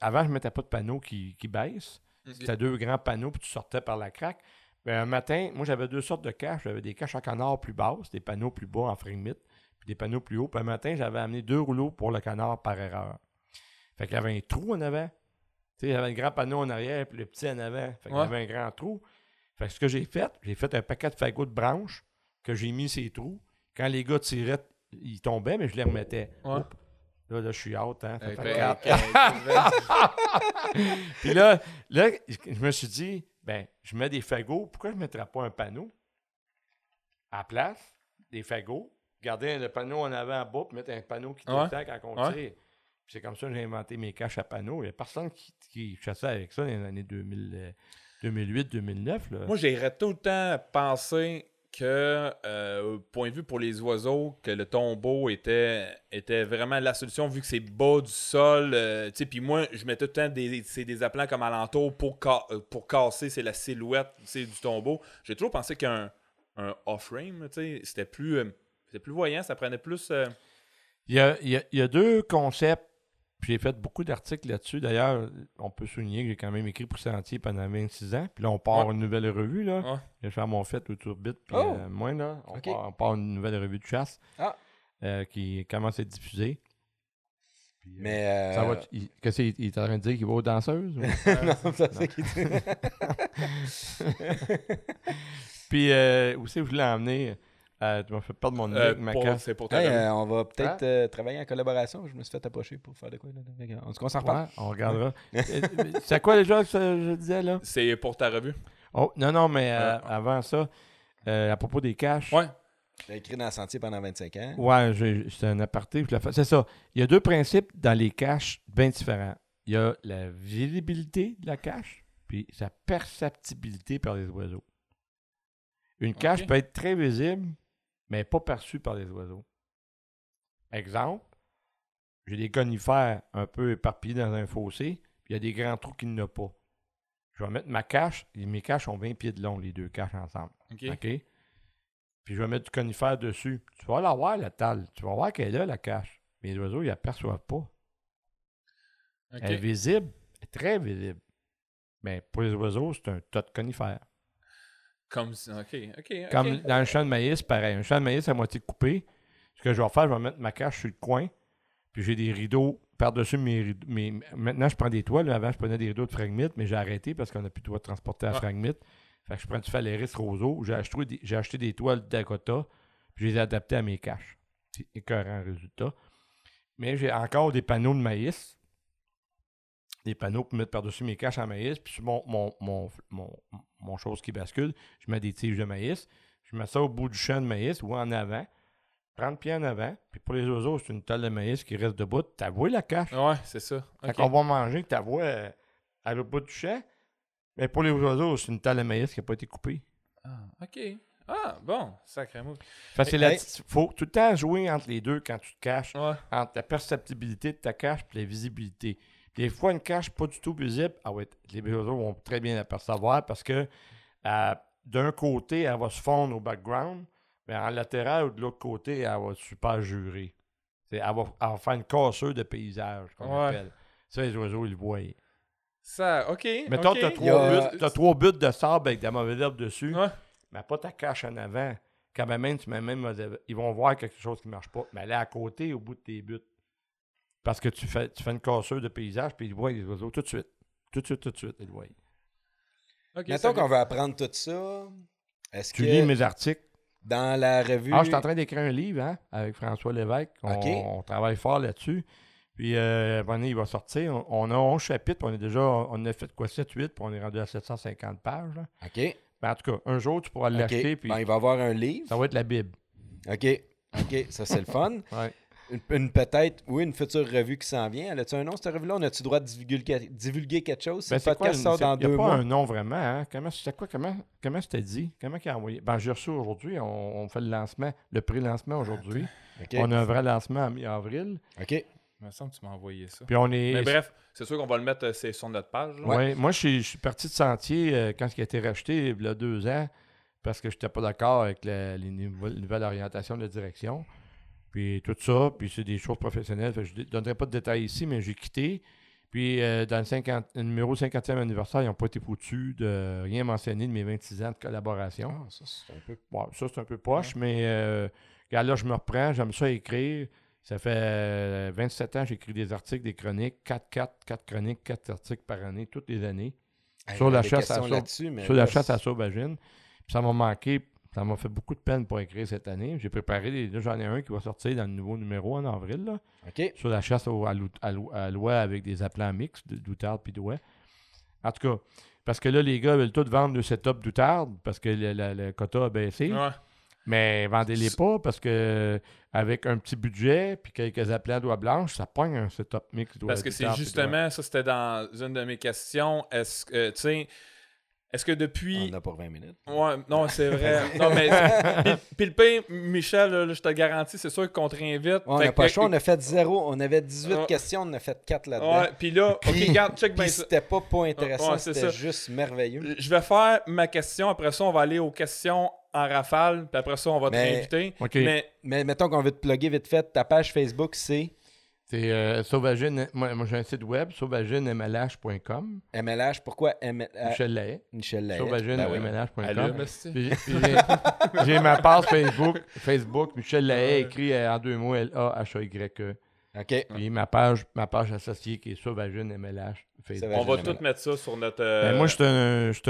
avant, je ne mettais pas de panneaux qui, qui baissent. C'était deux grands panneaux, puis tu sortais par la craque. Ben, un matin, moi, j'avais deux sortes de caches. J'avais des caches à canard plus basses, des panneaux plus bas en fringmite, puis des panneaux plus hauts. Puis un matin, j'avais amené deux rouleaux pour le canard par erreur. Fait qu'il y avait un trou en avant. Tu sais, j'avais le grand panneau en arrière, puis le petit en avant. Fait qu'il y Ouais. avait un grand trou. Fait que ce que j'ai fait, j'ai fait un paquet de fagots de branches que j'ai mis ces trous. quand les gars tiraient, ils tombaient, mais je les remettais. Ouais. Là, là, je suis out, hein. ça Ok, fait quatre. ok, Puis là, là, je me suis dit, ben, je mets des fagots, pourquoi je ne mettrais pas un panneau à la place, des fagots, garder le panneau en avant, en bas, puis mettre un panneau qui Ouais. détend quand on Ouais. tire. Puis c'est comme ça que j'ai inventé mes caches à panneaux. Il n'y a personne qui, qui chassait avec ça dans les années 2000, euh, 2008-2009. là. Moi, j'irais tout le temps penser que, euh, point de vue pour les oiseaux, que le tombeau était, était vraiment la solution vu que c'est bas du sol. euh, puis moi, je mettais tout le temps des, des comme alentour pour, ca- euh, pour casser, c'est la silhouette du tombeau. J'ai toujours pensé qu'un un off-frame, c'était plus, euh, plus voyant, ça prenait plus. Il y a, il y a- il y a deux concepts. Puis j'ai fait beaucoup d'articles là-dessus. D'ailleurs, on peut souligner que j'ai quand même écrit pour Sentier pendant 26 ans. Puis là, on part Ouais. une nouvelle revue. Là. Ouais. Je vais faire mon fait autour de bit. Puis Oh! euh, moi, là, on, part, on part une nouvelle revue de chasse Ah. euh, qui commence à être diffusée. Mais. euh, Ça va, il- qu'est-ce qu'il il est en train de dire qu'il va aux danseuses? ou? (laughs) non, ça, c'est qu'il dit. (laughs) Puis euh, où c'est que je voulais emmener? Euh, tu m'as fait perdre mon euh, ma c'est pour ta Hey, revue. euh, on va peut-être Hein? euh, travailler en collaboration. Je me suis fait approcher pour faire de quoi. Là. En tout cas, on s'en reparle. Ouais, on regardera. C'est quoi déjà que je disais là? C'est pour ta revue. Oh, non, non, mais euh, Ah. avant ça, euh, à propos des caches. Ouais. J'ai écrit dans le sentier pendant 25 ans. Ouais, c'est un aparté. C'est ça. Il y a deux principes dans les caches bien différents. Il y a la visibilité de la cache, puis sa perceptibilité par les oiseaux. Une cache peut être très visible, mais pas perçue par les oiseaux. Exemple, j'ai des conifères un peu éparpillés dans un fossé, puis il y a des grands trous qui n'ont pas. Je vais mettre ma cache, et mes caches ont 20 pieds de long, les deux caches ensemble. OK. Puis je vais mettre du conifère dessus. Tu vas la voir, la talle. Tu vas voir qu'elle est là, la cache. Mais les oiseaux, ils l'aperçoivent pas. Elle est visible, très visible. Mais pour les oiseaux, c'est un tas de conifères. Comme si- OK. OK. OK. Comme dans un champ de maïs, pareil. Un champ de maïs à moitié coupé. Ce que je vais faire, je vais mettre ma cache sur le coin. Puis j'ai des rideaux par-dessus mes rideaux. mes- Maintenant, je prends des toiles. Avant, je prenais des rideaux de fragmite, mais j'ai arrêté parce qu'on n'a plus de toit de transporter à Ah. Fait que je prends du Phalaris roseau. J'ai acheté, des- j'ai acheté des toiles Dakota. Puis je les ai adaptées à mes caches. C'est écœurant résultat. Mais j'ai encore des panneaux de maïs. Des panneaux pour mettre par-dessus mes caches en maïs. Puis sur mon, mon, mon, mon, mon chose qui bascule, je mets des tiges de maïs. Je mets ça au bout du champ de maïs ou en avant. 30 pieds en avant. Puis pour les oiseaux, c'est une table de maïs qui reste debout. T'as vu la cache. Ouais, c'est ça. Quand on va manger, t'as vu euh, à l'autre bout du champ. Mais pour les oiseaux, c'est une table de maïs qui n'a pas été coupée. Ah, OK. Ah, bon. Sacré mot. Fait que Hey, la- hey. faut tout le temps jouer entre les deux quand tu te caches. Ouais. entre la perceptibilité de ta cache et la visibilité. Des fois, une cache pas du tout visible, ah ouais, les oiseaux vont très bien l'apercevoir parce que euh, d'un côté, elle va se fondre au background, mais en latéral ou de l'autre côté, elle va super jurer. C'est- Elle va, elle va faire une casseuse de paysage, qu'on Ouais. appelle. Ça, les oiseaux, ils le voient. Ça, OK. Mettons, OK. tu as, trois buts de sable avec de la mauvaise herbe dessus, Ouais. mais pas ta cache en avant. Quand même, tu mets même, ils vont voir quelque chose qui ne marche pas. Mais elle est à côté, au bout de tes buts. Parce que tu fais, tu fais une casseuse de paysage, puis ils voient les oiseaux tout de suite. Tout de suite, tout de suite, ils le voient. OK, Mettons qu'on veut apprendre tout ça. Est-ce Tu que lis mes articles. dans la revue. Ah, je suis en train d'écrire un livre hein, avec François Lévesque. On, OK. on travaille fort là-dessus. Puis, euh, il va sortir. On, on a 11 chapitres, puis on est déjà, on a fait quoi, 7, 8, puis on est rendu à 750 pages. là. OK. Ben, en tout cas, un jour, tu pourras OK. l'acheter, puis Ben, il va y avoir un livre. ça va être la Bible. OK. OK. Ça, c'est le fun. (laughs) Ouais. Une, une- peut-être, oui, une future revue qui s'en vient. Elle a-tu un nom, cette revue-là? On a-tu le droit de divulguer, divulguer quelque chose? Ben, c'est quoi, sort c'est- dans y a deux pas mois. un nom vraiment, hein? Comment c'était quoi? Comment, comment c'était dit? Comment il a envoyé? Ben, j'ai reçu aujourd'hui, on, on fait le lancement, le pré-lancement aujourd'hui. OK. On a un vrai lancement en mi-avril. OK. Il me semble que tu m'as envoyé ça. Puis on est. Mais bref, c'est sûr qu'on va le mettre euh, c'est sur notre page. là. Ouais, moi, je suis, parti de Sentier euh, quand il a été racheté il y a deux ans parce que je n'étais pas d'accord avec la, les nouvelles, nouvelles orientations de direction. Puis tout ça, puis c'est des choses professionnelles. Fait que je ne donnerai pas de détails ici, mais j'ai quitté. Puis euh, dans le, 50, le numéro 50e anniversaire, ils n'ont pas été foutus de rien mentionner de mes 26 ans de collaboration. Ah, ça, c'est un peu. Bon, ça, c'est un peu poche, mais euh, regarde, là, je me reprends. J'aime ça écrire. Ça fait euh, 27 ans que j'écris des articles, des chroniques. 4, 4, 4 chroniques, 4 articles par année, toutes les années. Hey, Sur la chasse à mais sur la chasse à sauvagine. Puis ça m'a manqué. Ça m'a fait beaucoup de peine pour écrire cette année. J'ai préparé, des- là, j'en ai un qui va sortir dans le nouveau numéro en avril, là, OK. sur la chasse au- à, l'oie avec des appelants mixtes, de- d'outarde puis d'ouai. En tout cas, parce que là, les gars veulent tous vendre le setup d'outarde parce que le, le- le quota a baissé. Ouais. Mais vendez-les pas parce que avec un petit budget puis quelques appelants d'oie blanche, ça pogne un setup mix d'oie Parce que c'est justement, ça c'était dans une de mes questions. Est-ce que, tu sais, est-ce que depuis. On en a pour 20 minutes. Ouais, non, c'est vrai. (laughs) non, mais. Puis, le pire, Michel, là, je te garantis, c'est sûr qu'on te réinvite. Ouais, on n'a pas le choix, on a fait zéro. On avait 18 Ouais. questions, on en a fait 4 là-dedans. Ouais, puis là, ok, Puis- regarde, check bien c'était pas pas intéressant, Ouais, c'était juste merveilleux. Je vais faire ma question, après ça, on va aller aux questions en rafale, puis après ça, on va te réinviter. Mais Mais mettons qu'on veut te plugger vite fait, ta page Facebook, c'est C'est euh, Sauvagine. Moi, moi, j'ai un site web, sauvaginemlh.com. MLH. Pourquoi MLH? Michel Lahaye. Michel. Ben oui. Sauvaginemlh.com. Puis (laughs) j'ai- ma page Facebook, Facebook Michel Lahaye, écrit euh, en deux mots L-A-H-A-Y-E. OK. Puis ma page, ma page associée qui est Sauvagine MLH. Facebook. on va tout mettre ça sur notre. euh, Ben, moi, je suis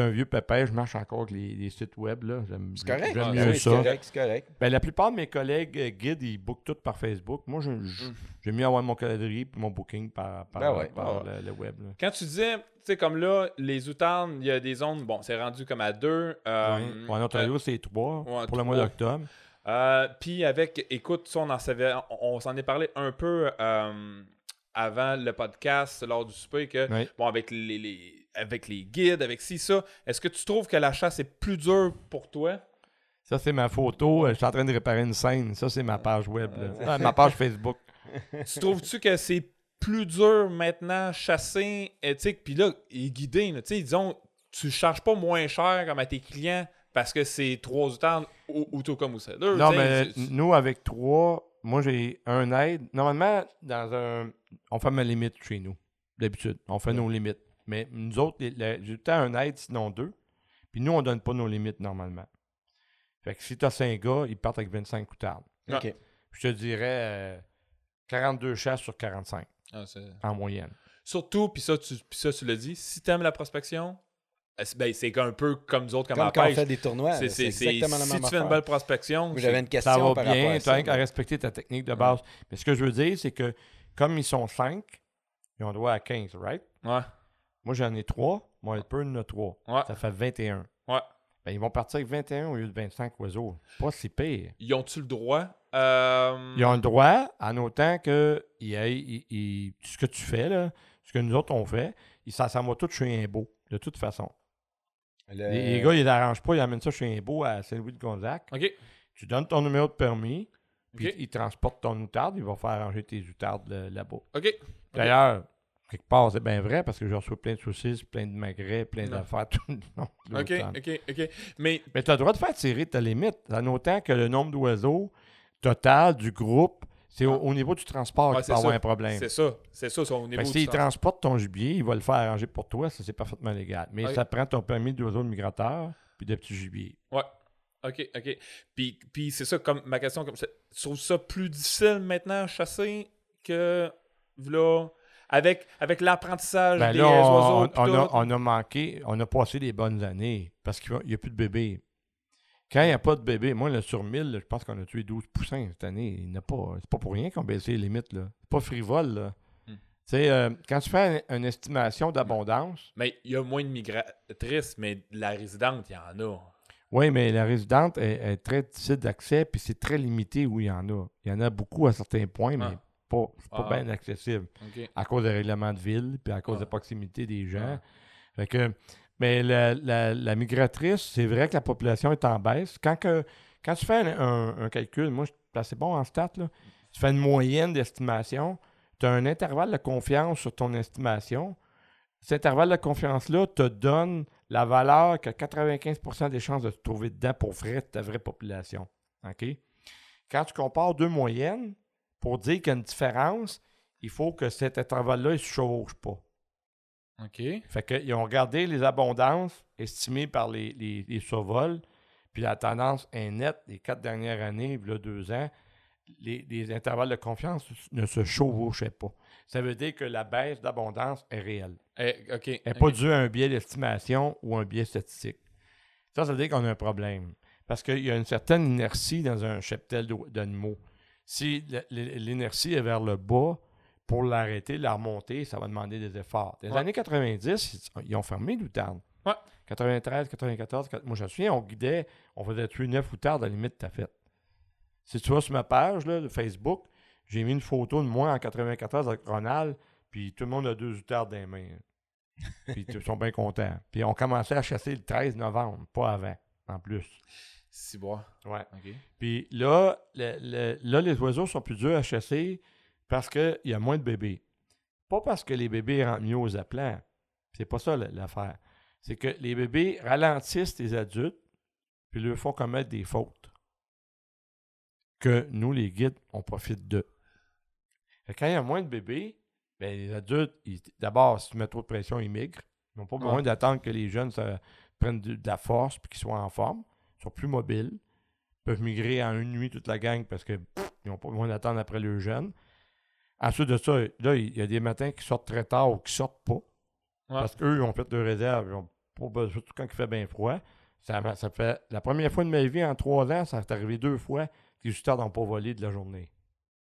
un, un vieux pépère, je marche encore avec les, les sites web. là. J'aime C'est correct. j'aime Ah mieux oui, c'est ça. correct, c'est correct. Ben, la plupart de mes collègues euh, guides, ils bookent tout par Facebook. Moi, je- je- Mm. j'aime mieux avoir mon calendrier et mon booking par, par, Ben ouais. par Ah le, le web. là. Quand tu disais, tu sais, comme là, les outardes, il y a des zones, bon, c'est rendu comme à deux. euh, Ouais. En Ontario, c'est trois ouais, pour le mois trois. d'octobre. Euh, Puis avec, écoute, ça, on en savait, on, on s'en est parlé un peu euh, avant le podcast, lors du souper, que, bon, avec les, les- avec les guides, avec ci, ça, est-ce que tu trouves que la chasse est plus dure pour toi? Ça, c'est ma photo. euh, Je suis en train de réparer une scène. Ça, c'est ma page web. là. Ah, ma page Facebook. (laughs) tu trouves-tu que c'est plus dur maintenant chasser, tu sais, puis là, et guider, là, tu sais, disons, tu charges pas moins cher comme à tes clients parce que c'est trois outardes ou, ou tout comme ou ça. Non, mais nous, avec trois, moi, j'ai un aide. Normalement, dans un. On fait ma limite chez nous. D'habitude. On fait nos limites. Mais nous autres, les- les- j'ai tout le temps un aide, sinon deux. Puis nous, on donne pas nos limites normalement. Fait que si tu as cinq gars, ils partent avec 25 coutardes. Ah. OK. Je te dirais euh, 42 chasses sur 45 Ah, c'est- en moyenne. Surtout, puis ça, tu, puis ça, tu l'as dit, si t'aimes la prospection, euh, ben, c'est un peu comme nous autres, comme, Comme à quand on fait des tournois, C'est- exactement la si même tu fais une belle prospection, Moi, c'est- j'avais une question Ça va par rapport bien, à tu as qu'à respecter ta technique de base. Mais ce que je veux dire, c'est que comme ils sont 5, ils ont droit à 15, right? Ouais, Moi, j'en ai 3. Mon helper en a 3. ouais, Ça fait 21. ouais. Ben, ils vont partir avec 21 au lieu de 25 oiseaux. Pas si pire. Ils ont-tu le droit? Euh, Ils ont le droit, en autant que il y ait- il- il- ce que tu fais, là, ce que nous autres on fait, ça s'en va tout chez un beau, de toute façon. Le- Les, les gars, ils l'arrangent pas, ils amènent ça chez un beau à Saint-Louis-de-Gonzac. OK. Tu donnes ton numéro de permis, puis ils transportent ton outarde, ils vont faire arranger tes outardes là- là-bas. OK. D'ailleurs, quelque part, c'est bien vrai parce que je reçois plein de saucisses, plein de magrets, plein Non. d'affaires tout le long de OK. OK, OK. Mais, Mais tu as le droit de faire tirer ta limite, en autant que le nombre d'oiseaux total du groupe, c'est au, au niveau du transport Ouais, qu'il peut avoir un problème. c'est ça. C'est ça, c'est au niveau du s'il transporte ton gibier, il va le faire arranger pour toi, ça c'est parfaitement légal. Mais ça prend ton permis d'oiseau migrateur puis de petits gibiers. Ouais. OK, OK. Puis, puis c'est ça, comme ma question, comme ça. Tu trouves ça plus difficile maintenant à chasser que là, avec, avec l'apprentissage Ben des on, oiseaux? on a, on a manqué, on a passé des bonnes années parce qu'il n'y a plus de bébés. Quand il n'y a pas de bébés, moi, là, sur 1000, là, je pense qu'on a tué 12 poussins cette année. Il n'y en a pas. C'est pas pour rien qu'on baissé les limites. là. C'est pas frivole. Là. Hmm. Tu sais, euh, quand tu fais une, une estimation d'abondance, Mais il y a moins de migratrices, mais la résidente, il y en a. oui, mais la résidente est, est très difficile d'accès, puis c'est très limité où il y en a. Il y en a beaucoup à certains points, mais Ah. pas, c'est pas Ah. bien accessible. À cause des règlements de ville, puis à cause Ah. de la proximité des gens. Fait que, mais la, la- la migratrice, c'est vrai que la population est en baisse. Quand, que, quand tu fais un, calcul, moi, je suis assez bon en stats, là. tu fais une moyenne d'estimation, tu as un intervalle de confiance sur ton estimation. Cet intervalle de confiance-là te donne la valeur que 95% des chances de te trouver dedans pour vrai ta vraie population. Quand tu compares deux moyennes, pour dire qu'il y a une différence, il faut que cet intervalle-là ne se chevauche pas. OK. Fait qu'ils ont regardé les abondances estimées par les, les, les survols, puis la tendance est nette les quatre dernières années, là, deux ans, les, les intervalles de confiance ne se chevauchaient pas. Ça veut dire que la baisse d'abondance est réelle. Eh, OK. Elle n'est pas due à un biais d'estimation ou un biais statistique. Ça, ça veut dire qu'on a un problème. Parce qu'il y a une certaine inertie dans un cheptel d'animaux. Si l'inertie est vers le bas, pour l'arrêter, la remonter, ça va demander des efforts. Dans les Ouais. années 90, ils- ont fermé l'outarde. Ouais. 93, 94, quat- moi je me souviens, on guidait, on faisait tuer 9 outardes à la limite de ta fête. Si tu vas sur ma page là, de Facebook, j'ai mis une photo de moi en 94 avec Ronald, puis tout le monde a deux outardes dans les mains. (laughs) puis ils sont bien contents. Puis on commençait à chasser le 13 novembre, pas avant, en plus. Ciboire. Ouais. OK. Puis là, le- le- là, les oiseaux sont plus durs à chasser parce qu'il y a moins de bébés. Pas parce que les bébés rentrent mieux aux appelants. C'est pas ça la- l'affaire. C'est que les bébés ralentissent les adultes puis leur font commettre des fautes. Que nous, les guides, on profite que Quand il y a moins de bébés, ben, les adultes, d'abord, si tu mets trop de pression, ils migrent. Ils n'ont pas besoin Ouais. d'attendre que les jeunes ça, prennent de, de la force puis qu'ils soient en forme. Ils sont plus mobiles. Ils peuvent migrer en une nuit toute la gang parce que pff, ils n'ont pas besoin d'attendre après le jeune. Ensuite de ça, là, il y a des matins qui sortent très tard ou qui sortent pas. Parce qu'eux, ils ont fait de réserve. Ils ont pas besoin, surtout quand il fait bien froid. Ça, ça fait la première fois de ma vie en trois ans, ça est arrivé deux fois que les justards n'ont pas volé de la journée.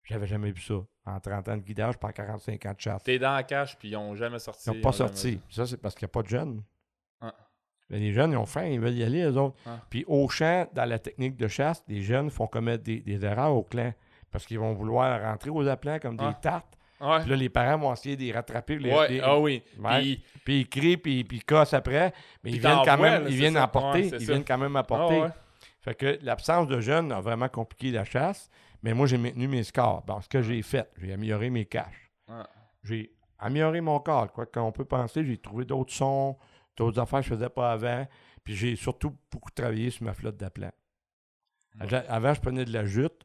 J'avais jamais vu ça. En 30 ans de guidage, par 45 ans de chasse. T'es dans la cache, puis ils ont jamais sorti. Ils n'ont pas sorti. Ça, c'est parce qu'il n'y a pas de jeunes. Ah. Mais les jeunes, ils ont faim, ils veulent y aller, eux autres. Ah. Puis au champ, dans la technique de chasse, les jeunes font commettre des, des erreurs au clan. Parce qu'ils vont vouloir rentrer aux appelants comme des Ah. tartes. Ouais. Puis là, les parents vont essayer de les rattraper. les- ouais, les- ah oui. Ouais. Puis, Puis ils crient, puis, puis ils cassent après. Mais Puis ils viennent quand même, là, ils viennent apporter. Ils ça. viennent quand même ah apporter. ouais. Fait que l'absence de jeunes a vraiment compliqué la chasse. Mais moi, j'ai maintenu mes scores. Bon, ce que j'ai fait, j'ai amélioré mes caches. Ah. J'ai amélioré mon corps. Quoi qu'on peut penser, j'ai trouvé d'autres sons, d'autres affaires que je faisais pas avant. Puis j'ai surtout beaucoup travaillé sur ma flotte. J'a- Avant, je prenais de la jute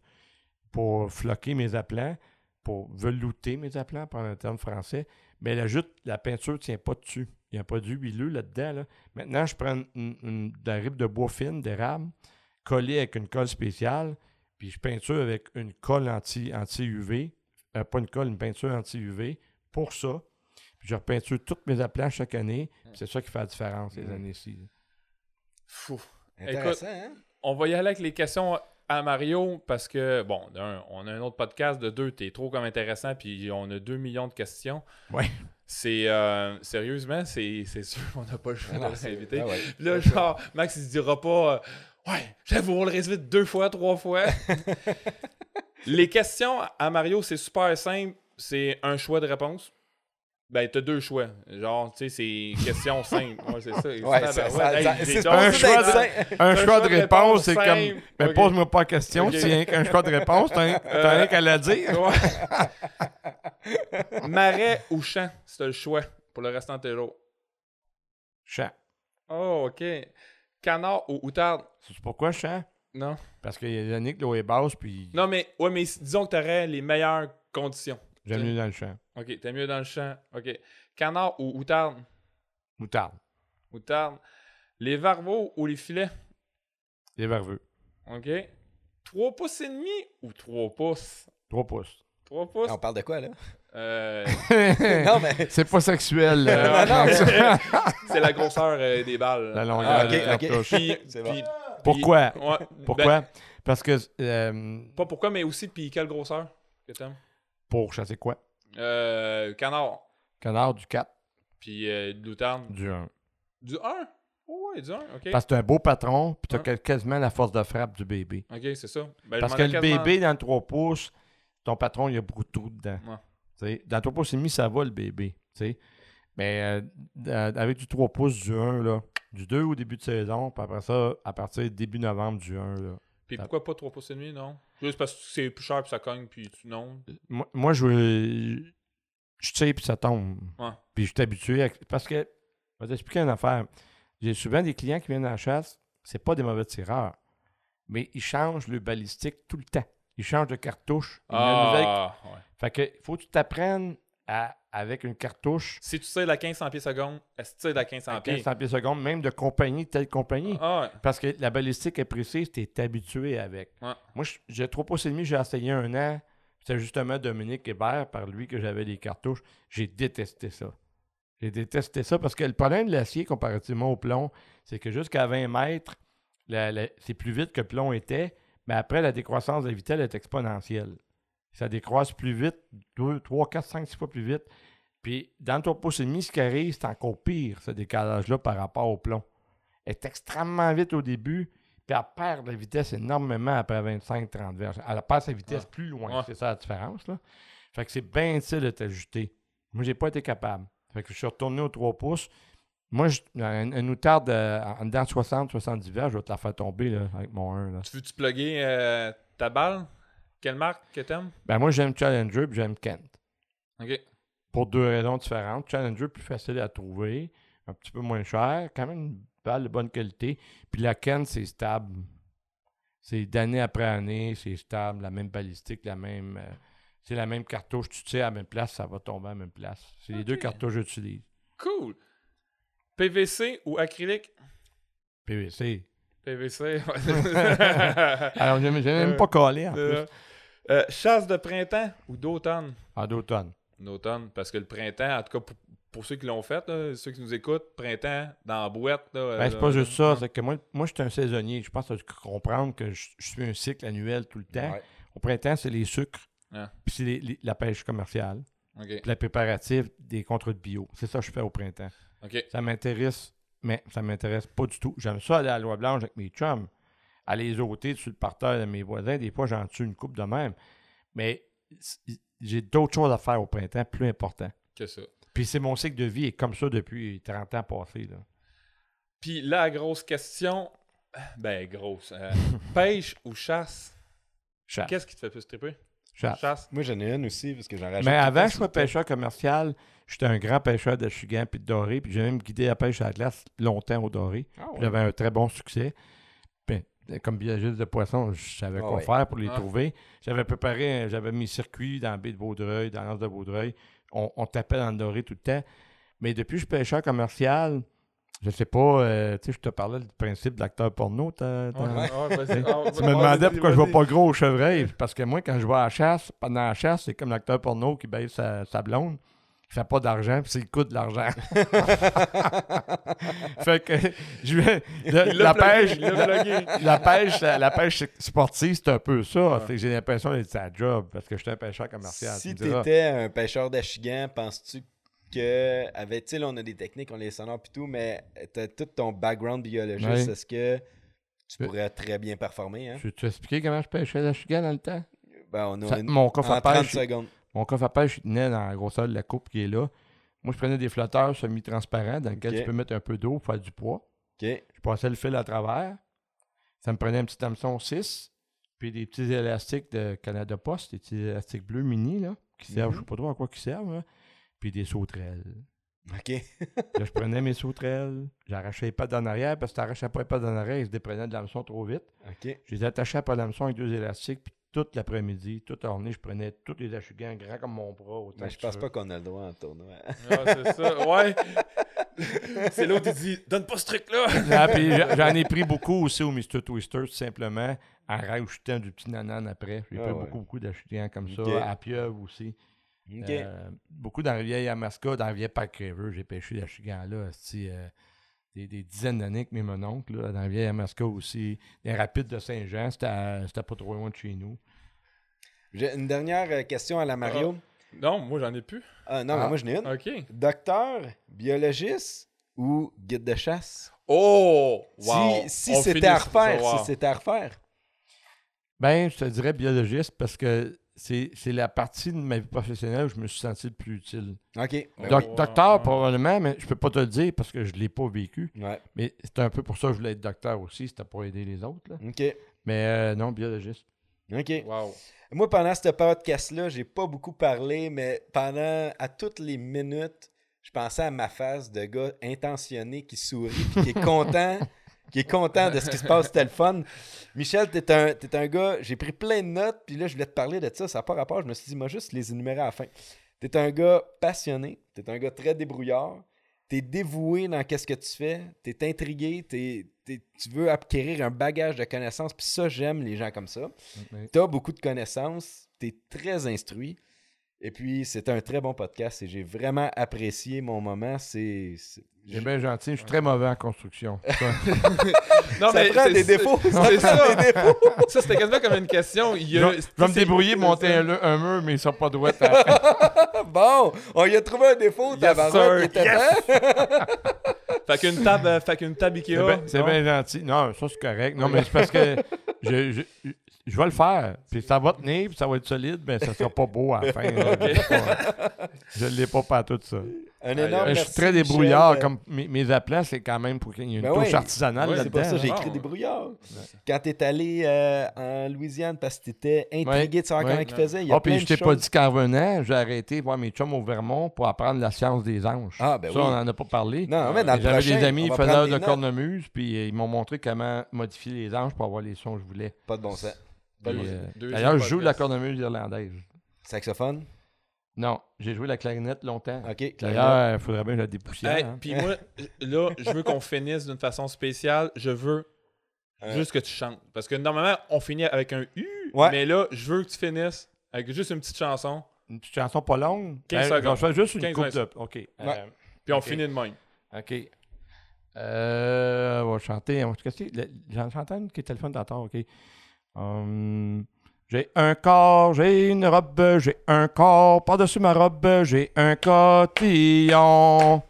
pour floquer mes aplants, pour velouter mes aplants, par un terme français. Mais la jute, la peinture ne tient pas dessus. Il n'y a pas d'huile huileux là-dedans. là. Maintenant, je prends une, une- de la ribe de bois fine, d'érable, collée avec une colle spéciale, puis je peinture avec une colle anti- anti-UV. Euh, pas une colle, une peinture anti-UV pour ça. Puis je repeinture toutes mes aplats chaque année. C'est ça qui fait la différence ces Mm. années-ci. Fou. Intéressant, hein? On va y aller avec les questions à Mario parce que, bon, d'un, on a un autre podcast, de deux, t'es trop comme intéressant, puis on a deux millions de questions. Ouais. C'est, euh, sérieusement, c'est, sûr qu'on n'a pas le choix de l'inviter. ah ouais. Là, genre, Max, il se dira pas, euh, ouais, j'avoue, on le résume deux fois, trois fois. (laughs) les questions à Mario, c'est super simple. C'est un choix de réponse. Ben, t'as deux choix. Genre, tu sais, c'est question (laughs) simple. Ouais, c'est ça. Ouais, ça- c'est un un choix de-. (laughs) Un choix de réponse, c'est comme. Ben, Ok. pose-moi pas la question, Ok. c'est qu'un choix de réponse, t'as rien- t'as rien qu'à la dire. Ouais. (laughs) Marais ou champ, c'est le choix pour le restant de tes jours. Chat. Oh, OK. Canard ou outarde? C'est pourquoi chat? Non. Parce qu'il y a Yannick, l'eau est basse, puis Non, mais, ouais, mais disons que tu aurais les meilleures conditions. j'aime mieux dans le champ. OK, t'es mieux dans le champ. OK. Canard ou outarde? Moutarde. Outarde. Les varveaux ou les filets? Les verveux. OK. 3 pouces et demi ou 3 pouces? 3 pouces. 3 pouces? On parle de quoi, là? Euh, (laughs) non, mais... c'est pas sexuel. euh, euh, (laughs) non, (laughs) c'est la grosseur euh, des balles. la longueur Ah, de ok, la ok. cartouche. Puis, C'est bon. puis- Pourquoi? ouais, Pourquoi? ben, Parce que euh, pas pourquoi, mais aussi, puis quelle grosseur que t'aimes? pour chasser quoi? Euh, canard. Canard du 4, Puis euh, de l'outarde. du 1. Du 1? Oh, ouais, du 1, ok. Parce que t'as un beau patron, puis t'as Hein? quasiment la force de frappe du bébé. Ok, c'est ça. Ben, Parce que le quasiment- bébé, dans le 3 pouces, ton patron, il y a beaucoup de trous dedans. Ouais. Dans le 3 pouces et demi, ça va le bébé. Mais euh, dans- avec du 3 pouces, du 1, là, du 2 au début de saison, puis après ça, à partir début novembre, du 1. Là. Puis pourquoi pas 3 pouces et demi, non? Juste parce que c'est plus cher puis ça cogne, puis tu... non. Moi, moi, je veux. Je tire puis ça tombe. Ouais. Puis je suis habitué. à- Parce que, je vais t'expliquer une affaire. J'ai souvent des clients qui viennent à la chasse, c'est pas des mauvais tireurs, mais ils changent le balistique tout le temps. Ils changent de cartouche. Ils Ah, ouais. Fait que faut que tu t'apprennes à, avec une cartouche Si tu tires la 1500 pieds seconde, est-ce que tu tires de la 1500 à pieds? 1500 pieds secondes, même de compagnie, telle compagnie. Ah, ouais. Parce que la balistique est précise, tu es habitué avec. Ouais. Moi, j'ai trop pas et demi, j'ai essayé un an. C'était justement Dominique Hébert, par lui que j'avais des cartouches. J'ai détesté ça. J'ai détesté ça parce que le problème de l'acier comparativement au plomb, c'est que jusqu'à 20 mètres, c'est plus vite que plomb était, mais après, la décroissance de la vitesse est exponentielle. Ça décroisse plus vite, 2, 3, 4, 5, 6 fois plus vite. Puis dans le 3 pouces et demi, ce qui arrive, c'est encore pire, ce décalage-là, par rapport au plomb. Elle est extrêmement vite au début, puis elle perd de la vitesse énormément après 25-30 verges. Elle perd sa vitesse plus loin. C'est ça la différence. Là. Fait que c'est bien utile de t'ajuster. Moi, j'ai pas été capable. Fait que je suis retourné au 3 pouces. Moi, je, un, un outarde euh, de 60-70 verges, je vais te la faire tomber là, avec mon 1. Là. Tu veux-tu plugger euh, ta balle? Quelle marque que t'aimes? Ben, moi, j'aime Challenger puis j'aime Kent. OK. Pour deux raisons différentes. Challenger, plus facile à trouver, un petit peu moins cher, quand même une balle de bonne qualité. Puis la Kent, c'est stable. C'est d'année après année, c'est stable, la même balistique, la même. euh, c'est la même cartouche, tu tires à la même place, ça va tomber à la même place. C'est les deux cartouches que j'utilise. Cool. PVC ou acrylique? PVC. PVC. (laughs) Alors, j'aime j'aime même (laughs) Euh, pas collé en plus. Euh, chasse de printemps ou d'automne? En d'automne. D'automne, parce que le printemps, en tout cas pour, pour ceux qui l'ont fait, là, ceux qui nous écoutent, printemps, dans la boîte. Là, Ben, c'est euh, pas juste ça, c'est que moi, moi je suis un saisonnier. Je pense que tu comprendre que je, je suis un cycle annuel tout le temps. Ouais. Au printemps, c'est les sucres, Ah. puis c'est les- les- la pêche commerciale, puis la préparative des contrats de bio. C'est ça que je fais au printemps. Ça m'intéresse, mais ça m'intéresse pas du tout. J'aime ça aller à la Loi Blanche avec mes chums, aller les ôter sur le parterre de mes voisins. Des fois, j'en tue une coupe de même. Mais j'ai d'autres choses à faire au printemps plus importantes. Que ça. Puis c'est mon cycle de vie est comme ça depuis 30 ans passés. Là. Puis la grosse question, ben grosse, euh, (laughs) pêche ou chasse? Chasse. Qu'est-ce qui te fait plus triper? Chasse. Chasse. Moi, j'en ai une aussi, parce que j'en rajoute. Mais avant, je sois pêcheur commercial, j'étais un grand pêcheur de chigan puis de doré, puis j'ai même guidé la pêche à la glace longtemps au doré. Ah ouais. J'avais un très bon succès. Comme biologiste de poissons, je savais Ah quoi ouais. faire pour les Ah. trouver. J'avais préparé, j'avais mis circuit dans la baie de Vaudreuil, dans l'anse de Vaudreuil. On, on tapait dans le doré tout le temps. Mais depuis que je suis pêcheur commercial, je sais pas, euh, tu sais, je te parlais du principe de l'acteur porno. t'as- t'as- Ouais, ouais, vas-y. (laughs) Ah, Tu me demandais pourquoi je vas-y. vais pas gros au chevreuil. Parce que moi, quand je vais à la chasse, pendant la chasse, c'est comme l'acteur porno qui baisse sa, sa blonde. Il fait pas d'argent, puis c'est le coût de l'argent. (laughs) fait que je vais. le- l'a pêche, l'a pêche, la pêche sportive, c'est un peu ça. J'ai l'impression d'être sa job parce que je suis un pêcheur commercial. Si tu t'étais un pêcheur d'achigan, penses-tu que, avec, tu sais, là, on a des techniques, on les sonores pis tout, mais t'as tout ton background biologiste, Ouais. est-ce que tu Euh, pourrais très bien performer, hein? Je vais t'expliquer comment je pêchais la chigan dans le temps? Ben, on a Ça- une... mon coffre en à 30 pêche, secondes. Mon coffre à pêche, tenait dans la grosseur de la coupe qui est là. Moi, je prenais des flotteurs semi-transparents dans lesquels Ok. tu peux mettre un peu d'eau pour faire du poids. Je passais le fil à travers. Ça me prenait un petit hameçon 6, puis des petits élastiques de Canada Post, des petits élastiques bleus mini, là, qui servent, Mhm. je sais pas trop à quoi ils servent, là. puis des sauterelles. OK. (laughs) Là, je prenais mes sauterelles, j'arrachais les pattes en arrière, parce que tu n'arrachais pas les pattes en arrière, ils se déprenaient de l'hameçon trop vite. OK. Je les attachais après l'hameçon avec deux élastiques, puis toute l'après-midi, toute la journée, je prenais tous les achugans grands comme mon bras. Autant Mais je pense veux. pas qu'on a le droit en tournoi. Ah, c'est ça, ouais. (laughs) c'est l'autre qui dit Donne pas ce truc-là. Ah, j'en ai pris beaucoup aussi au Mr. Twister, tout simplement, en rajoutant du petit nanan après. J'ai Ah pris ouais. beaucoup, beaucoup d'achutants comme ça, à Pieuvre aussi. OK. Euh, beaucoup dans la rivière Yamaska, dans la rivière Park River, j'ai pêché d'achutants-là, esti, euh, des, des dizaines d'années avec mes mononcles, là, dans la rivière Yamaska aussi. Les rapides de Saint-Jean, c'était pas trop loin de chez nous. J'ai une dernière euh, question à la Mario. Non, moi j'en ai plus. Ah, non, Ah. mais moi, j'en ai une. OK. Docteur, biologiste ou guide de chasse? Oh! Wow. Si, si c'était à refaire, si c'était à refaire. Ben, je te dirais biologiste parce que c'est c'est la partie de ma vie professionnelle où je me suis senti le plus utile. OK. Ouais, docteur, ouais. probablement, mais je peux pas te le dire parce que je l'ai pas vécu. Ouais. Mais c'est un peu pour ça que je voulais être docteur aussi, c'était pour aider les autres. là. OK. Mais euh, non, biologiste. OK. Wow. Moi, pendant ce podcast-là, j'ai pas beaucoup parlé, mais pendant, à toutes les minutes, je pensais à ma face de gars intentionné qui sourit qui est (laughs) content, qui est content de ce qui se passe. C'était le fun. Michel, t'es un, t'es un gars, j'ai pris plein de notes, puis là, je voulais te parler de ça. Ça n'a pas rapport. Je me suis dit, moi, juste les énumérer à la fin. T'es un gars passionné, t'es un gars très débrouillard, t'es dévoué dans qu'est-ce que tu fais, t'es intrigué, t'es, t'es- tu veux acquérir un bagage de connaissances, puis ça, j'aime les gens comme ça. Tu as beaucoup de connaissances, tu es très instruit. Et puis, c'est un très bon podcast et j'ai vraiment apprécié mon moment. C'est. C'est bien gentil. Je suis très mauvais en construction. (laughs) Non, ça prend c'est- des défauts. C'est Ça prend ça. des défauts. Ça, c'était quasiment comme une question. Il Je a- vais je vais me débrouiller, monter un, un mur, mais ils sont pas droits. (laughs) à- Bon, on y a trouvé un défaut. Yes, tabarouette, temps. (laughs) Fait qu'une table, euh, fait qu'une table C'est Ikea. bien- C'est bien gentil. Non, ça, c'est correct. Non, mais c'est parce que je, je, je vais le faire. Puis ça va tenir, puis ça va être solide, mais ça sera pas beau à la (laughs) fin. là. Je l'ai pas- Je l'ai pas pas tout ça. Un énorme je suis très Michel. débrouillard. Comme mes, mes applats, c'est quand même pour qu'il y ait une Ben touche oui. artisanale Ouais, C'est là-dedans. pour ça que j'ai écrit Bon. des brouillards. Quand t'es allé euh, en Louisiane parce que t'étais intrigué de savoir Ouais. comment il faisait, il y a Ah, plein puis je t'ai pas dit qu'en revenant, j'ai arrêté voir mes chums au Vermont pour apprendre la science des anges. Ah, ben ça, oui. on n'en a pas parlé. Non, mais dans le J'avais des amis faiseurs de cornemuse, puis euh, ils m'ont montré comment modifier les anges pour avoir les sons que je voulais. Pas de bon sens. Euh, D'ailleurs, je joue de la cornemuse irlandaise. Saxophone? Non, j'ai joué la clarinette longtemps. OK. D'ailleurs, il faudrait bien la dépoussière. Hey, hein. Puis moi, (laughs) là, je veux qu'on finisse d'une façon spéciale. Je veux Euh. juste que tu chantes. Parce que normalement, on finit avec un U. Ouais. Mais là, je veux que tu finisses avec juste une petite chanson. Une petite chanson pas longue? 15 Euh, secondes. Juste une 15 coupe de... secondes. OK. euh, Puis on finit de même. OK. Euh, on va chanter. J'en j'entends une qui est téléphone d'entendre, OK. Hum, j'ai un corps, j'ai une robe, j'ai un corps. Par-dessus ma robe, j'ai un cotillon.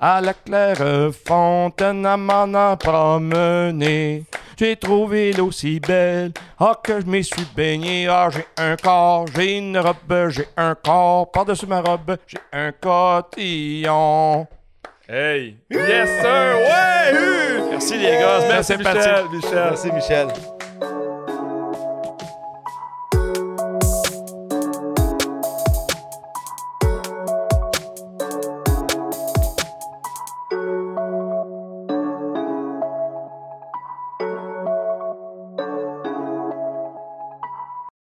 À la claire fontaine, à m'en en promener. J'ai trouvé l'eau si belle, ah que je m'y suis baigné. Ah, j'ai un corps, j'ai une robe, j'ai un corps. Par-dessus ma robe, j'ai un cotillon. Hey! Yes, sir! Ouais! Merci les gars, Merci. Michel! Michel! Merci, Michel.